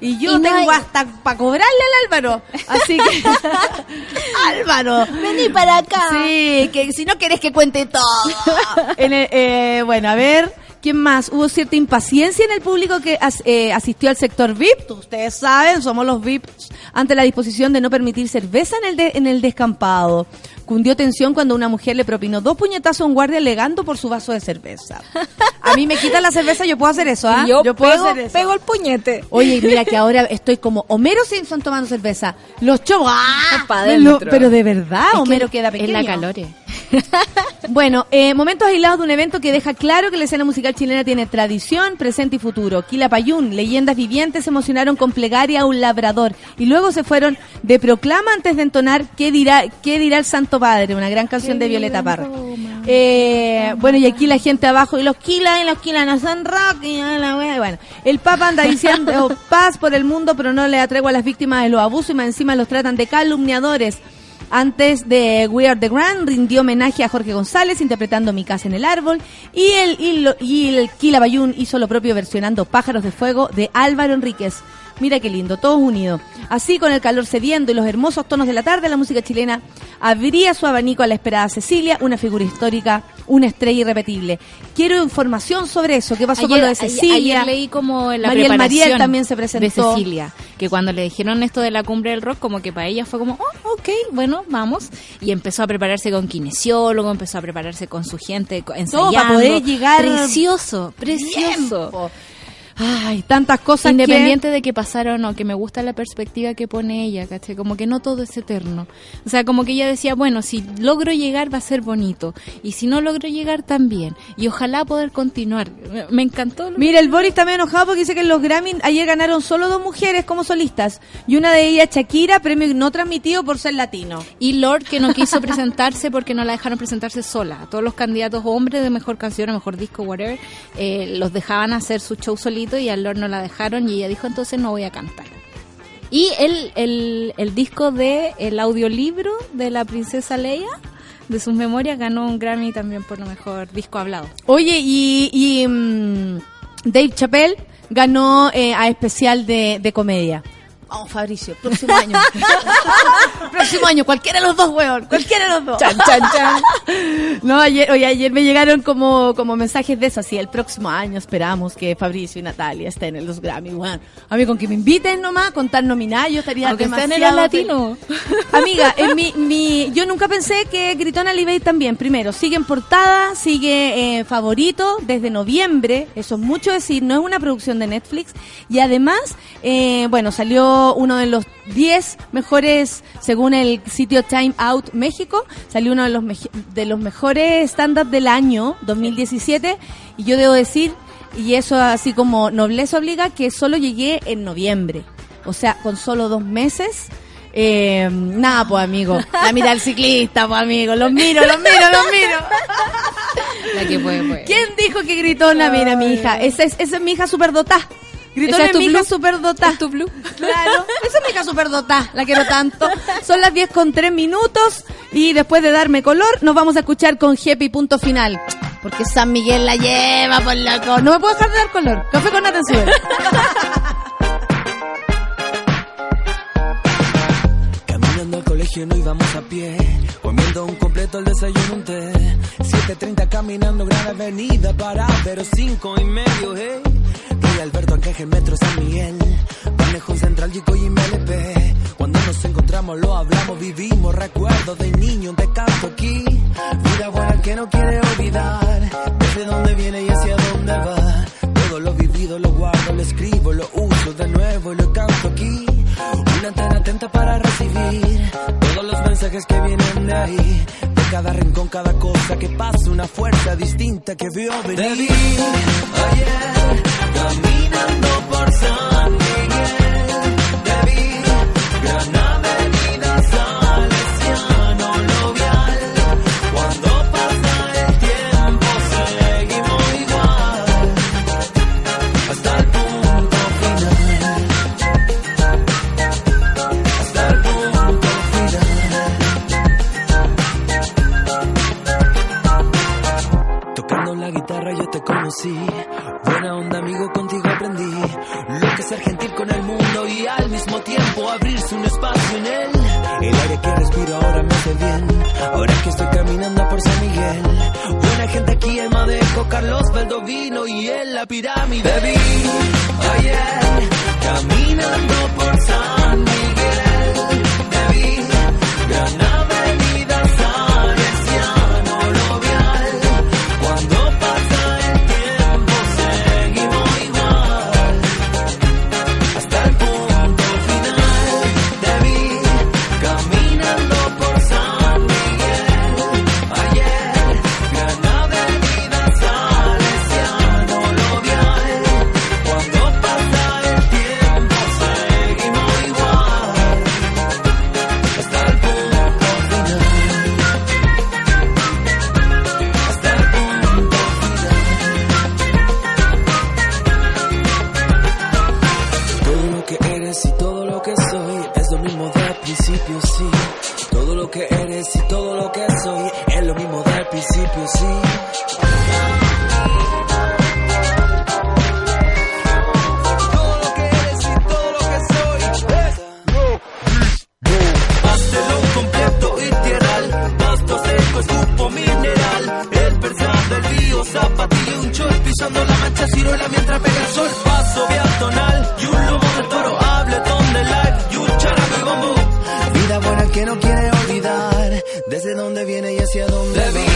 Speaker 2: Y yo
Speaker 4: Y no
Speaker 2: tengo
Speaker 4: hay-
Speaker 2: hasta para cobrarle al Álvaro. Así que. Álvaro.
Speaker 4: Vení para acá.
Speaker 2: Sí, que si no querés que cuente todo. En el- eh, bueno, a ver. ¿Quién más? Hubo cierta impaciencia en el público que as- eh, asistió al sector VIP. Ustedes saben, somos los VIPs ante la disposición de no permitir cerveza en el, de- en el descampado. Cundió tensión cuando una mujer le propinó dos puñetazos a un guardia alegando por su vaso de cerveza. A mí me quitan la cerveza, yo puedo hacer eso, ¿ah?
Speaker 4: Yo,
Speaker 2: puedo
Speaker 4: pego,
Speaker 2: hacer eso.
Speaker 4: pego el puñete.
Speaker 2: Oye, mira que ahora estoy como Homero Simpson tomando cerveza. Los chavos, ¡ah! Lo- pero de verdad,
Speaker 4: Es que
Speaker 2: Homero queda pequeño.
Speaker 4: Es la calore.
Speaker 2: Bueno, eh, momentos aislados de un evento que deja claro que la escena musical chilena tiene tradición, presente y futuro. Kila Payún, leyendas vivientes, se emocionaron con plegaria a un labrador y luego se fueron de proclama antes de entonar ¿Qué dirá, qué dirá el Santo Padre? Una gran canción de Violeta Parra. Eh, bueno, y aquí la gente abajo, y los Kila, y los Kila no son rock, y la wea, y bueno. El Papa anda diciendo paz por el mundo, pero no le da tregua a las víctimas de los abusos y más encima los tratan de calumniadores. Antes de We Are the Grand rindió homenaje a Jorge González interpretando Mi casa en el árbol y el, y Kila Bayún hizo lo propio versionando Pájaros de Fuego de Álvaro Enríquez. Mira qué lindo, todos unidos. Así con el calor cediendo y los hermosos tonos de la tarde, la música chilena abría su abanico a la esperada Cecilia, una figura histórica, una estrella irrepetible. Quiero información sobre eso, qué pasó con lo de Cecilia.
Speaker 4: ayer leí como la
Speaker 2: Mariel
Speaker 4: preparación
Speaker 2: Mariel también se presentó.
Speaker 4: de Cecilia, que cuando le dijeron esto de la cumbre del rock, como que para ella fue como, oh, ok, bueno, vamos. Y empezó a prepararse con kinesiólogo, empezó a prepararse con su gente, ensayando.
Speaker 2: para poder llegar
Speaker 4: Precioso, precioso.
Speaker 2: Tiempo. Ay, tantas cosas
Speaker 4: Independiente de que pasaron o no, que me gusta la perspectiva que pone ella, ¿cachai? Como que no todo es eterno. O sea, como que ella decía, bueno, si logro llegar va a ser bonito. Y si no logro llegar también. Y ojalá poder continuar. Me, encantó. lo-
Speaker 2: Mira, el Boris medio enojado porque dice que en los Grammy ayer ganaron solo dos mujeres como solistas. Y una de ellas, Shakira, premio no transmitido por ser latino.
Speaker 4: Y Lord que no quiso presentarse porque no la dejaron presentarse sola. Todos los candidatos hombres de mejor canción o mejor disco, whatever, eh, los dejaban hacer su show y a Lord no la dejaron y ella dijo entonces no voy a cantar. Y el, el, el disco de el audiolibro de la princesa Leia de sus memorias ganó un Grammy también por lo mejor disco hablado.
Speaker 2: Oye, y, y, mm, Dave Chappelle ganó eh, a especial de, de comedia. Vamos, Fabricio, próximo año. próximo año, cualquiera de los dos, weón. Cualquiera de los dos.
Speaker 4: Chan, chan, chan.
Speaker 2: No, ayer, oye, ayer me llegaron como, como mensajes de eso, así, el próximo año esperamos que Fabricio y Natalia estén en los Grammy, weón. A mí con que me inviten nomás, con tal nominada, yo estaría
Speaker 4: Aunque en
Speaker 2: demasiado
Speaker 4: el latino.
Speaker 2: Amiga, en mi, mi, yo nunca pensé que Gritona Libey también, primero, sigue en portada, sigue eh, favorito desde noviembre, eso es mucho decir, no es una producción de Netflix, y además, eh, bueno, salió uno de los 10 mejores, según el sitio Time Out México, salió uno de los, de los mejores stand-up del año 2017 y yo debo decir, y eso así como nobleza obliga, que solo llegué en noviembre. O sea, con solo dos meses. Eh, nada, pues amigo. La mira el ciclista, pues amigo. Los miro, los miro, los miro.
Speaker 4: La que puede, puede.
Speaker 2: ¿Quién dijo que gritona? Mira, mi hija. Esa es, esa es mi hija superdotá. Gritona
Speaker 4: ¿Esa
Speaker 2: es
Speaker 4: tu
Speaker 2: mi hija
Speaker 4: blue?
Speaker 2: superdotá.
Speaker 4: ¿Es tu blue?
Speaker 2: Claro, esa es mi hija superdotá. La quiero tanto. Son las 10 con 3 minutos. Y después de darme color, nos vamos a escuchar con Jepi punto final. Porque San Miguel la lleva por la co- No me puedo dejar de dar color. Café con atención.
Speaker 3: Caminando al colegio no íbamos a pie, comiendo un completo el desayuno un té. 7.30 caminando gran avenida para pero cinco y medio, hey. Rey Alberto Arcángel Metro San Miguel, Manejo Central Chico y MLP. Cuando nos encontramos lo hablamos, vivimos recuerdos de niño de canto aquí. Vida buena que no quiere olvidar, desde dónde viene y hacia dónde va. Todo lo vivido lo guardo, lo escribo, lo uso de nuevo y lo canto aquí. Una antena atenta para recibir todos los mensajes que vienen de ahí. De cada rincón, cada cosa que pasa, una fuerza distinta que vio venir. Te ayer caminando por San Miguel. Te Buena onda, amigo, contigo aprendí. Lo que es ser gentil con el mundo y al mismo tiempo abrirse un espacio en él. El aire que respiro ahora me hace bien. Ahora que estoy caminando por San Miguel. Buena gente aquí, el Madejo, Carlos Valdovino y en la pirámide. Vi ayer caminando por San Miguel. Te vi lo que eres y todo lo que soy. Es lo mismo del principio, sí. Zapatillo, un chor, pisando la mancha, ciruela mientras pega el sol, paso peatonal, y un lobo de toro, habletón de live, y un characo y bambú. Vida buena que no quiere desde dónde viene y hacia dónde va.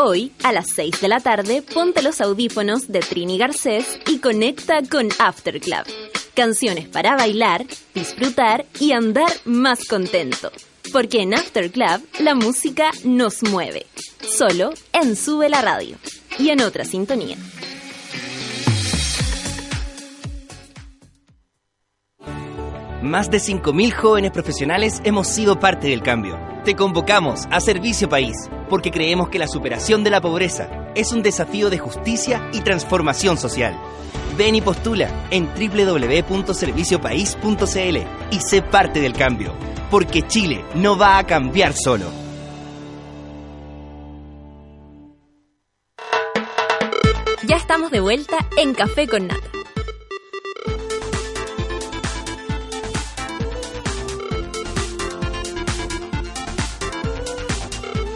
Speaker 1: Hoy, a las 6 de la tarde, ponte los audífonos de Trini Garcés y conecta con After Club. Canciones para bailar, disfrutar y andar más contento. Porque en After Club la música nos mueve. Solo en Sube la Radio. Y en otra sintonía.
Speaker 6: Más de 5.000 jóvenes profesionales hemos sido parte del cambio. Te convocamos a Servicio País, porque creemos que la superación de la pobreza es un desafío de justicia y transformación social. Ven y postula en www.serviciopaís.cl y sé parte del cambio, porque Chile no va a cambiar solo.
Speaker 1: Ya estamos de vuelta en Café con Nata.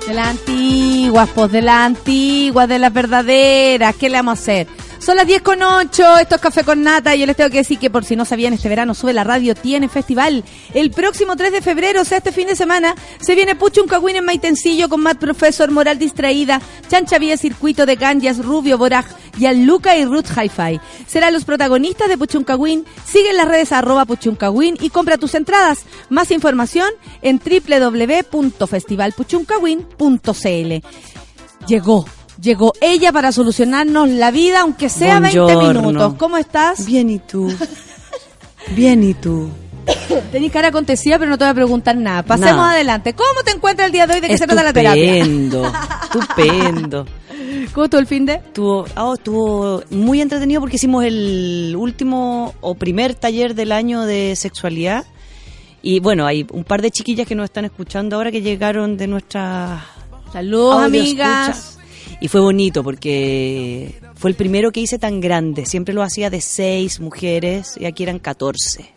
Speaker 2: De las antiguas, pues de las antiguas, de las verdaderas. ¿Qué le vamos a hacer? Son las 10 con 8, esto es Café con Nata y yo les tengo que decir que por si no sabían, este verano Sube la Radio tiene festival. El próximo 3 de febrero, o sea, este fin de semana, se viene Puchun Cagüín en Maitencillo con Matt Professor, Moral Distraída, Chancha Vía Circuito de Ganjas, Rubio, Boraj, Luca y Ruth Hi-Fi. Serán los protagonistas de Puchun Cagüín. Sigue en las redes arroba Puchun Cagüín y compra tus entradas. Más información en www.festivalpuchuncagüín.cl. Llegó Llegó ella para solucionarnos la vida, aunque sea 20
Speaker 7: Buongiorno.
Speaker 2: minutos. ¿Cómo estás?
Speaker 7: Bien, ¿y tú? Bien, ¿y tú?
Speaker 2: Tenís cara acontecida, pero no te voy a preguntar nada. Pasemos
Speaker 7: Nada.
Speaker 2: adelante. ¿Cómo te encuentras el día de hoy? ¿De qué se trata la terapia?
Speaker 7: Estupendo, estupendo.
Speaker 2: ¿Cómo estuvo el fin de?
Speaker 7: Estuvo, ah, estuvo muy entretenido porque hicimos el último o primer taller del año de sexualidad. Y bueno, hay un par de chiquillas que nos están escuchando ahora que llegaron de nuestra
Speaker 2: Saludos, amigas.
Speaker 7: escucha. Y fue bonito porque fue el primero que hice tan grande. Siempre lo hacía de seis mujeres y aquí eran 14.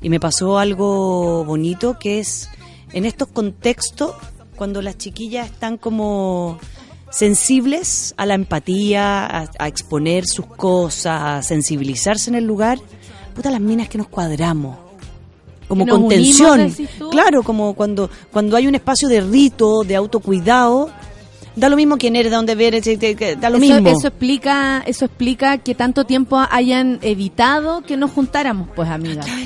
Speaker 7: Y me pasó algo bonito que es en estos contextos, cuando las chiquillas están como sensibles a la empatía, a, a exponer sus cosas, a sensibilizarse en el lugar, puta las minas que nos cuadramos. Como contención.
Speaker 2: unimos.
Speaker 7: Claro, como cuando, cuando hay un espacio de rito, de autocuidado, da lo mismo quién eres, de dónde vienes, da lo
Speaker 2: eso,
Speaker 7: mismo.
Speaker 2: eso explica, eso explica que tanto tiempo hayan evitado que nos juntáramos, pues, amigas.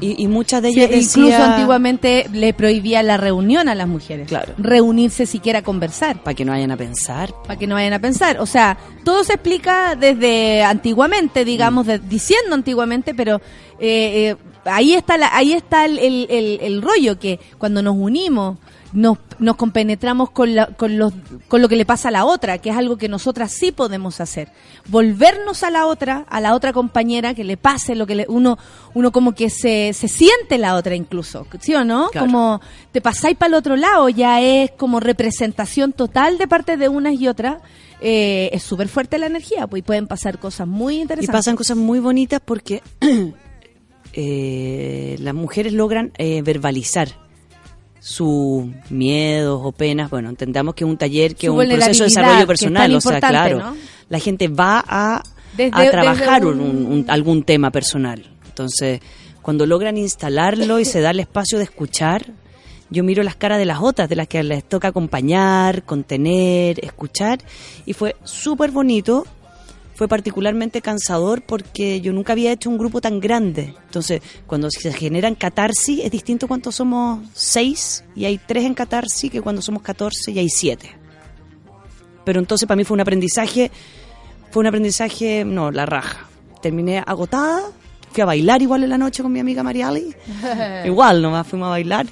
Speaker 7: Y, y muchas de
Speaker 2: Sí,
Speaker 7: ellas
Speaker 2: incluso antiguamente le prohibía la reunión a las mujeres.
Speaker 7: Claro.
Speaker 2: Reunirse siquiera a conversar.
Speaker 7: para que no vayan a pensar.
Speaker 2: para que no vayan a pensar. O sea, todo se explica desde antiguamente, digamos, de- diciendo antiguamente, pero eh, eh, ahí está la, ahí está el, el- el- el rollo que cuando nos unimos nos, nos compenetramos con, la- con, los, con lo que le pasa a la otra, que es algo que nosotras sí podemos hacer. Volvernos a la otra, a la otra compañera, que le pase lo que le, uno, uno como que se, se siente la otra incluso, ¿sí o no?
Speaker 7: Claro.
Speaker 2: Como te pasáis para el otro lado, ya es como representación total de parte de unas y otras. Eh, es súper fuerte la energía, pues y pueden pasar cosas muy
Speaker 7: Y
Speaker 2: interesantes.
Speaker 7: pasan cosas muy bonitas porque eh, las mujeres logran eh, verbalizar sus miedos o penas. Bueno, entendamos que es un taller que es un proceso de desarrollo personal. O sea, claro,
Speaker 2: ¿no?
Speaker 7: la gente va a,
Speaker 2: Desde-
Speaker 7: a trabajar
Speaker 2: desde
Speaker 7: un-
Speaker 2: un-
Speaker 7: un- algún tema personal. Entonces, cuando logran instalarlo y se da el espacio de escuchar, yo miro las caras de las otras, de las que les toca acompañar, contener, escuchar, y fue súper bonito. Fue particularmente cansador porque yo nunca había hecho un grupo tan grande. Entonces, cuando se generan catarsis, es distinto cuando somos seis y hay tres en catarsis que cuando somos 14 y hay siete. Pero entonces para mí fue un aprendizaje, fue un aprendizaje, no, la raja. Terminé agotada, fui a bailar igual en la noche con mi amiga Mariali. igual nomás fuimos a bailar.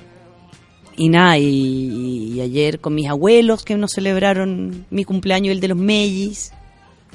Speaker 7: Y nada, y, y ayer con mis abuelos que nos celebraron mi cumpleaños el de los mellis.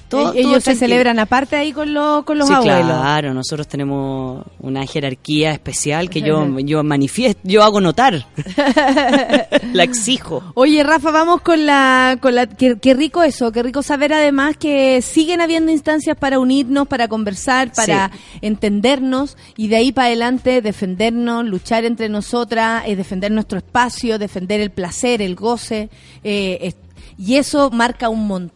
Speaker 7: Todo-
Speaker 2: E- Ellos
Speaker 7: todo
Speaker 2: se celebran aparte ahí con, los con los
Speaker 7: sí,
Speaker 2: abuelos.
Speaker 7: claro, nosotros tenemos una jerarquía especial que yo, yo manifiesto, yo hago notar. la exijo.
Speaker 2: Oye, Rafa, vamos con la... Con la qué, qué rico eso, qué rico saber además que siguen habiendo instancias para unirnos, para conversar, para entendernos y de ahí para adelante defendernos, luchar entre nosotras, eh, defender nuestro espacio, defender el placer, el goce. eh, y eso marca un montón,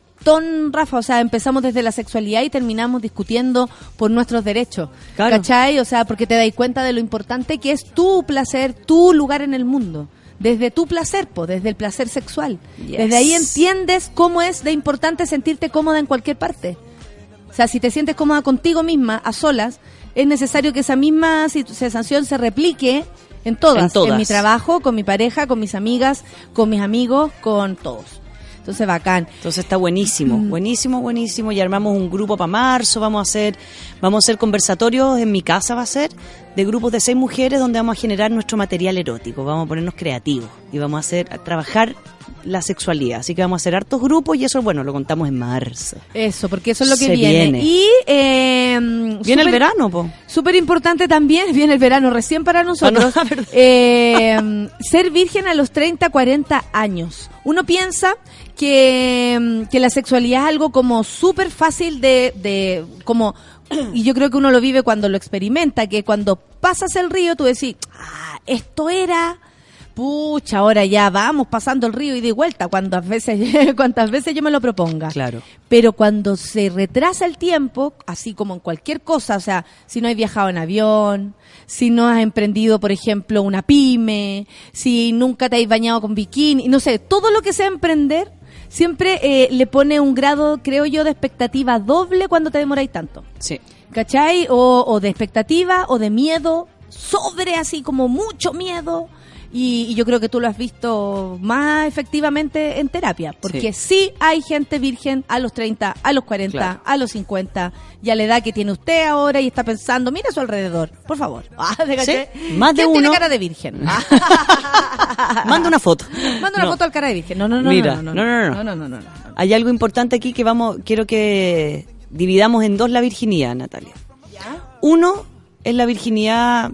Speaker 2: Rafa. O sea, empezamos desde la sexualidad y terminamos discutiendo por nuestros derechos.
Speaker 7: Claro.
Speaker 2: ¿Cachai? O sea, porque te das cuenta de lo importante que es tu placer, tu lugar en el mundo. Desde tu placer, po, desde el placer sexual.
Speaker 7: Yes.
Speaker 2: Desde ahí entiendes cómo es de importante sentirte cómoda en cualquier parte. O sea, si te sientes cómoda contigo misma, a solas, es necesario que esa misma sensación se replique en todas,
Speaker 7: En todas.
Speaker 2: mi trabajo, con mi pareja, con mis amigas, con mis amigos, con todos. Entonces, bacán.
Speaker 7: Entonces está buenísimo,
Speaker 2: Mm.
Speaker 7: buenísimo, buenísimo. Y armamos un grupo para marzo, vamos a hacer, vamos a hacer conversatorios en mi casa va a ser, de grupos de seis mujeres donde vamos a generar nuestro material erótico, vamos a ponernos creativos y vamos a hacer, a trabajar la sexualidad. Así que vamos a hacer hartos grupos y eso, bueno, lo contamos en marzo.
Speaker 2: Eso, porque eso es lo que
Speaker 7: Se
Speaker 2: viene.
Speaker 7: viene.
Speaker 2: Y eh,
Speaker 7: Viene el verano, po.
Speaker 2: Súper importante también, viene el verano recién para nosotros,
Speaker 7: Ah, no, verdad.
Speaker 2: eh, ser virgen a los 30, 40 años. Uno piensa que, mm, que la sexualidad es algo como súper fácil de, de, como, y yo creo que uno lo vive cuando lo experimenta, que cuando pasas el río tú decís, ah, esto era... Pucha, ahora ya vamos pasando el río y de vuelta, cuantas veces, cuantas veces yo me lo proponga.
Speaker 7: Claro.
Speaker 2: Pero cuando se retrasa el tiempo, así como en cualquier cosa, o sea, si no has viajado en avión, si no has emprendido, por ejemplo, una pyme, si nunca te has bañado con bikini, no sé, todo lo que sea emprender, siempre eh, le pone un grado, creo yo, de expectativa doble cuando te demoráis tanto.
Speaker 7: Sí.
Speaker 2: ¿Cachai? O, o de expectativa, o de miedo, sobre así como mucho miedo. Y, y yo creo que tú lo has visto más efectivamente en terapia, porque sí, hay gente virgen a los 30, a los 40,
Speaker 7: Claro.
Speaker 2: a los 50, y a la edad que tiene usted ahora y está pensando, mira a su alrededor, por favor. Ah, ¿te caché?
Speaker 7: más de
Speaker 2: ¿Quién tiene
Speaker 7: uno.
Speaker 2: cara de virgen?
Speaker 7: Manda una foto.
Speaker 2: Manda una
Speaker 7: No.
Speaker 2: foto al cara de virgen. No, no, no.
Speaker 7: Mira,
Speaker 2: no,
Speaker 7: no, no, no.
Speaker 2: no, no, no, no, no.
Speaker 7: Hay algo importante aquí que vamos, quiero que dividamos en dos la virginidad, Natalia. Uno es la virginidad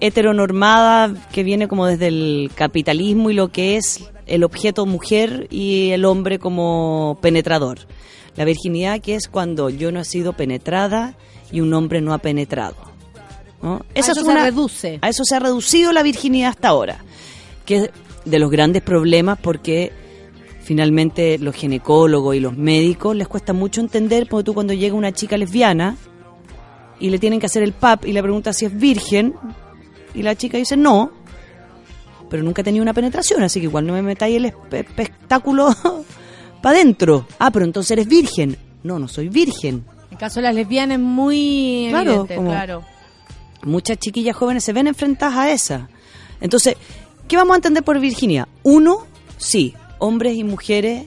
Speaker 7: heteronormada que viene como desde el capitalismo y lo que es el objeto mujer y el hombre como penetrador. La virginidad que es cuando yo no he sido penetrada y un hombre no ha penetrado. ¿no? Esa
Speaker 2: eso
Speaker 7: es
Speaker 2: se reduce.
Speaker 7: A eso se ha reducido la virginidad hasta ahora, que es de los grandes problemas porque finalmente los ginecólogos y los médicos les cuesta mucho entender, porque tú cuando llega una chica lesbiana y le tienen que hacer el PAP y le preguntas si es virgen, y la chica dice no, pero nunca he tenido una penetración, así que igual no me metáis el espe- espectáculo para adentro. Ah, pero entonces eres virgen. No, no soy virgen.
Speaker 2: En caso de las lesbianas es muy
Speaker 7: Claro,
Speaker 2: evidente,
Speaker 7: como-
Speaker 2: claro.
Speaker 7: muchas chiquillas jóvenes se ven enfrentadas a esa. Entonces, ¿qué vamos a entender por virginidad? Uno, sí, hombres y mujeres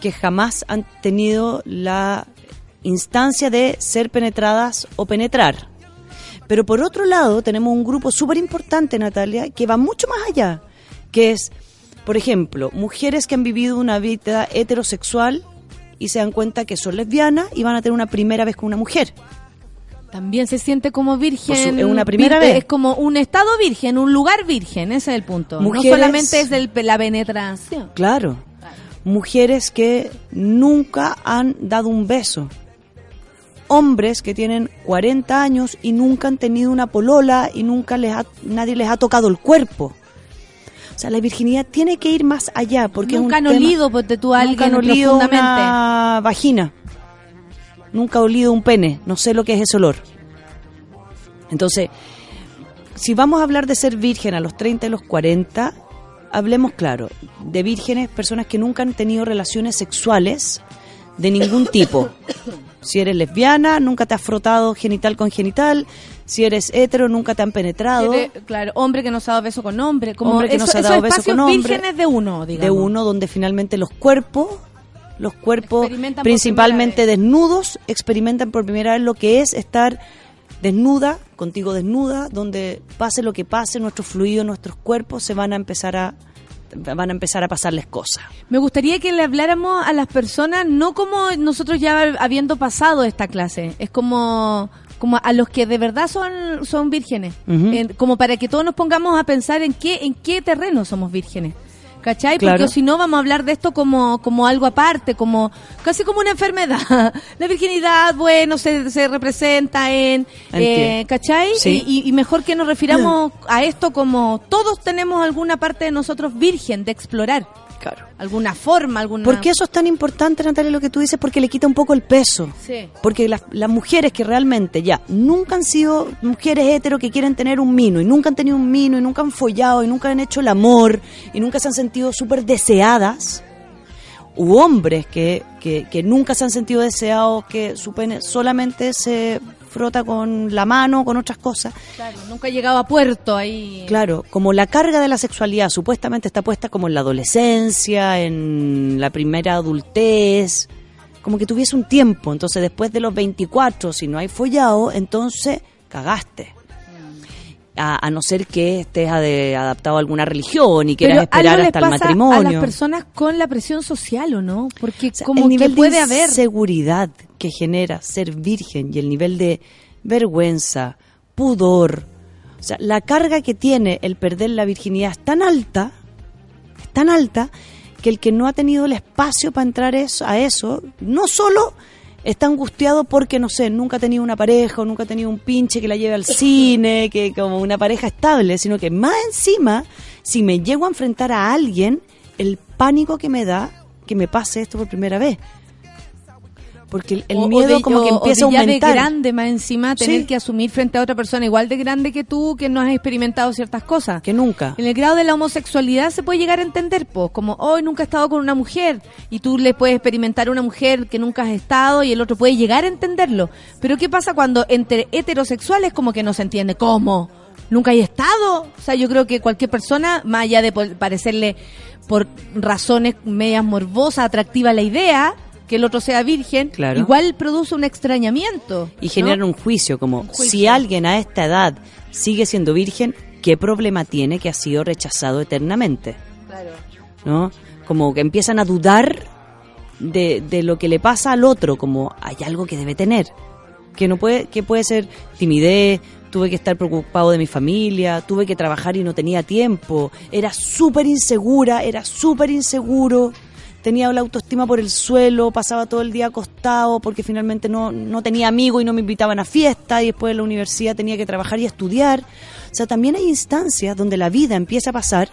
Speaker 7: que jamás han tenido la instancia de ser penetradas o penetrar. Pero por otro lado, tenemos un grupo súper importante, Natalia, que va mucho más allá, que es, por ejemplo, mujeres que han vivido una vida heterosexual y se dan cuenta que son lesbianas y van a tener una primera vez con una mujer.
Speaker 2: También se siente como virgen.
Speaker 7: Por su- es una primera vez.
Speaker 2: Es como un estado virgen, un lugar virgen, ese es el punto.
Speaker 7: Mujeres-
Speaker 2: No solamente es del- la penetración.
Speaker 7: Claro. Mujeres que nunca han dado un beso. Hombres que tienen 40 años y nunca han tenido una polola y nunca les ha- nadie les ha tocado el cuerpo. O sea, la virginidad tiene que ir más allá porque
Speaker 2: Nunca
Speaker 7: es
Speaker 2: han
Speaker 7: un tema-
Speaker 2: olido, ponte tú a
Speaker 7: nunca
Speaker 2: alguien
Speaker 7: han olido una vagina. Nunca he olido un pene. No sé lo que es ese olor. Entonces, si vamos a hablar de ser virgen a los 30 y los 40, hablemos claro, de vírgenes, personas que nunca han tenido relaciones sexuales de ningún tipo. Si eres lesbiana, nunca te has frotado genital con genital. Si eres hetero, nunca te han penetrado.
Speaker 2: Claro, hombre que no se ha dado beso con hombre. Como
Speaker 7: Hombre que no se ha dado beso con hombre.
Speaker 2: vírgenes de uno, digamos.
Speaker 7: de uno donde finalmente los cuerpos, los cuerpos principalmente desnudos, experimentan por primera vez lo que es estar desnuda, contigo desnuda, donde pase lo que pase, nuestros fluidos, nuestros cuerpos se van a empezar a van a empezar a pasarles cosas.
Speaker 2: Me gustaría que le habláramos a las personas, no como nosotros ya habiendo pasado esta clase, es como como a los que de verdad son son vírgenes. En- como para que todos nos pongamos a pensar en qué en qué terreno somos vírgenes. ¿Cachai?
Speaker 7: Claro.
Speaker 2: Porque si no vamos a hablar de esto como, como algo aparte, como casi como una enfermedad. La virginidad, bueno, se, se representa en...
Speaker 7: ¿En
Speaker 2: eh? ¿Cachai?
Speaker 7: Sí.
Speaker 2: Y- y mejor que nos refiramos a esto como todos tenemos alguna parte de nosotros virgen de explorar.
Speaker 7: Claro.
Speaker 2: Alguna forma, alguna...
Speaker 7: ¿Por qué eso es tan importante, Natalia, lo que tú dices? Porque le quita un poco el peso.
Speaker 2: Sí.
Speaker 7: Porque las, las mujeres que realmente ya nunca han sido mujeres hetero que quieren tener un mino y nunca han tenido un mino y nunca han follado y nunca han hecho el amor y nunca se han sentido súper deseadas, u hombres que, que, que nunca se han sentido deseados, que su pene solamente se frota con la mano, con otras cosas.
Speaker 2: Claro, nunca he llegado a puerto ahí.
Speaker 7: Claro, como la carga de la sexualidad supuestamente está puesta como en la adolescencia, en la primera adultez, como que tuviese un tiempo. Entonces, después de los 24, si no hay follado, entonces cagaste. A, a no ser que estés adaptado a alguna religión y quieras
Speaker 2: Pero
Speaker 7: esperar hasta el matrimonio.
Speaker 2: a las personas con la presión social, ¿o no? Porque
Speaker 7: O sea,
Speaker 2: como
Speaker 7: el nivel
Speaker 2: que puede
Speaker 7: de
Speaker 2: haber...
Speaker 7: seguridad que genera ser virgen y el nivel de vergüenza, pudor, o sea, la carga que tiene el perder la virginidad es tan alta, es tan alta que el que no ha tenido el espacio para entrar eso, a eso, no solo está angustiado porque no sé, nunca ha tenido una pareja o nunca ha tenido un pinche que la lleve al cine, que como una pareja estable, sino que más encima, si me llego a enfrentar a alguien, el pánico que me da que me pase esto por primera vez. Porque el, el
Speaker 2: O- o
Speaker 7: miedo
Speaker 2: de-
Speaker 7: como que empieza a aumentar.
Speaker 2: de grande más encima tener
Speaker 7: Sí.
Speaker 2: que asumir frente a otra persona igual de grande que tú que no has experimentado ciertas cosas.
Speaker 7: Que nunca.
Speaker 2: En el grado de la homosexualidad se puede llegar a entender, pues, como hoy nunca he estado con una mujer y tú le puedes experimentar a una mujer que nunca has estado y el otro puede llegar a entenderlo. Pero ¿qué pasa cuando entre heterosexuales como que no se entiende? ¿Cómo? ¿Nunca hay estado? O sea, yo creo que cualquier persona, más allá de parecerle por razones medias morbosas, atractiva la idea, que el otro sea virgen,
Speaker 7: Claro.
Speaker 2: igual produce un extrañamiento.
Speaker 7: y
Speaker 2: ¿no?
Speaker 7: generan un juicio como
Speaker 2: juicio.
Speaker 7: si alguien a esta edad sigue siendo virgen, ¿qué problema tiene que ha sido rechazado eternamente? ¿No? Como que empiezan a dudar de, de lo que le pasa al otro, como hay algo que debe tener, que no puede que puede ser timidez, tuve que estar preocupado de mi familia, tuve que trabajar y no tenía tiempo, era súper insegura, era súper inseguro, tenía la autoestima por el suelo, pasaba todo el día acostado porque finalmente no, no tenía amigos y no me invitaban a fiesta y después de la universidad tenía que trabajar y estudiar. O sea, también hay instancias donde la vida empieza a pasar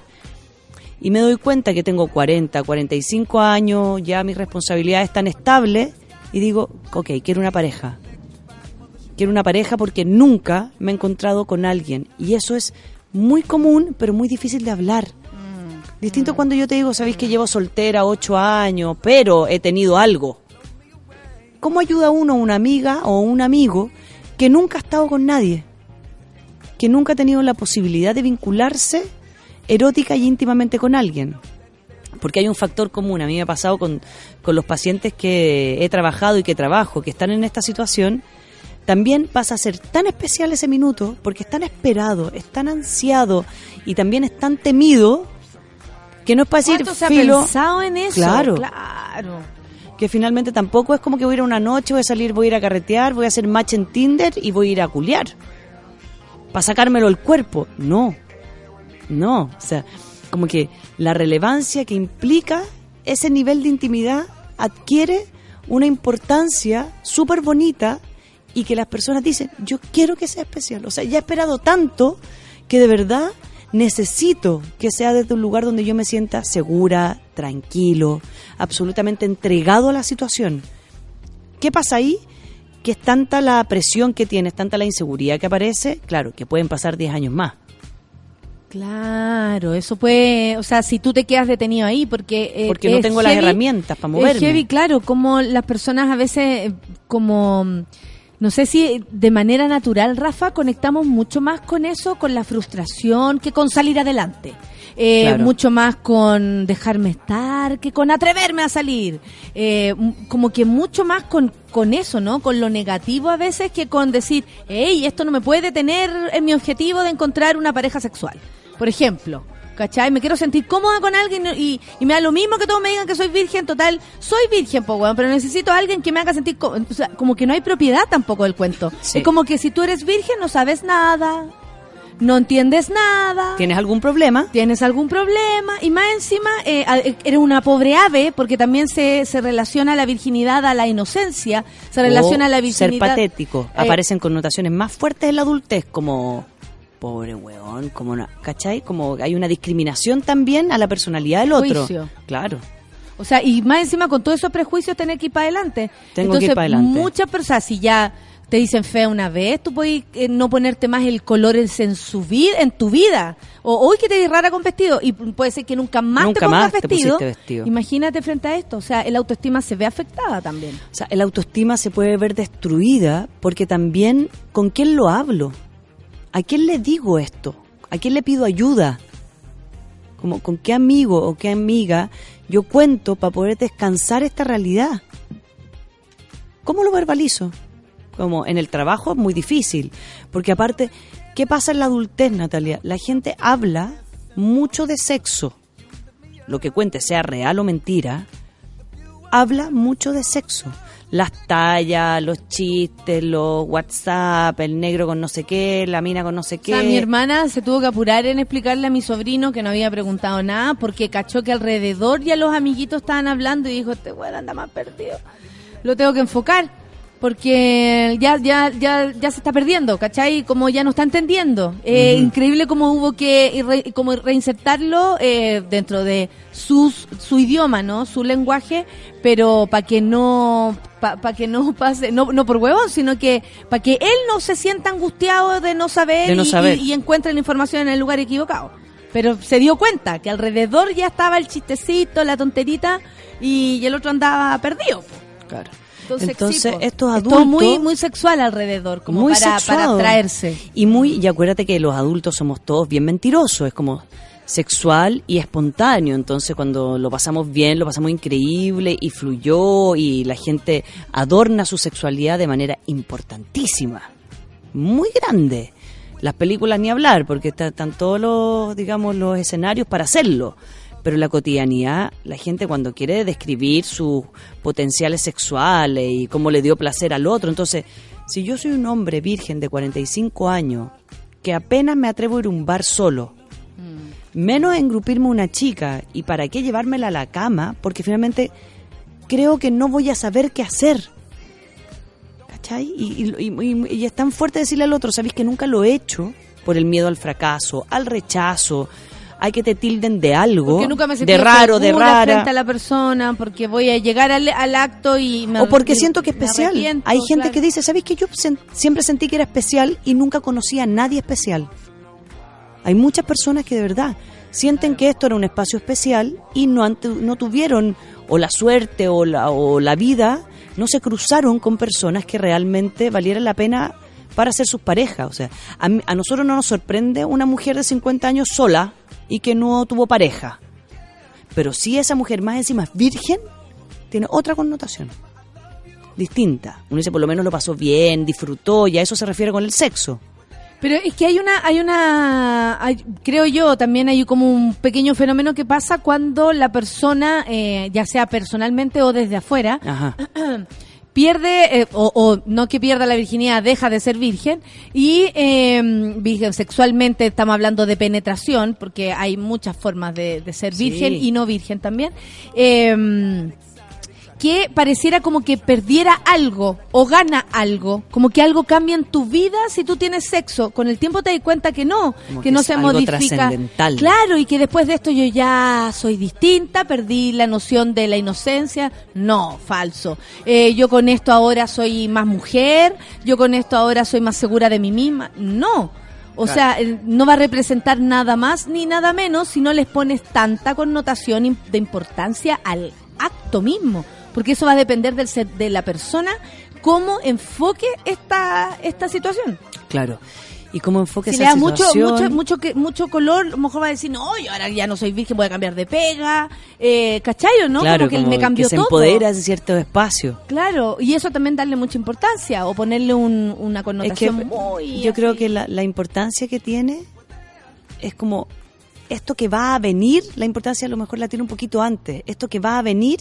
Speaker 7: y me doy cuenta que tengo 40, 45 años, ya mis responsabilidades están estables y digo, ok, quiero una pareja. Quiero una pareja porque nunca me he encontrado con alguien y eso es muy común, pero muy difícil de hablar. Distinto cuando yo te digo, sabéis que llevo soltera ocho años, pero he tenido algo. ¿Cómo ayuda uno a una amiga o un amigo que nunca ha estado con nadie? Que nunca ha tenido la posibilidad de vincularse erótica y íntimamente con alguien. Porque hay un factor común, a mí me ha pasado con, con los pacientes que he trabajado y que trabajo, que están en esta situación, también pasa a ser tan especial ese minuto, porque es tan esperado, es tan ansiado y también es tan temido, que no es para decir,
Speaker 2: ¿Cuánto se ha pensado en eso?
Speaker 7: Claro.
Speaker 2: Claro.
Speaker 7: que finalmente tampoco es como que voy a ir a una noche, voy a salir, voy a ir a carretear, voy a hacer match en Tinder y voy a ir a culiar. Para sacármelo el cuerpo. No. No. O sea, como que la relevancia que implica ese nivel de intimidad adquiere una importancia súper bonita y que las personas dicen, yo quiero que sea especial. O sea, ya he esperado tanto que de verdad necesito que sea desde un lugar donde yo me sienta segura, tranquilo, absolutamente entregado a la situación. ¿Qué pasa ahí? Que es tanta la presión que tienes, tanta la inseguridad que aparece, claro, que pueden pasar 10 años más.
Speaker 2: Claro, eso puede, o sea, si tú te quedas detenido ahí, porque... eh,
Speaker 7: Porque no
Speaker 2: es
Speaker 7: tengo las herramientas para
Speaker 2: Es
Speaker 7: moverme.
Speaker 2: heavy, claro, como las personas a veces, como, no sé si de manera natural, Rafa, conectamos mucho más con eso, con la frustración, que con salir adelante. eh,
Speaker 7: Claro.
Speaker 2: mucho más con dejarme estar que con atreverme a salir. Eh, como que mucho más con, con eso, ¿no? Con lo negativo a veces que con decir, hey, esto no me puede detener en mi objetivo de encontrar una pareja sexual. Por ejemplo. ¿Cachai? Me quiero sentir cómoda con alguien y, y me da lo mismo que todos me digan que soy virgen, total, soy virgen, po, weón, pero necesito a alguien que me haga sentir, co- o sea, como que no hay propiedad tampoco del cuento.
Speaker 7: Sí.
Speaker 2: Es como que si tú eres virgen no sabes nada, no entiendes nada,
Speaker 7: ¿Tienes algún problema?
Speaker 2: tienes algún problema y más encima eh, a- eh, eres una pobre ave porque también se, se relaciona la virginidad a la inocencia, se relaciona
Speaker 7: O
Speaker 2: la
Speaker 7: ser
Speaker 2: virginidad...
Speaker 7: patético.
Speaker 2: eh,
Speaker 7: Aparecen connotaciones más fuertes en la adultez, como pobre weón, como una, ¿cachai? Como hay una discriminación también a la personalidad del otro.
Speaker 2: Juicio.
Speaker 7: Claro.
Speaker 2: O sea, y más encima con todos esos prejuicios tener que ir para adelante.
Speaker 7: Tengo que ir pa' adelante.
Speaker 2: muchas personas, si ya te dicen fea una vez, tú puedes eh, no ponerte más el color en, en su vida, en tu vida. O hoy que te ves rara con vestido y puede ser que nunca más
Speaker 7: Nunca
Speaker 2: te pongas
Speaker 7: más
Speaker 2: vestido. Imagínate frente a esto, o sea, el autoestima se ve afectada también.
Speaker 7: O sea, el autoestima se puede ver destruida porque también con quién lo hablo. ¿A quién le digo esto? ¿A quién le pido ayuda? Como con qué amigo o qué amiga yo cuento para poder descansar esta realidad. ¿Cómo lo verbalizo? Como en el trabajo es muy difícil, porque aparte, ¿qué pasa en la adultez, Natalia? La gente habla mucho de sexo. Lo que cuente, sea real o mentira, habla mucho de sexo. Las tallas, los chistes, los WhatsApp, el negro con no sé qué, la mina con no sé
Speaker 2: O
Speaker 7: qué.
Speaker 2: sea, mi hermana se tuvo que apurar en explicarle a mi sobrino que no había preguntado nada porque cachó que alrededor ya los amiguitos estaban hablando y dijo, este weón anda más perdido. Lo tengo que enfocar porque ya ya ya ya se está perdiendo, ¿cachai? Como ya no está entendiendo. Eh, Increíble cómo hubo que re- como reinsertarlo eh, dentro de sus, su idioma, ¿no? Su lenguaje, pero para que no para que no pase, no, no por huevón, sino que para que él no se sienta angustiado de no saber,
Speaker 7: De no
Speaker 2: y,
Speaker 7: saber.
Speaker 2: y- y encuentre la información en el lugar equivocado. Pero se dio cuenta que alrededor ya estaba el chistecito, la tonterita, y, el otro andaba perdido.
Speaker 7: Claro.
Speaker 2: Entonces,
Speaker 7: estos adultos
Speaker 2: muy, muy sexual alrededor, como
Speaker 7: muy
Speaker 2: para,
Speaker 7: sexuado.
Speaker 2: para atraerse.
Speaker 7: Y muy, y acuérdate que los adultos somos todos bien mentirosos, es como sexual y espontáneo, entonces cuando lo pasamos bien, lo pasamos increíble y fluyó y la gente adorna su sexualidad de manera importantísima, muy grande. Las películas ni hablar, porque está- están todos los, digamos, los escenarios para hacerlo. Pero en la cotidianidad, la gente cuando quiere describir sus potenciales sexuales y cómo le dio placer al otro, entonces, si yo soy un hombre virgen de 45 años, que apenas me atrevo a ir a un bar solo, menos a engrupirme una chica, y para qué llevármela a la cama, porque finalmente creo que no voy a saber qué hacer. ¿Cachai? Y, y- y- y es tan fuerte decirle al otro, sabéis que nunca lo he hecho por el miedo al fracaso, al rechazo, hay que te tilden de algo,
Speaker 2: Porque nunca me
Speaker 7: de raro, de
Speaker 2: frente a
Speaker 7: rara.
Speaker 2: la persona, porque voy a llegar al, al acto y me
Speaker 7: O porque siento que es especial. Hay gente
Speaker 2: claro.
Speaker 7: que dice, ¿sabéis que yo sen- siempre sentí que era especial y nunca conocí a nadie especial? Hay muchas personas que de verdad sienten que esto era un espacio especial y no, no tuvieron o la suerte o la, o la vida, no se cruzaron con personas que realmente valieran la pena para ser sus parejas. O sea, a, a nosotros no nos sorprende una mujer de 50 años sola y que no tuvo pareja. Pero si esa mujer más encima es virgen, tiene otra connotación distinta. Uno dice, por lo menos lo pasó bien, disfrutó, y a eso se refiere con el sexo.
Speaker 2: Pero es que hay una, hay una, hay- creo yo, también hay como un pequeño fenómeno que pasa cuando la persona, eh, ya sea personalmente o desde afuera,
Speaker 7: Ajá.
Speaker 2: pierde, eh, o, o no que pierda la virginidad, deja de ser virgen, y eh, virgen sexualmente estamos hablando de penetración, porque hay muchas formas de, de ser
Speaker 7: Sí.
Speaker 2: virgen y no virgen también. Eh, que pareciera como que perdiera algo o gana algo, como que algo cambia en tu vida si tú tienes sexo. Con el tiempo te das cuenta que no,
Speaker 7: Como
Speaker 2: que,
Speaker 7: que
Speaker 2: no se
Speaker 7: algo
Speaker 2: modifica. Claro, y que después de esto yo ya soy distinta, perdí la noción de la inocencia. No, falso. Eh, yo con esto ahora soy más mujer, yo con esto ahora soy más segura de mí misma. No. O sea, no va a representar nada más ni nada menos si no les pones tanta connotación de importancia al acto mismo. Porque eso va a depender del ser- de la persona cómo enfoque esta, esta situación.
Speaker 7: Claro. y cómo enfoque
Speaker 2: Si
Speaker 7: esa
Speaker 2: le da mucho,
Speaker 7: situación.
Speaker 2: mucho, mucho, que- mucho color, a lo mejor va a decir, no, yo ahora ya no soy virgen, voy a cambiar de pega, eh, ¿cachayo, no?
Speaker 7: claro,
Speaker 2: como que
Speaker 7: como
Speaker 2: me cambió
Speaker 7: que se
Speaker 2: todo.
Speaker 7: empodera de cierto espacio.
Speaker 2: Claro, y eso también darle mucha importancia o ponerle un- una
Speaker 7: Es que
Speaker 2: connotación muy...
Speaker 7: yo creo que la, la importancia que tiene es como esto que va a venir, la importancia a lo mejor la tiene un poquito antes. Esto que va a venir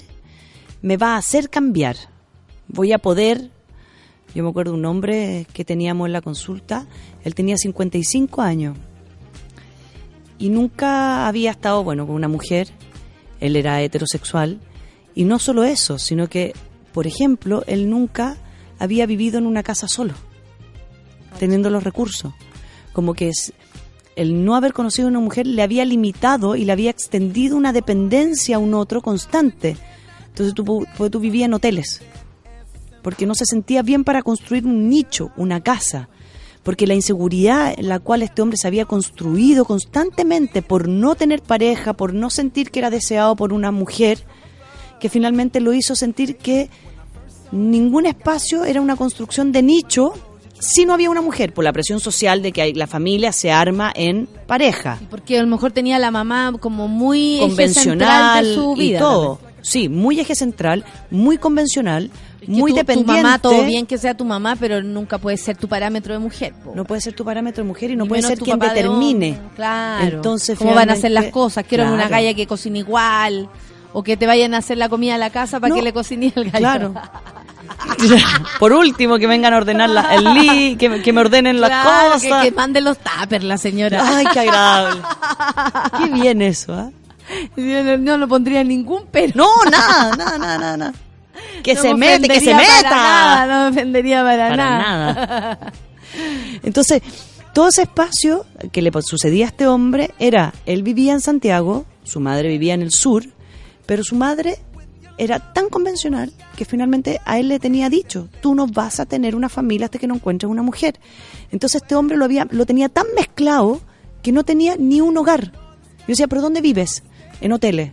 Speaker 7: me va a hacer cambiar. Voy a poder. Yo me acuerdo un hombre que teníamos en la consulta, él tenía 55 años y nunca había estado, bueno, con una mujer, él era heterosexual, y no solo eso, sino que, por ejemplo, él nunca había vivido en una casa solo, teniendo los recursos. Como que el no haber conocido a una mujer le había limitado y le había extendido una dependencia a un otro constante. Entonces tú, pu- pues tú vivías en hoteles, porque no se sentía bien para construir un nicho, una casa, porque la inseguridad en la cual este hombre se había construido constantemente por no tener pareja, por no sentir que era deseado por una mujer, que finalmente lo hizo sentir que ningún espacio era una construcción de nicho si no había una mujer, por la presión social de que la familia se arma en pareja,
Speaker 2: Porque a lo mejor tenía la mamá como muy
Speaker 7: convencional
Speaker 2: de su vida.
Speaker 7: y todo. Sí, muy eje central, muy convencional,
Speaker 2: Es que
Speaker 7: muy dependiente.
Speaker 2: Tu mamá, todo bien que sea tu mamá, pero nunca puede ser tu parámetro de mujer. po.
Speaker 7: No puede ser tu parámetro de mujer y no
Speaker 2: Ni
Speaker 7: puede ser quien
Speaker 2: de
Speaker 7: determine.
Speaker 2: hombre. Claro.
Speaker 7: Entonces,
Speaker 2: ¿Cómo van a hacer las cosas? Quiero una
Speaker 7: Claro.
Speaker 2: galla que cocine igual. O que te vayan a hacer la comida a la casa para
Speaker 7: No.
Speaker 2: que le cocine el gallo.
Speaker 7: Claro. Por último, que vengan a ordenar la- el li, que, que me ordenen las
Speaker 2: Claro, que,
Speaker 7: cosas.
Speaker 2: que mande los tuppers la señora.
Speaker 7: Ay, qué agradable. Qué bien eso, ¿ah?
Speaker 2: No, no lo pondría ningún pero.
Speaker 7: No, nada, nada, nada, nada, nada. Que
Speaker 2: No
Speaker 7: se
Speaker 2: me
Speaker 7: mete, que se meta.
Speaker 2: Nada, no me ofendería para,
Speaker 7: Para
Speaker 2: nada.
Speaker 7: nada. Entonces, todo ese espacio que le sucedía a este hombre era, él vivía en Santiago, su madre vivía en el sur, pero su madre era tan convencional que finalmente a él le tenía dicho, tú no vas a tener una familia hasta que no encuentres una mujer. Entonces este hombre lo, había, lo tenía tan mezclado que no tenía ni un hogar. Yo decía, ¿pero dónde vives? En hoteles.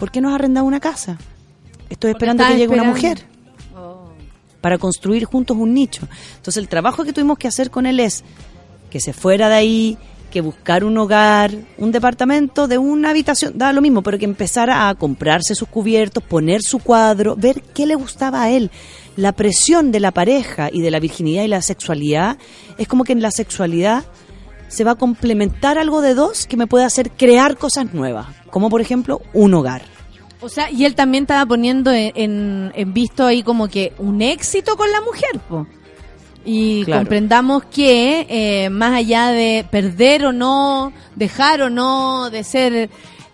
Speaker 7: ¿Por qué no has arrendado una casa? Estoy esperando que llegue una mujer para construir juntos un nicho. Entonces el trabajo que tuvimos que hacer con él es que se fuera de ahí, que buscar un hogar, un departamento de una habitación, da lo mismo, pero que empezara a comprarse sus cubiertos, poner su cuadro, ver qué le gustaba a él. La presión de la pareja y de la virginidad y la sexualidad es como que en la sexualidad se va a complementar algo de dos que me puede hacer crear cosas nuevas, como por ejemplo un hogar.
Speaker 2: O sea, y él también estaba poniendo en, en- en visto ahí como que un éxito con la mujer, po. Y
Speaker 7: Claro.
Speaker 2: comprendamos que eh, más allá de perder o no, dejar o no, de ser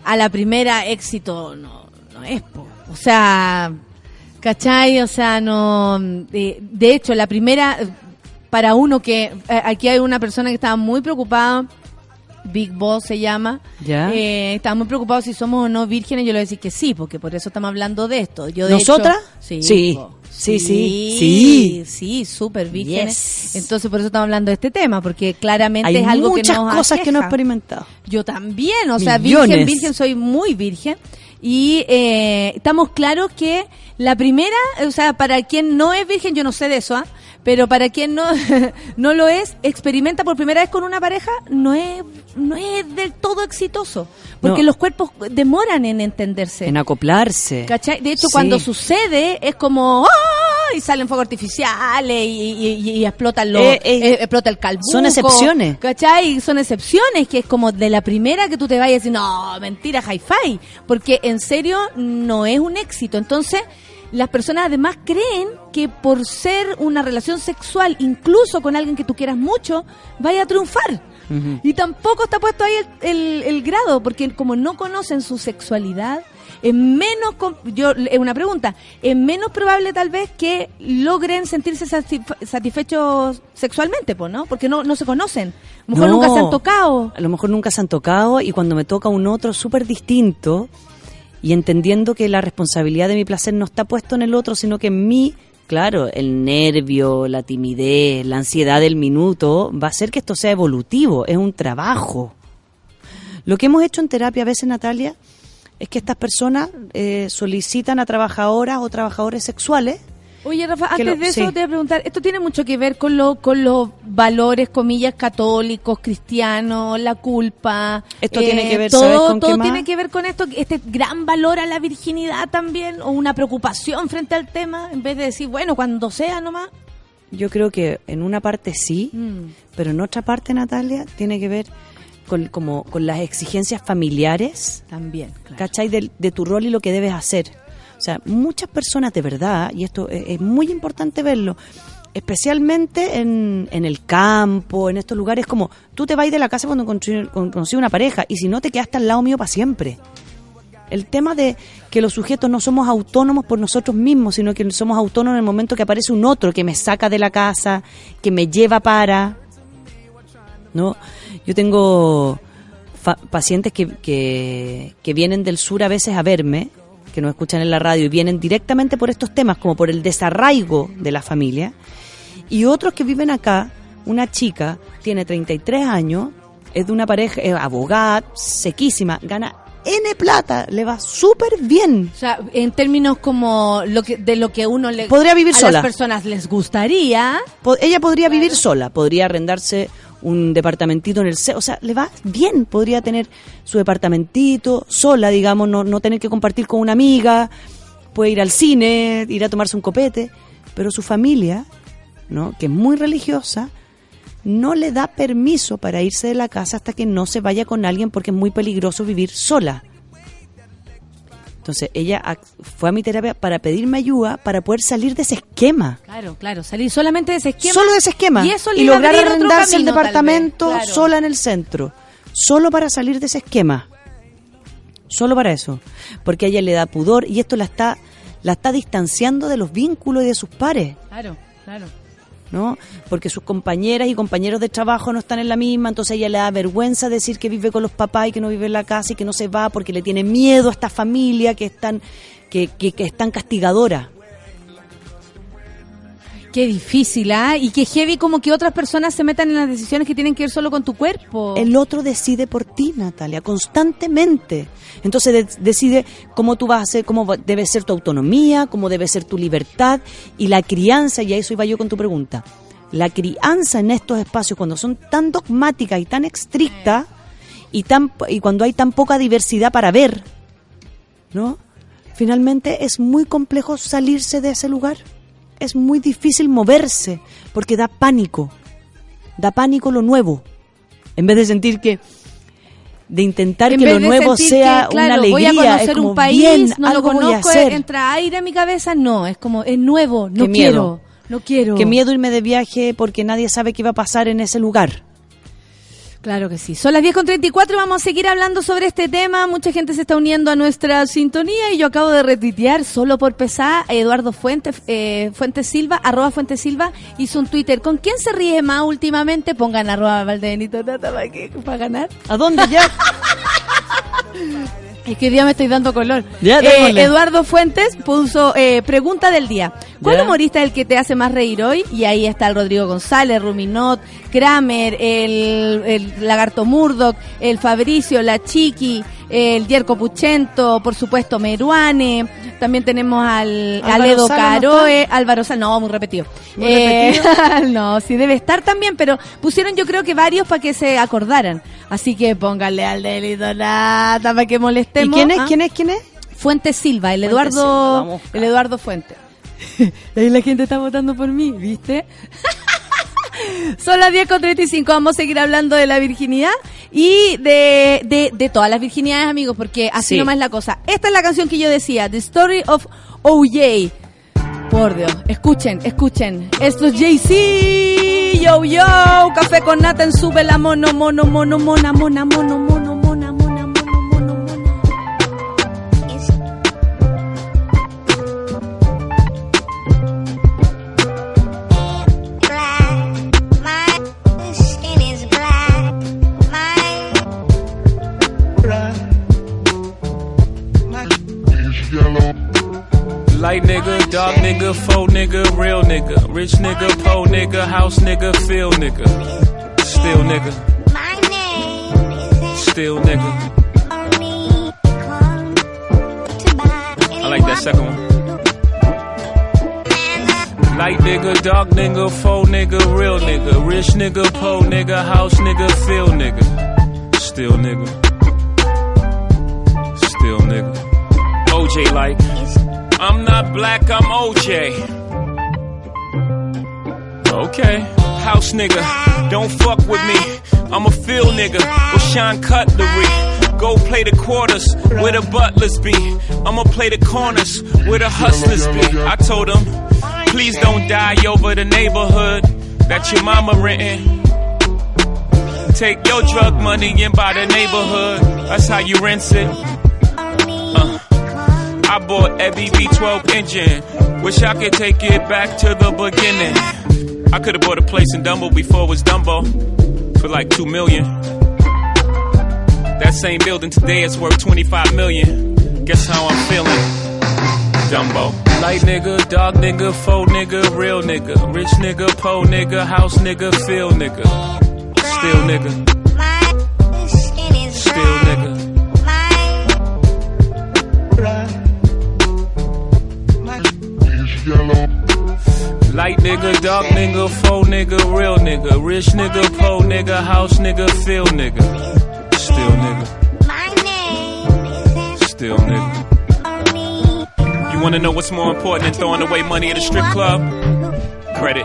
Speaker 2: a la primera éxito, no, no es, po. O sea, ¿cachai? O sea, no... De, de hecho, la primera, para uno que... eh, aquí hay una persona que estaba muy preocupada, Big Boss se llama,
Speaker 7: ¿Ya?
Speaker 2: eh, estaba muy preocupado si somos o no vírgenes. Yo le voy a decir que sí, porque por eso estamos hablando de esto. Yo de
Speaker 7: ¿Nosotras?
Speaker 2: hecho- sí,
Speaker 7: Sí. Sí, sí,
Speaker 2: sí,
Speaker 7: sí.
Speaker 2: sí, súper vírgenes.
Speaker 7: Yes.
Speaker 2: Entonces por eso estamos hablando de este tema, porque claramente
Speaker 7: Hay
Speaker 2: es algo
Speaker 7: muchas
Speaker 2: que nos
Speaker 7: cosas que no he experimentado.
Speaker 2: Yo también, o sea,
Speaker 7: Millones.
Speaker 2: virgen, virgen, soy muy virgen. Y eh, estamos claros que la primera, o sea, para quien no es virgen, yo no sé de eso, ¿ah? Pero para quien no, no lo es, experimenta por primera vez con una pareja, no es, no es del todo exitoso. Porque
Speaker 7: No.
Speaker 2: los cuerpos demoran en entenderse.
Speaker 7: En acoplarse.
Speaker 2: ¿Cachai? De hecho,
Speaker 7: Sí.
Speaker 2: cuando sucede es como ¡ah! y salen fuegos artificiales y, y- y- y explotan los,
Speaker 7: Eh, eh,
Speaker 2: eh, explota el calbuco.
Speaker 7: son excepciones.
Speaker 2: ¿Cachai? Son excepciones, que es como de la primera que tú te vayas y decir, no, mentira, hi-fi. Porque en serio no es un éxito. Entonces, las personas además creen que por ser una relación sexual, incluso con alguien que tú quieras mucho, vaya a triunfar. Y tampoco está puesto ahí el, el- el grado, porque como no conocen su sexualidad, es menos, yo, es una pregunta, es menos probable tal vez que logren sentirse satisf- satisfechos sexualmente, pues, ¿no? Porque no, no se conocen. A lo mejor
Speaker 7: No.
Speaker 2: nunca se han tocado.
Speaker 7: A lo mejor nunca se han tocado y cuando me toca un otro súper distinto y entendiendo que la responsabilidad de mi placer no está puesto en el otro, sino que en mí, claro, el nervio, la timidez, la ansiedad del minuto, va a hacer que esto sea evolutivo, es un trabajo. Lo que hemos hecho en terapia a veces, Natalia, es que estas personas eh, solicitan a trabajadoras o trabajadores sexuales
Speaker 2: Oye, Rafa, antes
Speaker 7: lo-
Speaker 2: de eso
Speaker 7: sí.
Speaker 2: te voy a preguntar, esto tiene mucho que ver con, lo, con los valores, comillas, católicos, cristianos, la culpa. eh,
Speaker 7: Esto tiene que ver,
Speaker 2: todo,
Speaker 7: ¿sabes con qué
Speaker 2: todo
Speaker 7: más?
Speaker 2: tiene que ver con esto, este gran valor a la virginidad también, o una preocupación frente al tema, en vez de decir, bueno, cuando sea nomás.
Speaker 7: Yo creo que en una parte sí,
Speaker 2: Mm.
Speaker 7: pero en otra parte, Natalia, tiene que ver con, como, con las exigencias familiares,
Speaker 2: También, claro.
Speaker 7: ¿cachai? De, de tu rol y lo que debes hacer. O sea, muchas personas de verdad, y esto es, muy importante verlo, especialmente en, en el campo, en estos lugares, como tú te vas de la casa cuando consigues una pareja, y si no te quedaste al lado mío para siempre. El tema de que los sujetos no somos autónomos por nosotros mismos, sino que somos autónomos en el momento que aparece un otro que me saca de la casa, que me lleva para. ¿No? Yo tengo pacientes que, que, que vienen del sur a veces a verme, que nos escuchan en la radio y vienen directamente por estos temas, como por el desarraigo de la familia, y otros que viven acá, una chica tiene 33 años, es de una pareja, es abogada, sequísima, gana N plata, le va súper bien.
Speaker 2: O sea, en términos como lo que, de lo que uno le...
Speaker 7: Podría vivir
Speaker 2: a
Speaker 7: sola.
Speaker 2: las personas les gustaría,
Speaker 7: Po- ella podría vivir sola, podría arrendarse un departamentito en el ce- o sea, le va bien, podría tener su departamentito sola, digamos, no, no tener que compartir con una amiga, puede ir al cine, ir a tomarse un copete, pero su familia, ¿no? que es muy religiosa, no le da permiso para irse de la casa hasta que no se vaya con alguien porque es muy peligroso vivir sola. Entonces ella fue a mi terapia para pedirme ayuda para poder salir de ese esquema.
Speaker 2: claro, claro, salir solamente de ese esquema.
Speaker 7: Solo de ese esquema.
Speaker 2: Y eso
Speaker 7: y lograr arrendarse el departamento
Speaker 2: claro.
Speaker 7: sola en el centro. Solo para salir de ese esquema. Solo para eso. Porque a ella le da pudor y esto la está, la está distanciando de los vínculos y de sus pares.
Speaker 2: Claro, claro.
Speaker 7: ¿No? Porque sus compañeras y compañeros de trabajo no están en la misma, entonces ella le da vergüenza decir que vive con los papás y que no vive en la casa y que no se va porque le tiene miedo a esta familia que es tan, que, que, que es tan castigadora.
Speaker 2: Qué difícil, ¿ah? Y qué heavy como que otras personas se metan en las decisiones que tienen que ver solo con tu cuerpo.
Speaker 7: El otro decide por ti, Natalia, constantemente. Entonces de- decide cómo tú vas a hacer, cómo debe ser tu autonomía, cómo debe ser tu libertad y la crianza, y a eso iba yo con tu pregunta. La crianza en estos espacios, cuando son tan dogmáticas y tan estrictas, y, tan, y cuando hay tan poca diversidad para ver, ¿no? Finalmente es muy complejo salirse de ese lugar. Es muy difícil moverse porque da pánico. Da pánico lo nuevo. En vez de sentir que de intentar
Speaker 2: En
Speaker 7: que lo nuevo sea
Speaker 2: que, claro,
Speaker 7: una alegría,
Speaker 2: voy a conocer
Speaker 7: es como
Speaker 2: un país,
Speaker 7: bien,
Speaker 2: no lo
Speaker 7: algo
Speaker 2: conozco, entra aire a mi cabeza, no, es como, es nuevo, no
Speaker 7: Qué
Speaker 2: quiero,
Speaker 7: miedo.
Speaker 2: no quiero.
Speaker 7: Qué miedo irme de viaje porque nadie sabe qué va a pasar en ese lugar.
Speaker 2: Claro que sí. Son las 10 con 34 y vamos a seguir hablando sobre este tema. Mucha gente se está uniendo a nuestra sintonía y yo acabo de retuitear solo por pesar. Eduardo Fuentes, eh, Fuentes Silva, arroba Fuentes Silva, hizo un Twitter. ¿Con quién se ríe más últimamente? Pongan arroba Valdebenito Tata para ganar.
Speaker 7: ¿A dónde ya?
Speaker 2: Es que día me estoy dando color.
Speaker 7: Ya,
Speaker 2: Eh. Eduardo Fuentes puso eh, pregunta del día. ¿Cuál
Speaker 7: Ya.
Speaker 2: humorista es el que te hace más reír hoy? Y ahí está el Rodrigo González, Ruminot, Kramer, el, el Lagarto Murdoch, el Fabricio, la Chiqui, el Yerko Puchento, por supuesto Meruane. También tenemos al Aledo
Speaker 7: Sala, ¿no
Speaker 2: Caroe, Álvaro Sal, no, muy repetido.
Speaker 7: ¿Muy
Speaker 2: Eh, no, sí debe estar también, pero pusieron yo creo que varios para que se acordaran. Así que pónganle al delito nada para que
Speaker 7: ¿Y
Speaker 2: molestemos.
Speaker 7: quién es?
Speaker 2: ¿ah?
Speaker 7: ¿Quién es? ¿Quién es?
Speaker 2: Fuentes Silva, el Eduardo,
Speaker 7: Silva,
Speaker 2: el Eduardo Fuentes. Ahí la gente está votando por mí, ¿viste? Son las 10 con 35, vamos a seguir hablando de la virginidad y de, de, de todas las virginidades, amigos, porque así
Speaker 7: Sí.
Speaker 2: nomás es la cosa. Esta es la canción que yo decía, The Story of OJ. Por Dios, escuchen, escuchen. Esto es Jay-Z, yo, yo, café con nata en sube la mono, mono, mono, mona, mona, mono, mono,
Speaker 8: Light nigga, dark nigga, faux nigga, real nigga, rich nigga, po nigga, house nigga, feel nigga, still nigga,
Speaker 9: my name is
Speaker 8: still nigga.
Speaker 9: only come to buy
Speaker 8: I like that second one. Light nigga, dark nigga, faux nigga, real nigga. Rich nigga, po nigga, house nigga, feel nigga. Still nigga. Still nigga. OJ like, I'm not black, I'm OJ. Okay. House nigga, don't fuck with me. I'm a field nigga with Sean Cutlery. Go play the quarters where the butlers be. I'ma play the corners where the hustlers be. I told him, please don't die over the neighborhood that your mama renting. Take your drug money and buy the neighborhood. That's how you rinse it. I bought every V12 engine. Wish I could take it back to the beginning. I could have bought a place in Dumbo before it was Dumbo for like two million. That same building today is worth 25 million. Guess how I'm feeling? Dumbo. Light nigga, dog nigga, faux nigga, real nigga. Rich nigga, po nigga, house nigga, feel nigga. Still nigga. Light nigga, dark nigga, faux nigga, real nigga, rich nigga, po nigga, house nigga, feel nigga. Still nigga. My name is Still nigga. You wanna know what's more important than throwing away money at a strip club? Credit.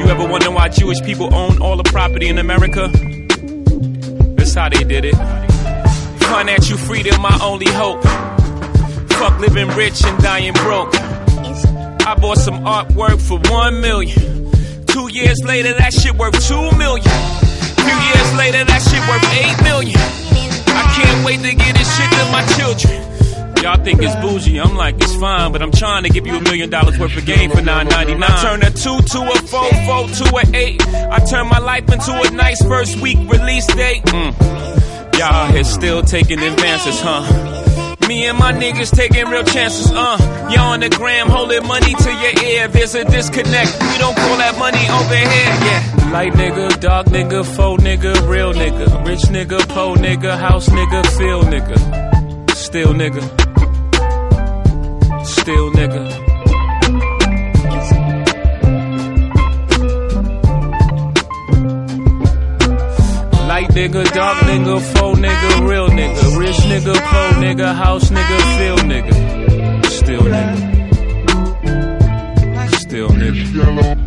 Speaker 8: You ever wonder why Jewish people own all the property in America? That's how they did it. Financial freedom, my only hope. Fuck living rich and dying broke. I bought some artwork for one million. Two years later, that shit worth two million. Few years later, that shit worth eight million. I can't wait to get this shit to my children. Y'all think it's bougie, I'm like, it's fine, but I'm trying to give you a million dollars worth of game for nine ninety nine. I turn a two to a four, four to a eight. I turn my life into a nice first week release date. Mm. Y'all here still taking advances, huh? Me and my niggas taking real chances, uh. Y'all on the gram holding money to your ear. There's a disconnect. We don't call that money over here, yeah. Light nigga, dark nigga, faux nigga, real nigga. Rich nigga, po nigga, house nigga, feel nigga. Still nigga. Still nigga. Nigga, dark nigga, faux nigga, real nigga, rich nigga, po nigga, house nigga, feel nigga, still nigga, still nigga.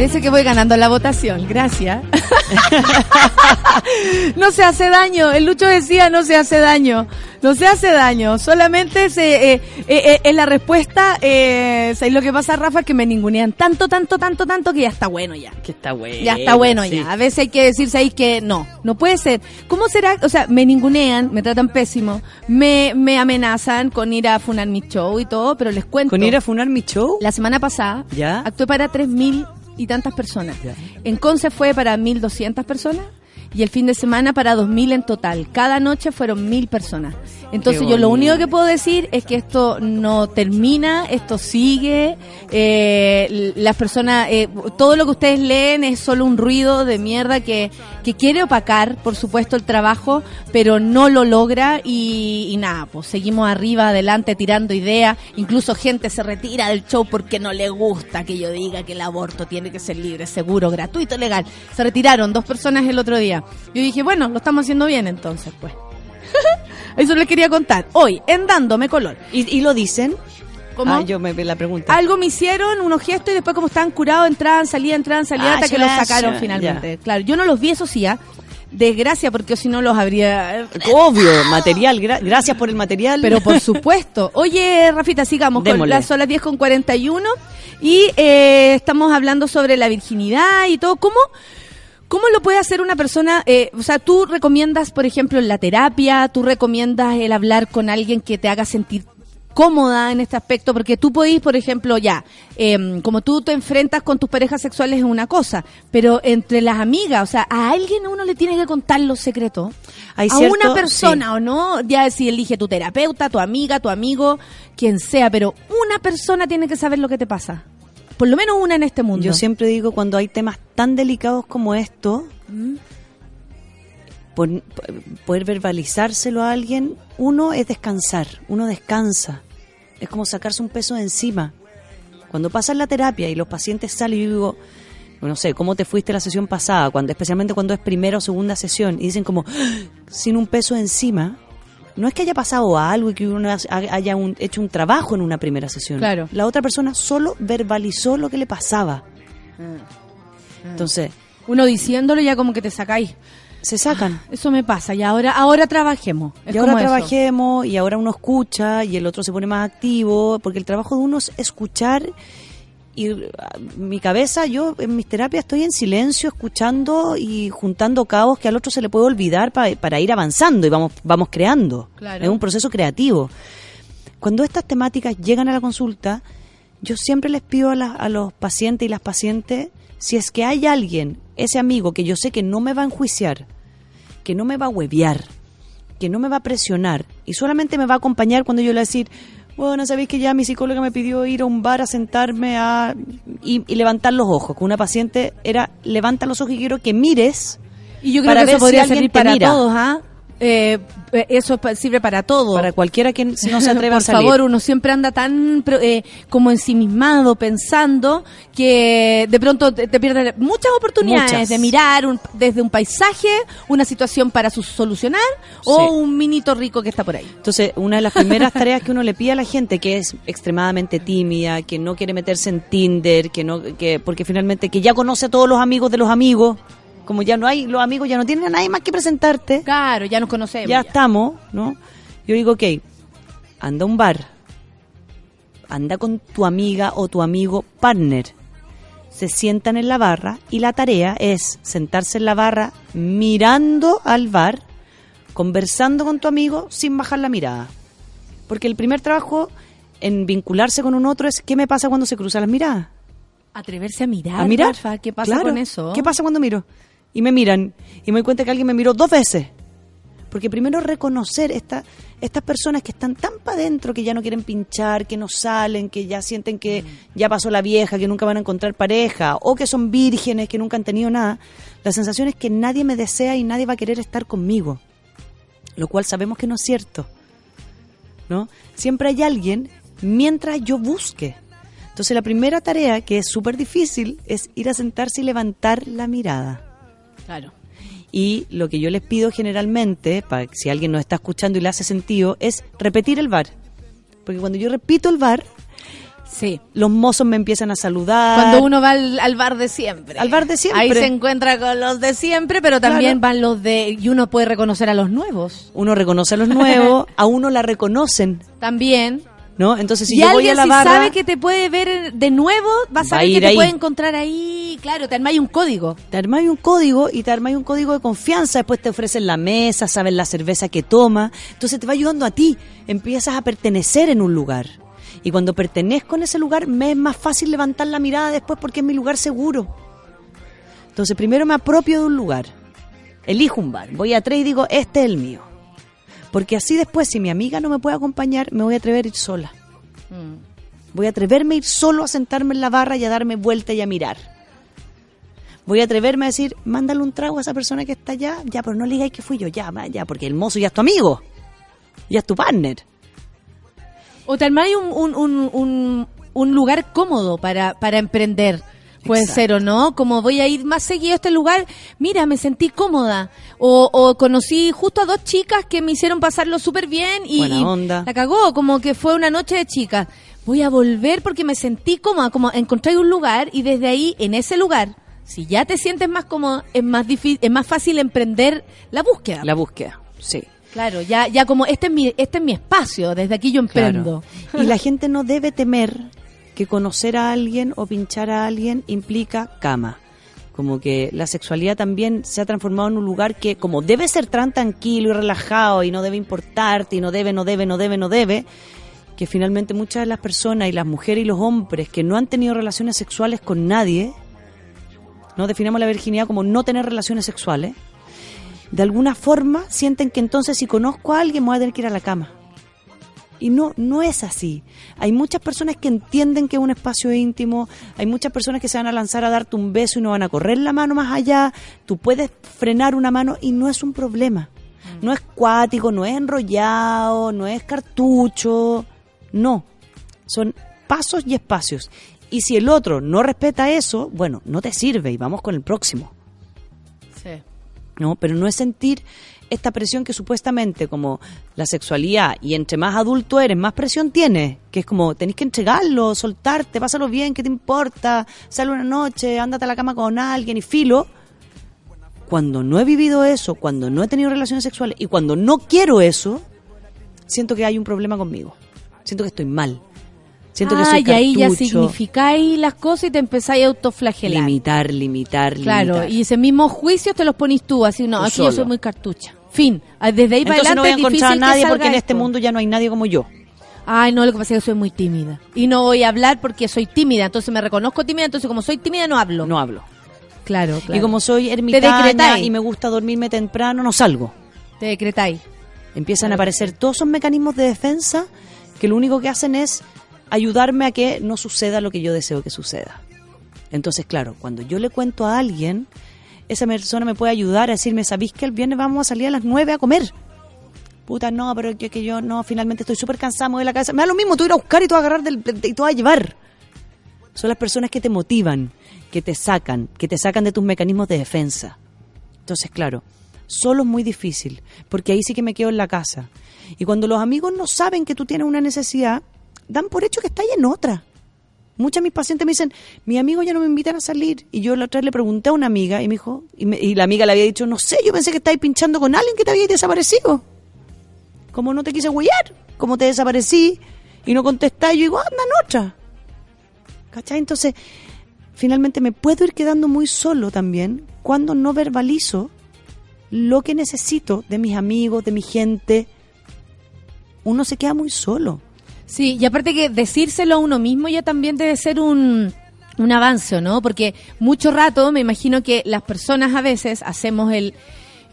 Speaker 2: Parece que voy ganando la votación. Gracias. no se hace daño. El Lucho decía no se hace daño. No se hace daño. Solamente se, eh, eh, eh, es la respuesta. Eh, ¿sabes lo que pasa, Rafa? Que me ningunean tanto, tanto, tanto, tanto que ya está bueno ya.
Speaker 7: Que está bueno.
Speaker 2: Ya está bueno
Speaker 7: sí.
Speaker 2: ya. A veces hay que decirse ahí que no, no puede ser. ¿Cómo será? O sea, me ningunean, me tratan pésimo, me, me amenazan con ir a funar mi show y todo, pero les cuento.
Speaker 7: ¿Con ir a funar mi show?
Speaker 2: La semana pasada
Speaker 7: ¿Ya?
Speaker 2: actué para 3.000 y tantas personas. En Conce fue para 1.200 personas y el fin de semana para 2.000 en total. Cada noche fueron 1.000 personas. Entonces yo lo único que puedo decir es que esto no termina, esto sigue. eh, las personas, eh, todo lo que ustedes leen es solo un ruido de mierda que, que quiere opacar, por supuesto, el trabajo, pero no lo logra y, y nada, pues seguimos arriba, adelante, tirando ideas. Incluso gente se retira del show porque no le gusta que yo diga que el aborto tiene que ser libre, seguro, gratuito, legal. Se retiraron dos personas el otro día. Yo dije, bueno, lo estamos haciendo bien entonces, pues. Eso les quería contar. Hoy, en Dándome Color.
Speaker 7: ¿Y, y lo dicen?
Speaker 2: ¿Cómo?
Speaker 7: Ah, yo me la pregunta.
Speaker 2: Algo me hicieron, unos gestos y después como estaban curados, entraban, salían, entraban, salían
Speaker 7: Ah,
Speaker 2: hasta que los sacaron
Speaker 7: ya,
Speaker 2: finalmente. Claro, yo no los vi, eso sí, ¿ah? desgracia porque si no los habría...
Speaker 7: Obvio, material. gra- gracias por el material.
Speaker 2: Pero por supuesto. Oye, Rafita, sigamos. Con las, son las 10 con 41 y eh, estamos hablando sobre la virginidad y todo. ¿Cómo, cómo lo puede hacer una persona? eh, o sea, tú recomiendas, por ejemplo, la terapia, tú recomiendas el hablar con alguien que te haga sentir cómoda en este aspecto, porque tú podís, por ejemplo, ya, em, como tú te enfrentas con tus parejas sexuales es una cosa, pero entre las amigas, o sea, a alguien uno le tiene que contar los secretos.
Speaker 7: Hay
Speaker 2: a
Speaker 7: cierto-
Speaker 2: una persona o no, ya si elige tu terapeuta, tu amiga, tu amigo, quien sea, pero una persona tiene que saber lo que te pasa. Por lo menos una en este mundo.
Speaker 7: Yo siempre digo, cuando hay temas tan delicados como esto,
Speaker 2: Mm.
Speaker 7: Pon- poder verbalizárselo a alguien, uno es descansar, uno descansa. Es como sacarse un peso de encima. Cuando pasan la terapia y los pacientes salen, yo digo, no sé, ¿cómo te fuiste la sesión pasada? Cuando, especialmente cuando es primera o segunda sesión, y dicen como, "Ah", sin un peso encima. No es que haya pasado algo y que uno haya un- hecho un trabajo en una primera sesión.
Speaker 2: Claro.
Speaker 7: La otra persona solo verbalizó lo que le pasaba. Entonces,
Speaker 2: Uno diciéndolo ya como que te sacáis.
Speaker 7: Se sacan.
Speaker 2: Eso me pasa. Y ahora, ahora trabajemos. Es
Speaker 7: y ahora
Speaker 2: como eso.
Speaker 7: trabajemos y ahora uno escucha y el otro se pone más activo, porque el trabajo de uno es escuchar y ah, mi cabeza, yo en mis terapias estoy en silencio escuchando y juntando cabos que al otro se le puede olvidar pa- para ir avanzando y vamos, vamos creando.
Speaker 2: Claro.
Speaker 7: Es un proceso creativo. Cuando estas temáticas llegan a la consulta, yo siempre les pido a, la- a los pacientes y las pacientes, si es que hay alguien, ese amigo que yo sé que no me va a enjuiciar, que no me va a huevear, que no me va a presionar y solamente me va a acompañar cuando yo le voy a decir, bueno, sabéis que ya mi psicóloga me pidió ir a un bar a sentarme a y, y levantar los ojos. Con una paciente era levanta los ojos y quiero que mires.
Speaker 2: Y yo creo
Speaker 7: para
Speaker 2: que eso podría
Speaker 7: si
Speaker 2: servir para
Speaker 7: mira.
Speaker 2: todos, ¿ah? Eh, eh, eso sirve para todo.
Speaker 7: Para cualquiera que no se atreva
Speaker 2: Por
Speaker 7: a salir.
Speaker 2: favor, uno siempre anda tan eh, como ensimismado, pensando, que de pronto te, te pierdes muchas oportunidades
Speaker 7: Muchas.
Speaker 2: de mirar un- desde un paisaje una situación para su- solucionar o
Speaker 7: Sí.
Speaker 2: un minito rico que está por ahí.
Speaker 7: Entonces, una de las primeras tareas que uno le pide a la gente que es extremadamente tímida, que no quiere meterse en Tinder, que no que porque finalmente que ya conoce a todos los amigos de los amigos, como ya no hay los amigos ya no tienen a nadie más que presentarte.
Speaker 2: Claro, ya nos conocemos.
Speaker 7: ya estamos, ¿no? Yo digo, ok, anda a un bar, anda con tu amiga o tu amigo partner, se sientan en la barra y la tarea es sentarse en la barra mirando al bar, conversando con tu amigo sin bajar la mirada. Porque el primer trabajo en vincularse con un otro es qué me pasa cuando se cruzan las miradas.
Speaker 2: Atreverse a mirar,
Speaker 7: a mirar.
Speaker 2: Rafa, ¿qué pasa
Speaker 7: Claro.
Speaker 2: con eso?
Speaker 7: ¿Qué pasa cuando miro? Y me miran y me doy cuenta que alguien me miró dos veces. Porque primero reconocer esta, estas personas que están tan para adentro que ya no quieren pinchar, que no salen, que ya sienten que ya pasó la vieja, que nunca van a encontrar pareja, o que son vírgenes, que nunca han tenido nada. La sensación es que nadie me desea y nadie va a querer estar conmigo. Lo cual sabemos que no es cierto. ¿No? Siempre hay alguien mientras yo busque. Entonces la primera tarea, que es súper difícil, es ir a sentarse y levantar la mirada.
Speaker 2: Claro.
Speaker 7: Y lo que yo les pido generalmente, para si alguien nos está escuchando y le hace sentido, es repetir el bar. Porque cuando yo repito el bar,
Speaker 2: Sí.
Speaker 7: los mozos me empiezan a saludar.
Speaker 2: Cuando uno va al, al bar de siempre.
Speaker 7: Al bar de siempre.
Speaker 2: Ahí se encuentra con los de siempre, pero también
Speaker 7: Claro.
Speaker 2: van los de... Y uno puede reconocer a los nuevos.
Speaker 7: Uno reconoce a los nuevos, a uno la reconocen,
Speaker 2: También.
Speaker 7: ¿No? Entonces si
Speaker 2: y
Speaker 7: yo voy a la
Speaker 2: si
Speaker 7: barra,
Speaker 2: sabe que te puede ver de nuevo, va a
Speaker 7: Va a
Speaker 2: saber que te
Speaker 7: ahí.
Speaker 2: puede encontrar ahí. Claro, te armáis un código.
Speaker 7: te armáis un código y te armáis un código de confianza, después te ofrecen la mesa, saben la cerveza que toma, entonces te va ayudando a ti, empiezas a pertenecer en un lugar. Y cuando pertenezco en ese lugar, me es más fácil levantar la mirada después porque es mi lugar seguro. Entonces primero me apropio de un lugar, elijo un bar, voy a tres y digo, este es el mío. Porque así después, si mi amiga no me puede acompañar, me voy a atrever a ir sola. Voy a atreverme a ir solo a sentarme en la barra y a darme vuelta y a mirar. Voy a atreverme a decir, mándale un trago a esa persona que está allá, ya, pero no le digáis que fui yo, ya, ya, porque el mozo ya es tu amigo, ya es tu partner.
Speaker 2: O te armáis un, un, un, un, un lugar cómodo para, para emprender. Puede
Speaker 7: Exacto.
Speaker 2: ser o no, como voy a ir más seguido a este lugar, mira, me sentí cómoda. O, o conocí justo a dos chicas que me hicieron pasarlo súper bien y,
Speaker 7: Buena onda.
Speaker 2: la cagó, como que fue una noche de chicas. Voy a volver porque me sentí cómoda, como encontrar un lugar y desde ahí, en ese lugar, si ya te sientes más cómodo, es más difícil, es más fácil emprender la búsqueda.
Speaker 7: La búsqueda, sí.
Speaker 2: Claro, ya, ya como este es mi, este es mi espacio, desde aquí yo emprendo.
Speaker 7: Claro. Y la gente no debe temer que conocer a alguien o pinchar a alguien implica cama. Como que la sexualidad también se ha transformado en un lugar que, como debe ser tan tranquilo y relajado y no debe importarte y no debe, no debe, no debe, no debe, que finalmente muchas de las personas y las mujeres y los hombres que no han tenido relaciones sexuales con nadie, no definamos la virginidad como no tener relaciones sexuales, de alguna forma sienten que entonces si conozco a alguien me voy a tener que ir a la cama. Y no, no es así. Hay muchas personas que entienden que es un espacio íntimo, hay muchas personas que se van a lanzar a darte un beso y no van a correr la mano más allá, tú puedes frenar una mano y no es un problema. No es cuático, no es enrollado, no es cartucho, no. Son pasos y espacios. Y si el otro no respeta eso, bueno, no te sirve y vamos con el próximo.
Speaker 2: Sí.
Speaker 7: ¿no? Pero no es sentir esta presión que supuestamente como la sexualidad y entre más adulto eres, más presión tienes, que es como tenés que entregarlo, soltarte, pásalo bien, ¿qué te importa? Sale una noche, ándate a la cama con alguien y filo. Cuando no he vivido eso, cuando no he tenido relaciones sexuales y cuando no quiero eso, siento que hay un problema conmigo. Siento que estoy mal. Siento que
Speaker 2: ah,
Speaker 7: soy
Speaker 2: y ahí ya significáis las cosas y te empezáis a autoflagelar.
Speaker 7: Limitar, limitar,
Speaker 2: Claro,
Speaker 7: limitar.
Speaker 2: y ese mismo juicio te los ponís tú, así, no,
Speaker 7: Tú
Speaker 2: aquí yo soy muy cartucha. Fin. Ah, Desde ahí para
Speaker 7: Entonces
Speaker 2: adelante
Speaker 7: no voy a
Speaker 2: es
Speaker 7: encontrar a nadie porque en este mundo ya no hay nadie como yo.
Speaker 2: Ay, no, lo que pasa es que soy muy tímida. Y no voy a hablar porque soy tímida. Entonces me reconozco tímida, entonces como soy tímida no hablo.
Speaker 7: No hablo.
Speaker 2: Claro, claro.
Speaker 7: Y como soy ermitaña y me gusta dormirme temprano, no salgo.
Speaker 2: Te decretáis.
Speaker 7: Empiezan a aparecer todos esos mecanismos de defensa que lo único que hacen es ayudarme a que no suceda lo que yo deseo que suceda. Entonces, claro, cuando yo le cuento a alguien, esa persona me puede ayudar a decirme, ¿sabéis que el viernes vamos a salir a las 9 a comer? Puta, no, pero que, que yo no, finalmente estoy súper cansado de la cabeza. Me da lo mismo, tú ir a buscar y tú a agarrar del, y tú a llevar. Son las personas que te motivan, que te sacan, que te sacan de tus mecanismos de defensa. Entonces, claro, solo es muy difícil, porque ahí sí que me quedo en la casa. Y cuando los amigos no saben que tú tienes una necesidad, dan por hecho que está ahí en otra. Muchas de mis pacientes me dicen, mi amigo ya no me invitan a salir. Y yo la otra vez le pregunté a una amiga y me dijo, y, me- y la amiga le había dicho, no sé, yo pensé que estabas pinchando con alguien que te había desaparecido. Como no te quise huellar, como te desaparecí y no contestás, yo digo, anda en otra. ¿Cachai? Entonces, finalmente me puedo ir quedando muy solo también cuando no verbalizo lo que necesito de mis amigos, de mi gente. Uno se queda muy solo.
Speaker 2: Sí, y aparte que decírselo a uno mismo ya también debe ser un, un avance, ¿no? Porque mucho rato me imagino que las personas a veces hacemos el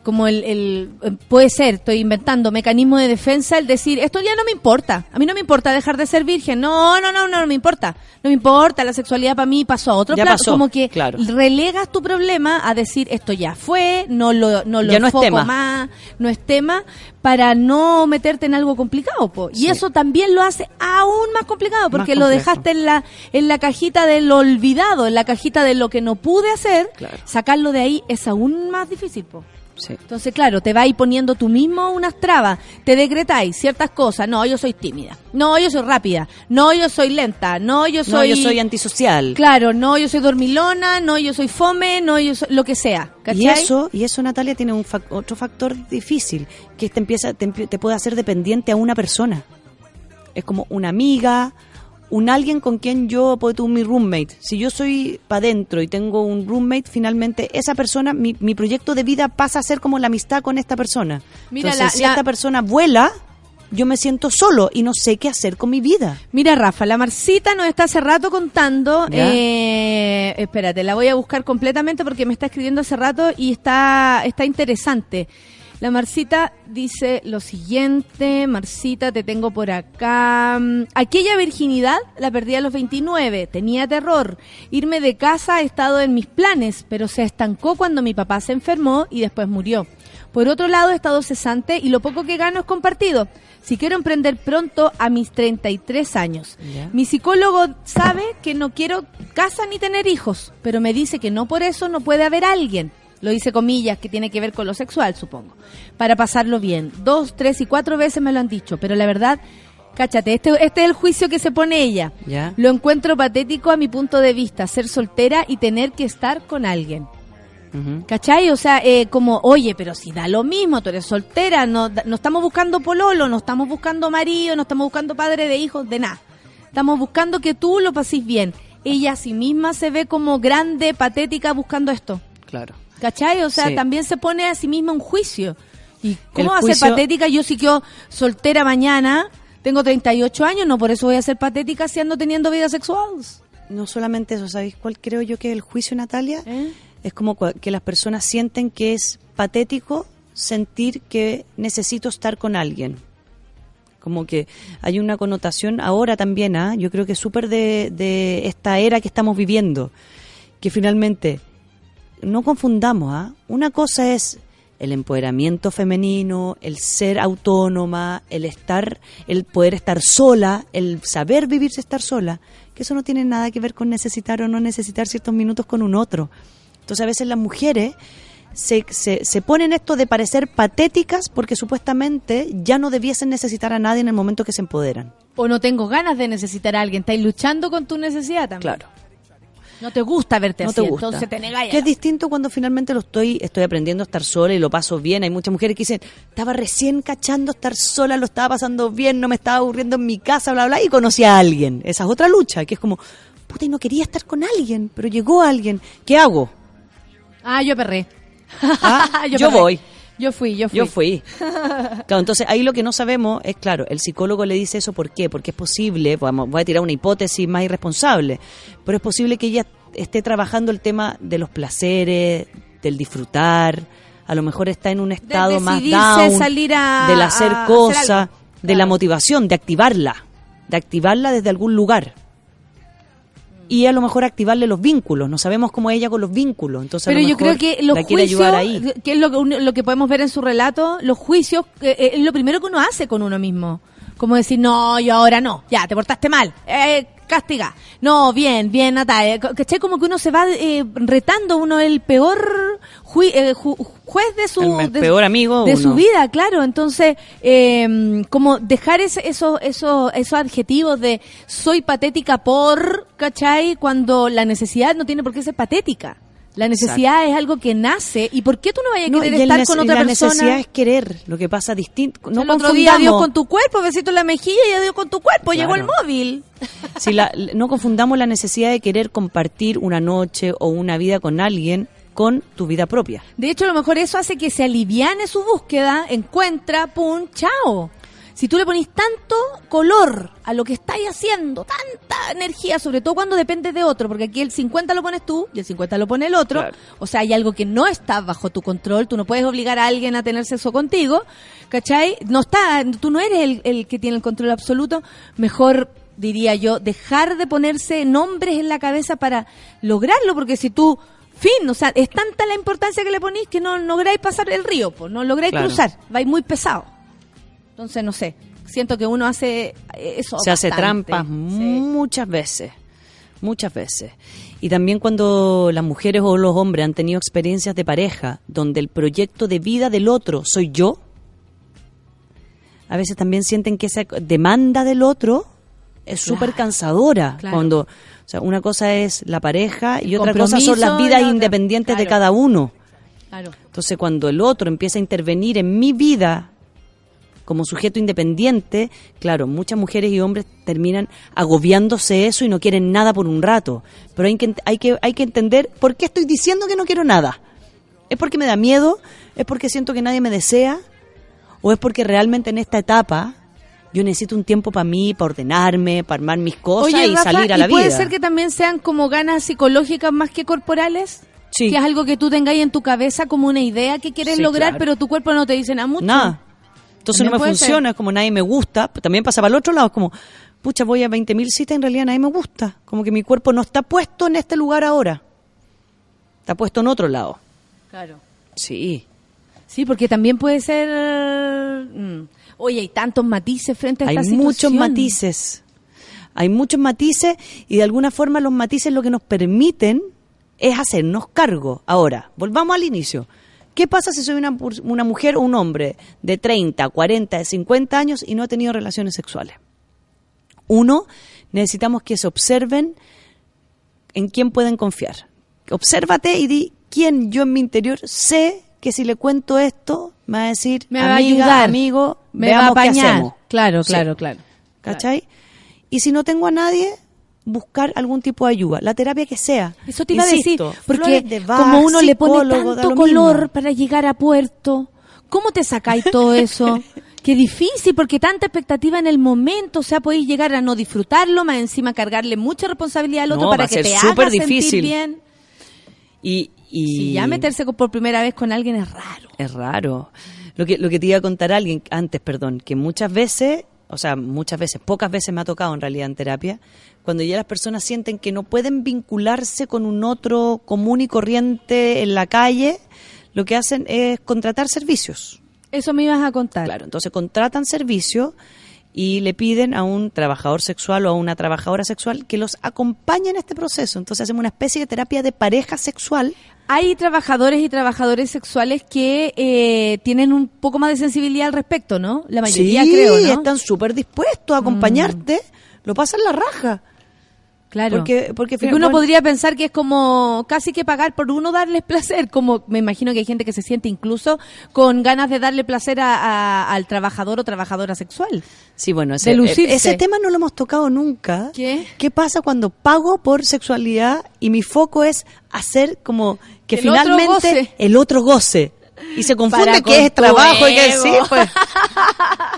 Speaker 2: como el, el- eh, puede ser, estoy inventando mecanismo de defensa, el decir, esto ya no me importa, a mí no me importa dejar de ser virgen, no, no, no, no, no me importa, no me importa, la sexualidad para mí pasó a otro
Speaker 7: Ya pasó,
Speaker 2: como que
Speaker 7: claro.
Speaker 2: relegas tu problema a decir, esto ya fue, no lo, no lo
Speaker 7: Ya no es
Speaker 2: enfoco
Speaker 7: tema.
Speaker 2: más, no es tema, para no meterte en algo complicado, po. y
Speaker 7: Sí.
Speaker 2: eso también lo hace aún más complicado, porque
Speaker 7: Más
Speaker 2: lo dejaste en la, en la cajita de lo olvidado, en la cajita de lo que no pude hacer,
Speaker 7: Claro.
Speaker 2: sacarlo de ahí es aún más difícil, po.
Speaker 7: Sí.
Speaker 2: Entonces, claro, te vais poniendo tú mismo unas trabas, te decretáis ciertas cosas, no, yo soy tímida, no, yo soy rápida, no, yo soy lenta, no, yo
Speaker 7: No,
Speaker 2: soy...
Speaker 7: yo soy antisocial.
Speaker 2: Claro, no, yo soy dormilona, no, yo soy fome, no, yo soy lo que sea, ¿cachai?
Speaker 7: Y eso, y eso Natalia tiene un fac- otro factor difícil, que te empieza, te, te puede hacer dependiente a una persona. Es como una amiga, un alguien con quien yo puedo tú mi roommate. Si yo soy para adentro y tengo un roommate, finalmente esa persona, mi, mi proyecto de vida pasa a ser como la amistad con esta persona.
Speaker 2: Mira,
Speaker 7: Entonces,
Speaker 2: la-
Speaker 7: si
Speaker 2: la-
Speaker 7: esta persona vuela, yo me siento solo y no sé qué hacer con mi vida.
Speaker 2: Mira, Rafa, la Marcita nos está hace rato contando. Eh, espérate, la voy a buscar completamente porque me está escribiendo hace rato y está, está interesante. La Marcita dice lo siguiente, Marcita, te tengo por acá. Mm, Aquella virginidad la perdí a los 29, tenía terror. Irme de casa ha estado en mis planes, pero se estancó cuando mi papá se enfermó y después murió. Por otro lado, he estado cesante y lo poco que gano es compartido. Si quiero emprender pronto a mis 33 años.
Speaker 7: Ya.
Speaker 2: Mi psicólogo sabe que no quiero casa ni tener hijos, pero me dice que no por eso no puede haber alguien. Lo hice comillas, que tiene que ver con lo sexual, supongo. Para pasarlo bien. Dos, tres y cuatro veces me lo han dicho, pero la verdad, cáchate, este, este es el juicio que se pone ella.
Speaker 7: ¿Ya?
Speaker 2: Lo encuentro patético a mi punto de vista, ser soltera y tener que estar con alguien. ¿Cachai? O sea, eh, como, oye, pero si da lo mismo, tú eres soltera, no, da- no estamos buscando pololo, no estamos buscando marido, no estamos buscando padre de hijos, de nada. Estamos buscando que tú lo pases bien. Ella a sí misma se ve como grande, patética, buscando esto.
Speaker 7: Claro.
Speaker 2: ¿Cachai? O sea,
Speaker 7: Sí.
Speaker 2: también se pone a sí misma un juicio. ¿Y cómo
Speaker 7: El
Speaker 2: va a ser patética yo si quedo soltera mañana? Tengo 38 años, no por eso voy a ser patética si ando teniendo vida sexual.
Speaker 7: No solamente eso, ¿sabéis cuál creo yo que es el juicio, Natalia?
Speaker 2: ¿Eh?
Speaker 7: Es como que las personas sienten que es patético sentir que necesito estar con alguien. Como que hay una connotación ahora también, ¿ah? yo creo que es súper de, de esta era que estamos viviendo, que finalmente no confundamos, ¿ah? una cosa es el empoderamiento femenino, el ser autónoma, el estar, el poder estar sola, el saber vivirse estar sola, que eso no tiene nada que ver con necesitar o no necesitar ciertos minutos con un otro. Entonces a veces las mujeres se, se, se ponen esto de parecer patéticas porque supuestamente ya no debiesen necesitar a nadie en el momento que se empoderan.
Speaker 2: O no tengo ganas de necesitar a alguien. Estáis luchando con tu necesidad también.
Speaker 7: Claro.
Speaker 2: No te gusta verte
Speaker 7: no
Speaker 2: así,
Speaker 7: te gusta.
Speaker 2: entonces te negáis.
Speaker 7: Que es distinto cuando finalmente lo estoy, estoy aprendiendo a estar sola y lo paso bien. Hay muchas mujeres que dicen, estaba recién cachando estar sola, lo estaba pasando bien, no me estaba aburriendo en mi casa, bla, bla, y conocí a alguien. Esa es otra lucha, que es como, puta, y no quería estar con alguien, pero llegó alguien. ¿Qué hago?
Speaker 2: Ah, yo perré.
Speaker 7: Ah, yo
Speaker 2: perré.
Speaker 7: voy.
Speaker 2: Yo fui, yo fui.
Speaker 7: Yo fui. Claro, entonces ahí lo que no sabemos es, claro, el psicólogo le dice eso, ¿por qué? Porque es posible, vamos, voy a tirar una hipótesis más irresponsable, pero es posible que ella esté trabajando el tema de los placeres, del disfrutar, a lo mejor está en un estado más down,
Speaker 2: salir a-
Speaker 7: del hacer cosas, de la motivación, de activarla, de activarla desde algún lugar. Y a lo mejor activarle los vínculos, no sabemos cómo ella con los vínculos, entonces a
Speaker 2: Pero yo creo que los juicios,
Speaker 7: ahí.
Speaker 2: que es lo, que lo que podemos ver en su relato, los juicios eh, eh, es lo primero que uno hace con uno mismo. Como decir, no, yo ahora no, ya, te portaste mal, eh, castiga. No, bien, bien, Natalia. ¿Cachai? Como que uno se va eh, retando, uno es el peor eh, ju- juez de su...
Speaker 7: El me-
Speaker 2: de-
Speaker 7: peor amigo
Speaker 2: De
Speaker 7: uno.
Speaker 2: su vida, claro. Entonces, eh, como dejar ese- esos, esos, esos adjetivos de soy patética por, ¿cachai? Cuando la necesidad no tiene por qué ser patética. La necesidad es algo que nace. ¿Y por qué tú no vayas a
Speaker 7: No,
Speaker 2: querer estar con otra
Speaker 7: la
Speaker 2: persona?
Speaker 7: necesidad es querer, lo que pasa distinto. No
Speaker 2: el otro día
Speaker 7: confundamos,
Speaker 2: dio con tu cuerpo, besito en la mejilla y dio con tu cuerpo, llegó el móvil.
Speaker 7: si la- no confundamos la necesidad de querer compartir una noche o una vida con alguien con tu vida propia.
Speaker 2: De hecho, a lo mejor eso hace que se aliviane su búsqueda, encuentra, pum, chao. Si tú le ponís tanto color a lo que estáis haciendo, tanta energía, sobre todo cuando dependes de otro, porque aquí el 50 lo pones tú y el 50 lo pone el otro,
Speaker 7: Claro.
Speaker 2: o sea, hay algo que no está bajo tu control, tú no puedes obligar a alguien a tener sexo contigo, ¿cachai? No está, tú no eres el, el que tiene el control absoluto, mejor diría yo, dejar de ponerse nombres en la cabeza para lograrlo, porque si tú, fin, o sea, es tanta la importancia que le ponís que no lográis pasar el río, pues, no lográis
Speaker 7: Claro.
Speaker 2: cruzar, vais muy pesado. Entonces, no sé, siento que uno hace eh, eso.
Speaker 7: Se hace trampas
Speaker 2: Sí.
Speaker 7: muchas veces, muchas veces. Y también cuando las mujeres o los hombres han tenido experiencias de pareja donde el proyecto de vida del otro soy yo, a veces también sienten que esa demanda del otro es súper cansadora.
Speaker 2: claro.
Speaker 7: Cuando, o sea, una cosa es la pareja y
Speaker 2: El
Speaker 7: otra cosa son las vidas
Speaker 2: la
Speaker 7: independientes de
Speaker 2: claro.
Speaker 7: cada uno.
Speaker 2: Claro.
Speaker 7: Entonces, cuando el otro empieza a intervenir en mi vida como sujeto independiente, claro, muchas mujeres y hombres terminan agobiándose eso y no quieren nada por un rato. Pero hay que, hay que, hay que entender por qué estoy diciendo que no quiero nada. ¿Es porque me da miedo? ¿Es porque siento que nadie me desea? ¿O es porque realmente en esta etapa yo necesito un tiempo para mí, para ordenarme, para armar mis cosas
Speaker 2: Oye,
Speaker 7: y
Speaker 2: Rafa,
Speaker 7: salir a
Speaker 2: ¿y
Speaker 7: la
Speaker 2: puede
Speaker 7: vida?
Speaker 2: ser que también sean como ganas psicológicas más que corporales?
Speaker 7: Sí.
Speaker 2: Que es algo que tú tengáis en tu cabeza como una idea que quieres
Speaker 7: Sí,
Speaker 2: lograr,
Speaker 7: claro.
Speaker 2: pero tu cuerpo no te dice nada mucho.
Speaker 7: Nada. Entonces
Speaker 2: También
Speaker 7: no me funciona, es como nadie me gusta. También pasa para el otro lado, es como, pucha, voy a 20.000 citas, en realidad nadie me gusta. Como que mi cuerpo no está puesto en este lugar ahora. Está puesto en otro lado.
Speaker 2: Claro.
Speaker 7: Sí.
Speaker 2: Sí, porque también puede ser... mm, Oye, hay tantos matices frente a
Speaker 7: Hay
Speaker 2: esta
Speaker 7: muchos
Speaker 2: situación.
Speaker 7: matices. Hay muchos matices y de alguna forma los matices lo que nos permiten es hacernos cargo. Ahora, volvamos al inicio. ¿Qué pasa si soy una, mujer o un hombre de 30, 40, de 50 años y no he tenido relaciones sexuales? Uno, necesitamos que se observen en quién pueden confiar. Obsérvate y di quién yo en mi interior sé que si le cuento esto me va a decir,
Speaker 2: Me va a
Speaker 7: amiga,
Speaker 2: ayudar.
Speaker 7: amigo,
Speaker 2: Me va a
Speaker 7: veamos qué
Speaker 2: apañar.
Speaker 7: hacemos.
Speaker 2: Claro,
Speaker 7: Sí.
Speaker 2: claro, claro.
Speaker 7: ¿Cachai? Y si no tengo a nadie, buscar algún tipo de ayuda, la terapia que sea.
Speaker 2: Eso te iba
Speaker 7: Insisto,
Speaker 2: a decir, porque
Speaker 7: de
Speaker 2: como uno le pone tanto
Speaker 7: lo
Speaker 2: color
Speaker 7: mismo.
Speaker 2: para llegar a puerto, ¿cómo te sacáis todo eso? Qué difícil, porque tanta expectativa en el momento, o sea, podéis llegar a no disfrutarlo, más encima cargarle mucha responsabilidad al otro
Speaker 7: No,
Speaker 2: para que te haga sentir
Speaker 7: difícil.
Speaker 2: bien.
Speaker 7: Y, y
Speaker 2: Si ya meterse por primera vez con alguien es raro.
Speaker 7: Es raro. Lo que, lo que te iba a contar alguien antes, perdón, que muchas veces, o sea, muchas veces, pocas veces me ha tocado en realidad en terapia, cuando ya las personas sienten que no pueden vincularse con un otro común y corriente en la calle, lo que hacen es contratar servicios.
Speaker 2: Eso me ibas a contar.
Speaker 7: Claro, entonces contratan servicios y le piden a un trabajador sexual o a una trabajadora sexual que los acompañe en este proceso. Entonces hacemos una especie de terapia de pareja sexual.
Speaker 2: Hay trabajadores y trabajadores sexuales que eh, tienen un poco más de sensibilidad al respecto, ¿no? La mayoría
Speaker 7: sí,
Speaker 2: creo, ¿no? Mm.
Speaker 7: están súper dispuestos a acompañarte. Lo pasan la raja.
Speaker 2: Claro.
Speaker 7: Porque, porque,
Speaker 2: Porque uno
Speaker 7: bueno,
Speaker 2: podría pensar que es como casi que pagar por uno darles placer, como me imagino que hay gente que se siente incluso con ganas de darle placer a- a- al trabajador o trabajadora sexual.
Speaker 7: Sí, bueno, ese,
Speaker 2: de lucirse.
Speaker 7: ese tema no lo hemos tocado nunca.
Speaker 2: ¿Qué?
Speaker 7: ¿Qué pasa cuando pago por sexualidad y mi foco es hacer como que
Speaker 2: el
Speaker 7: finalmente el otro goce? Y se confunde que es trabajo y que sí, pues.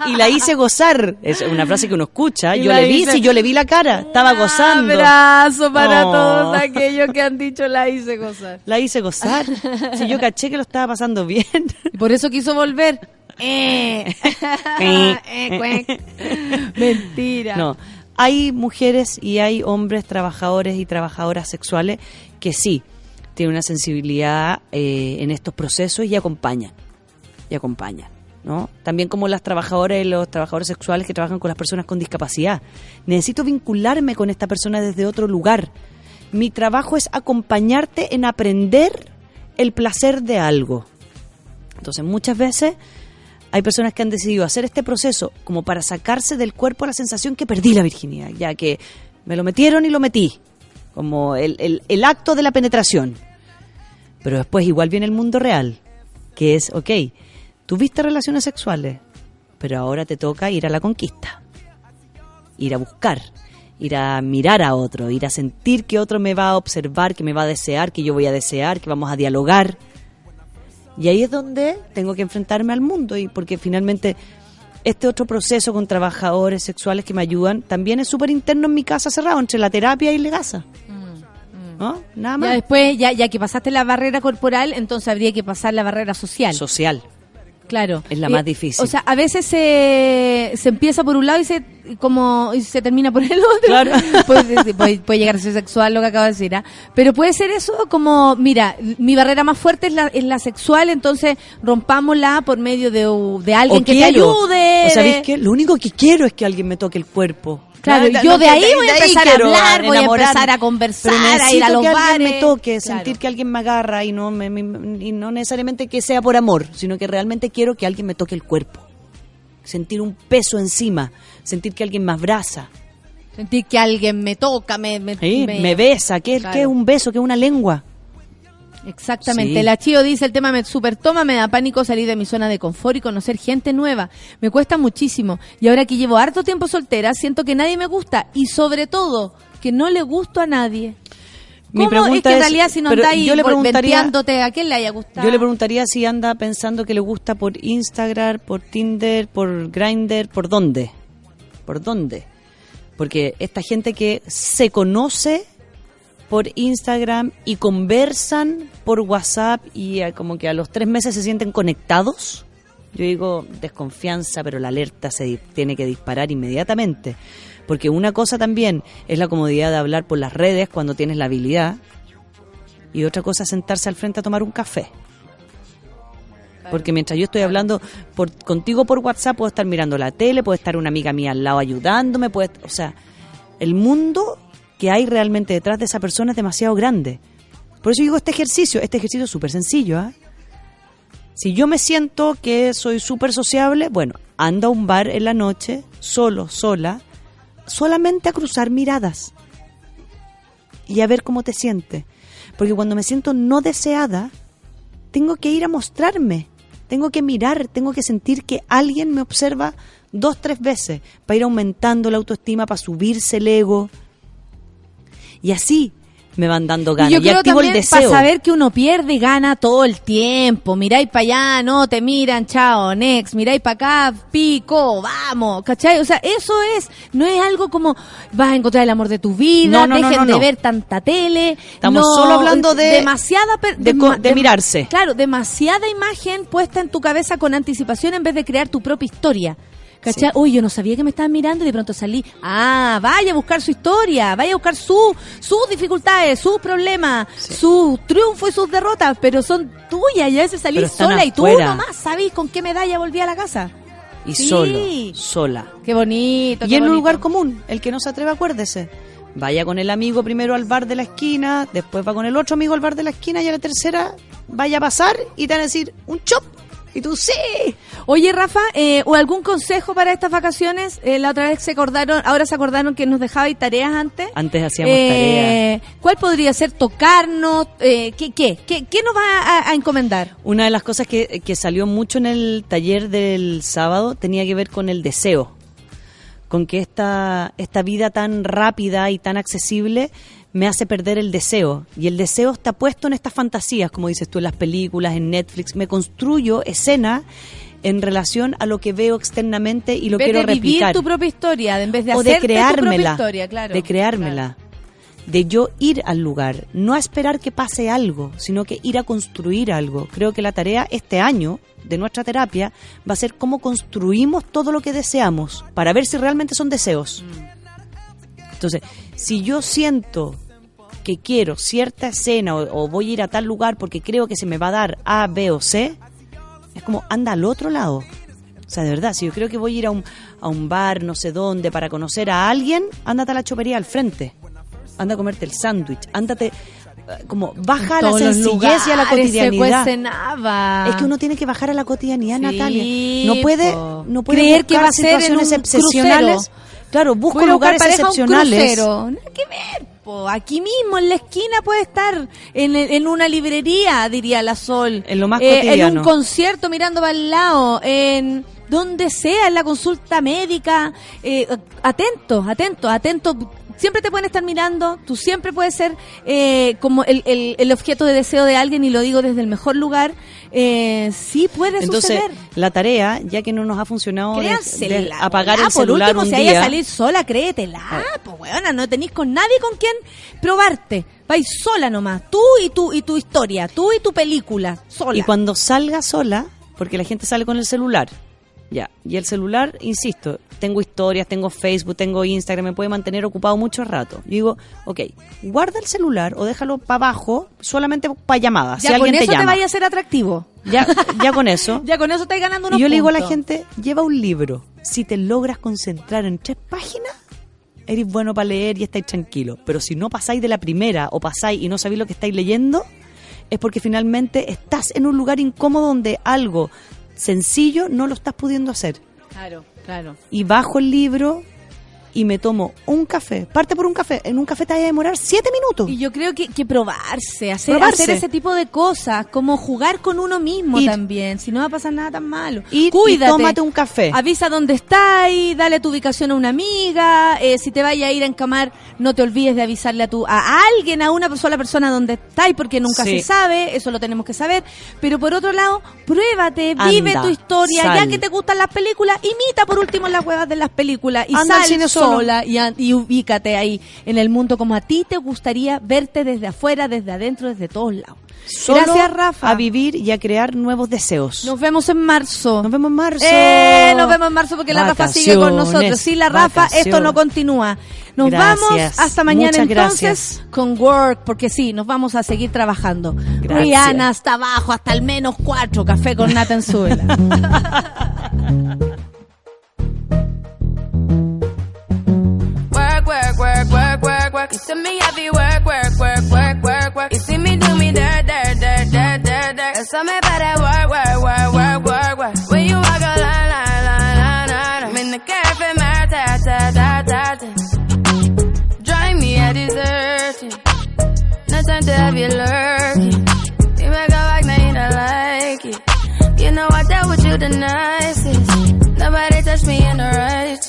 Speaker 7: Y la hice gozar. Es una frase que uno escucha.
Speaker 2: Y
Speaker 7: Yo le vi,
Speaker 2: hice-
Speaker 7: sí, yo le vi la cara. Estaba gozando.
Speaker 2: abrazo para
Speaker 7: No.
Speaker 2: todos aquellos que han dicho la hice gozar.
Speaker 7: La hice gozar. Si yo caché que lo estaba pasando bien.
Speaker 2: Y por eso quiso volver. Eh. Eh, cuec. Mentira.
Speaker 7: No, hay mujeres y hay hombres trabajadores y trabajadoras sexuales que sí tienen una sensibilidad eh, en estos procesos y acompañan. Y acompañan. ¿no? También como las trabajadoras y los trabajadores sexuales que trabajan con las personas con discapacidad. Necesito vincularme con esta persona desde otro lugar. Mi trabajo es acompañarte en aprender el placer de algo. Entonces, muchas veces hay personas que han decidido hacer este proceso como para sacarse del cuerpo la sensación que perdí la virginidad, ya que me lo metieron y lo metí, como el- el acto de la penetración. Pero después igual viene el mundo real, que es, ok, tuviste relaciones sexuales, pero ahora te toca ir a la conquista, ir a buscar, ir a mirar a otro, ir a sentir que otro me va a observar, que me va a desear, que yo voy a desear, que vamos a dialogar. Y ahí es donde tengo que enfrentarme al mundo y porque finalmente este otro proceso con trabajadores sexuales que me ayudan también es súper interno en mi casa cerrado, entre la terapia y la casa. ¿No? Nada
Speaker 2: Ya después, ya, ya que pasaste la barrera corporal, entonces habría que pasar la barrera social.
Speaker 7: Social.
Speaker 2: Claro.
Speaker 7: Es la
Speaker 2: Eh,
Speaker 7: más difícil.
Speaker 2: O sea, a veces se, se empieza por un lado y se como y se termina por el otro.
Speaker 7: Claro.
Speaker 2: puede, sí, puede- puede llegar a ser sexual lo que acabo de decir, ¿ah? Pero puede ser eso como, mira, mi barrera más fuerte es la, es la sexual, entonces rompámosla por medio de, de alguien
Speaker 7: O
Speaker 2: que
Speaker 7: quiero.
Speaker 2: te ayude.
Speaker 7: O sabéis qué? Lo único que quiero es que alguien me toque el cuerpo.
Speaker 2: Claro, yo
Speaker 7: no,
Speaker 2: de
Speaker 7: que
Speaker 2: ahí voy a empezar a hablar, voy a empezar a conversar, a ir a los
Speaker 7: que alguien me
Speaker 2: bares.
Speaker 7: toque,
Speaker 2: Claro.
Speaker 7: sentir que alguien me agarra y no, me- me- y no necesariamente que sea por amor, sino que realmente quiero que alguien me toque el cuerpo. Sentir un peso encima, sentir que alguien me abraza,
Speaker 2: Sentir que alguien me toca, me, me,
Speaker 7: ¿sí? me, besa, ¿qué,
Speaker 2: Claro.
Speaker 7: qué es un beso? ¿Qué es una lengua?
Speaker 2: Exactamente.
Speaker 7: Sí.
Speaker 2: La Chío dice, el tema me super toma, me da pánico salir de mi zona de confort y conocer gente nueva. Me cuesta muchísimo. Y ahora que llevo harto tiempo soltera, siento que nadie me gusta y sobre todo que no le gusto a nadie.
Speaker 7: Mi
Speaker 2: ¿Cómo es
Speaker 7: pregunta
Speaker 2: que en realidad si no andáis
Speaker 7: yo le preguntaría-
Speaker 2: a quién le haya gustado?
Speaker 7: Yo le preguntaría si anda pensando que le gusta por Instagram, por Tinder, por Grindr, ¿por dónde? ¿Por dónde? Porque esta gente que se conoce por Instagram y conversan por WhatsApp y eh, como que a los tres meses se sienten conectados, yo digo desconfianza, pero la alerta se tiene que disparar inmediatamente. Porque una cosa también es la comodidad de hablar por las redes cuando tienes la habilidad y otra cosa es sentarse al frente a tomar un café. Porque mientras yo estoy hablando por, contigo por WhatsApp, puedo estar mirando la tele, puede estar una amiga mía al lado ayudándome, puede, o sea, el mundo que hay realmente detrás de esa persona es demasiado grande. Por eso digo este ejercicio, este ejercicio es súper sencillo. ¿ah? Si yo me siento que soy súper sociable, bueno, anda a un bar en la noche, solo, sola, solamente a cruzar miradas y a ver cómo te sientes. Porque cuando me siento no deseada, tengo que ir a mostrarme, tengo que mirar, tengo que sentir que alguien me observa dos, tres veces para ir aumentando la autoestima, para subirse el ego. Y así me van dando
Speaker 2: Y
Speaker 7: ganas. Y, activo el
Speaker 2: también para
Speaker 7: deseo.
Speaker 2: saber que uno pierde y gana todo el tiempo. Miráis para allá, no, te miran, chao, next. Miráis para acá, pico, vamos, ¿cachai? O sea, eso es, no es algo como vas a encontrar el amor de tu vida,
Speaker 7: No,
Speaker 2: dejen
Speaker 7: no,
Speaker 2: de ver tanta tele.
Speaker 7: Estamos solo hablando de-
Speaker 2: Demasiada... per-
Speaker 7: de mirarse.
Speaker 2: Claro, demasiada imagen puesta en tu cabeza con anticipación en vez de crear tu propia historia. ¿Cachai? Uy, yo no sabía que me estaban mirando y de pronto salí. Ah, vaya a buscar su historia, vaya a buscar su, sus dificultades, sus problemas, sus triunfos y sus derrotas, pero son tuyas y a veces salís sola y tú nomás sabís con qué medalla volví a la casa.
Speaker 7: Y
Speaker 2: Sí.
Speaker 7: solo, sola.
Speaker 2: Qué bonito.
Speaker 7: Y
Speaker 2: qué
Speaker 7: en un lugar común, el que no se atreve, acuérdese. Vaya con el amigo primero al bar de la esquina, después va con el otro amigo al bar de la esquina y a la tercera vaya a pasar y te van a decir un chop. Y tú, sí.
Speaker 2: Oye, Rafa, eh, ¿o algún consejo para estas vacaciones? Eh, la otra vez se acordaron, ahora se acordaron que nos dejabais tareas antes.
Speaker 7: Antes hacíamos
Speaker 2: Eh, ¿Cuál podría ser tocarnos? Eh, ¿qué, qué, qué, qué nos va a, a encomendar?
Speaker 7: Una de las cosas que, que salió mucho en el taller del sábado tenía que ver con el deseo, con que esta, esta vida tan rápida y tan accesible me hace perder el deseo. Y el deseo está puesto en estas fantasías, como dices tú, en las películas, en Netflix. Me construyo escena en relación a lo que veo externamente y lo
Speaker 2: En vez
Speaker 7: quiero
Speaker 2: de vivir tu propia historia, en vez de
Speaker 7: o de
Speaker 2: hacerte tu propia
Speaker 7: creármela.
Speaker 2: historia, claro.
Speaker 7: De creármela. De yo ir al lugar, no a esperar que pase algo, sino que ir a construir algo. Creo que la tarea este año de nuestra terapia va a ser cómo construimos todo lo que deseamos para ver si realmente son deseos. Entonces, si yo siento que quiero cierta escena o, o voy a ir a tal lugar porque creo que se me va a dar A, B o C, es como anda al otro lado. O sea, de verdad, si yo creo que voy a ir a un, a un bar, no sé dónde, para conocer a alguien, ándate a la chopería al frente. Anda a comerte el sándwich. Ándate, eh, como baja a la sencillez y a la
Speaker 2: se
Speaker 7: cotidianidad. Es que uno tiene que bajar a la cotidianidad,
Speaker 2: Sí,
Speaker 7: Natalia. No puede, no puede
Speaker 2: Creer que va a ser en
Speaker 7: situaciones
Speaker 2: un
Speaker 7: excepcionales.
Speaker 2: crucero.
Speaker 7: Claro, busco lugares
Speaker 2: a un
Speaker 7: excepcionales.
Speaker 2: crucero. Nada que ver, po. Aquí mismo, en la esquina puede estar. En, en una librería, diría la Sol.
Speaker 7: En lo más
Speaker 2: Eh, En
Speaker 7: cotidiano.
Speaker 2: un concierto mirando para el lado. En donde sea, en la consulta médica. Eh, atentos, atentos, atentos. Siempre te pueden estar mirando, tú siempre puedes ser eh, como el, el- el objeto de deseo de alguien y lo digo desde el mejor lugar. Eh, sí puede
Speaker 7: Entonces,
Speaker 2: suceder.
Speaker 7: la tarea, ya que no nos ha funcionado de- apagar el celular
Speaker 2: Por último,
Speaker 7: un
Speaker 2: si vaya
Speaker 7: día,
Speaker 2: a salir sola, créetela. Pues weona, no tenéis con nadie con quien probarte. Vais sola nomás. Tú y tu, y tu historia, tú y tu película. Sola.
Speaker 7: Y cuando salga sola, porque la gente sale con el celular, ya, y el celular, insisto, tengo historias, tengo Facebook, tengo Instagram, me puede mantener ocupado mucho rato. Yo digo, ok, guarda el celular o déjalo para abajo solamente para llamadas.
Speaker 2: ya
Speaker 7: si
Speaker 2: con
Speaker 7: alguien
Speaker 2: eso
Speaker 7: te
Speaker 2: te, vaya a ser atractivo.
Speaker 7: Ya, ya con eso.
Speaker 2: Ya con eso estáis ganando unos
Speaker 7: y yo le digo a la gente, lleva un libro. Si te logras concentrar en tres páginas, eres bueno para leer y estáis tranquilo. Pero si no pasáis de la primera o pasáis y no sabéis lo que estáis leyendo, es porque finalmente estás en un lugar incómodo donde algo sencillo no lo estás pudiendo hacer.
Speaker 2: Claro, claro.
Speaker 7: Y bajo el libro y me tomo un café. Parte por un café. En un café te vas a demorar siete minutos.
Speaker 2: Y yo creo que, que probarse, hacer,
Speaker 7: Probarse.
Speaker 2: hacer ese tipo de cosas, como jugar con uno mismo
Speaker 7: Ir.
Speaker 2: también, si no va a pasar nada tan malo.
Speaker 7: Ir y
Speaker 2: Cuídate.
Speaker 7: tómate un café.
Speaker 2: Avisa dónde estáis, dale tu ubicación a una amiga, eh, si te vaya a ir a encamar, no te olvides de avisarle a tu a alguien, a una sola persona dónde estáis, porque nunca
Speaker 7: Sí.
Speaker 2: se sabe, eso lo tenemos que saber. Pero por otro lado, pruébate, vive tu historia,
Speaker 7: sal.
Speaker 2: ya que te gustan las películas, imita por último las huevas de las películas y
Speaker 7: Anda al
Speaker 2: sal. Sola y, y ubícate ahí en el mundo como a ti te gustaría verte desde afuera, desde adentro, desde todos lados.
Speaker 7: Solo
Speaker 2: Gracias, Rafa.
Speaker 7: A vivir y a crear nuevos deseos.
Speaker 2: Nos vemos en marzo.
Speaker 7: Nos vemos en marzo.
Speaker 2: Eh, nos vemos en marzo porque la Rafa sigue con nosotros. Sí, la Rafa, esto no continúa. Nos
Speaker 7: Gracias.
Speaker 2: vamos hasta mañana
Speaker 7: Muchas
Speaker 2: entonces
Speaker 7: gracias.
Speaker 2: con Work, porque sí, nos vamos a seguir trabajando.
Speaker 7: Gracias.
Speaker 2: Rihanna hasta abajo, hasta el menos cuatro, café con nata en suela.
Speaker 10: Work, work, work, work. You see me heavy work, work, work, work, work, work. You see me do me dirt, dirt, dirt, dirt, dirt, dirt. And some me better work, work, work, work, work, work. When you walk a line, line, line, line, line. I'm in the cafe, my ta, ta, ta, ta, ta. Drive me a deserted. No time to have you lurking. You make a like, now you don't like it. You know I dealt with you the nicest. Nobody touched me in the righteous.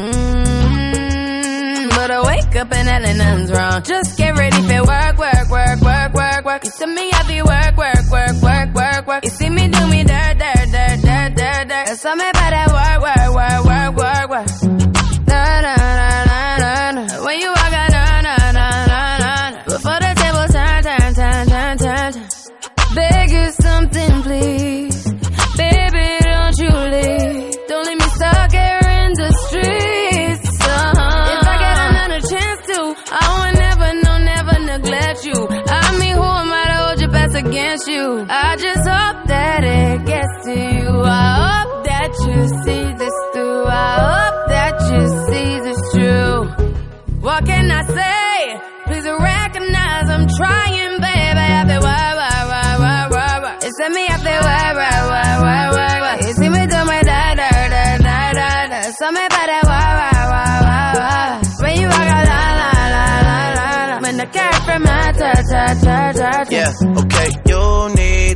Speaker 10: I wake up and hell nothing's wrong. Just get ready for work, work, work, work, work, work. You see me happy work, work, work, work, work, work. You see me do me dirt, dirt, dirt, dirt, dirt, dirt. There's something about that work, work, work, work, work, work. Against you? I just hope that it gets to you. I hope that you see this through. I hope that you see this true. What can I say? Please recognize I'm trying, baby. I feel why, why, why, why, why, why. It's me, I feel why, why, why, why, why, why. You see me do my da, da, da, da, da, da. Something about that why, why, why, why, why. When you walk out, la, la, la, la, la, la. When the cat from my ta, ta, ta, ta, ta.
Speaker 11: Yeah, okay. Need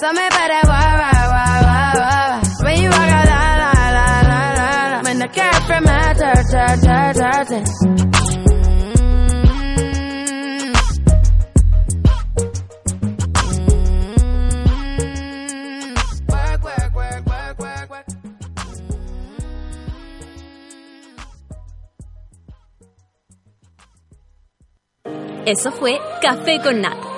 Speaker 10: work, work, work, work, work. When you walk out, la, la, la, la, la, la. When the cat from my work, work, work, work, work.
Speaker 1: Eso fue Café con Nata.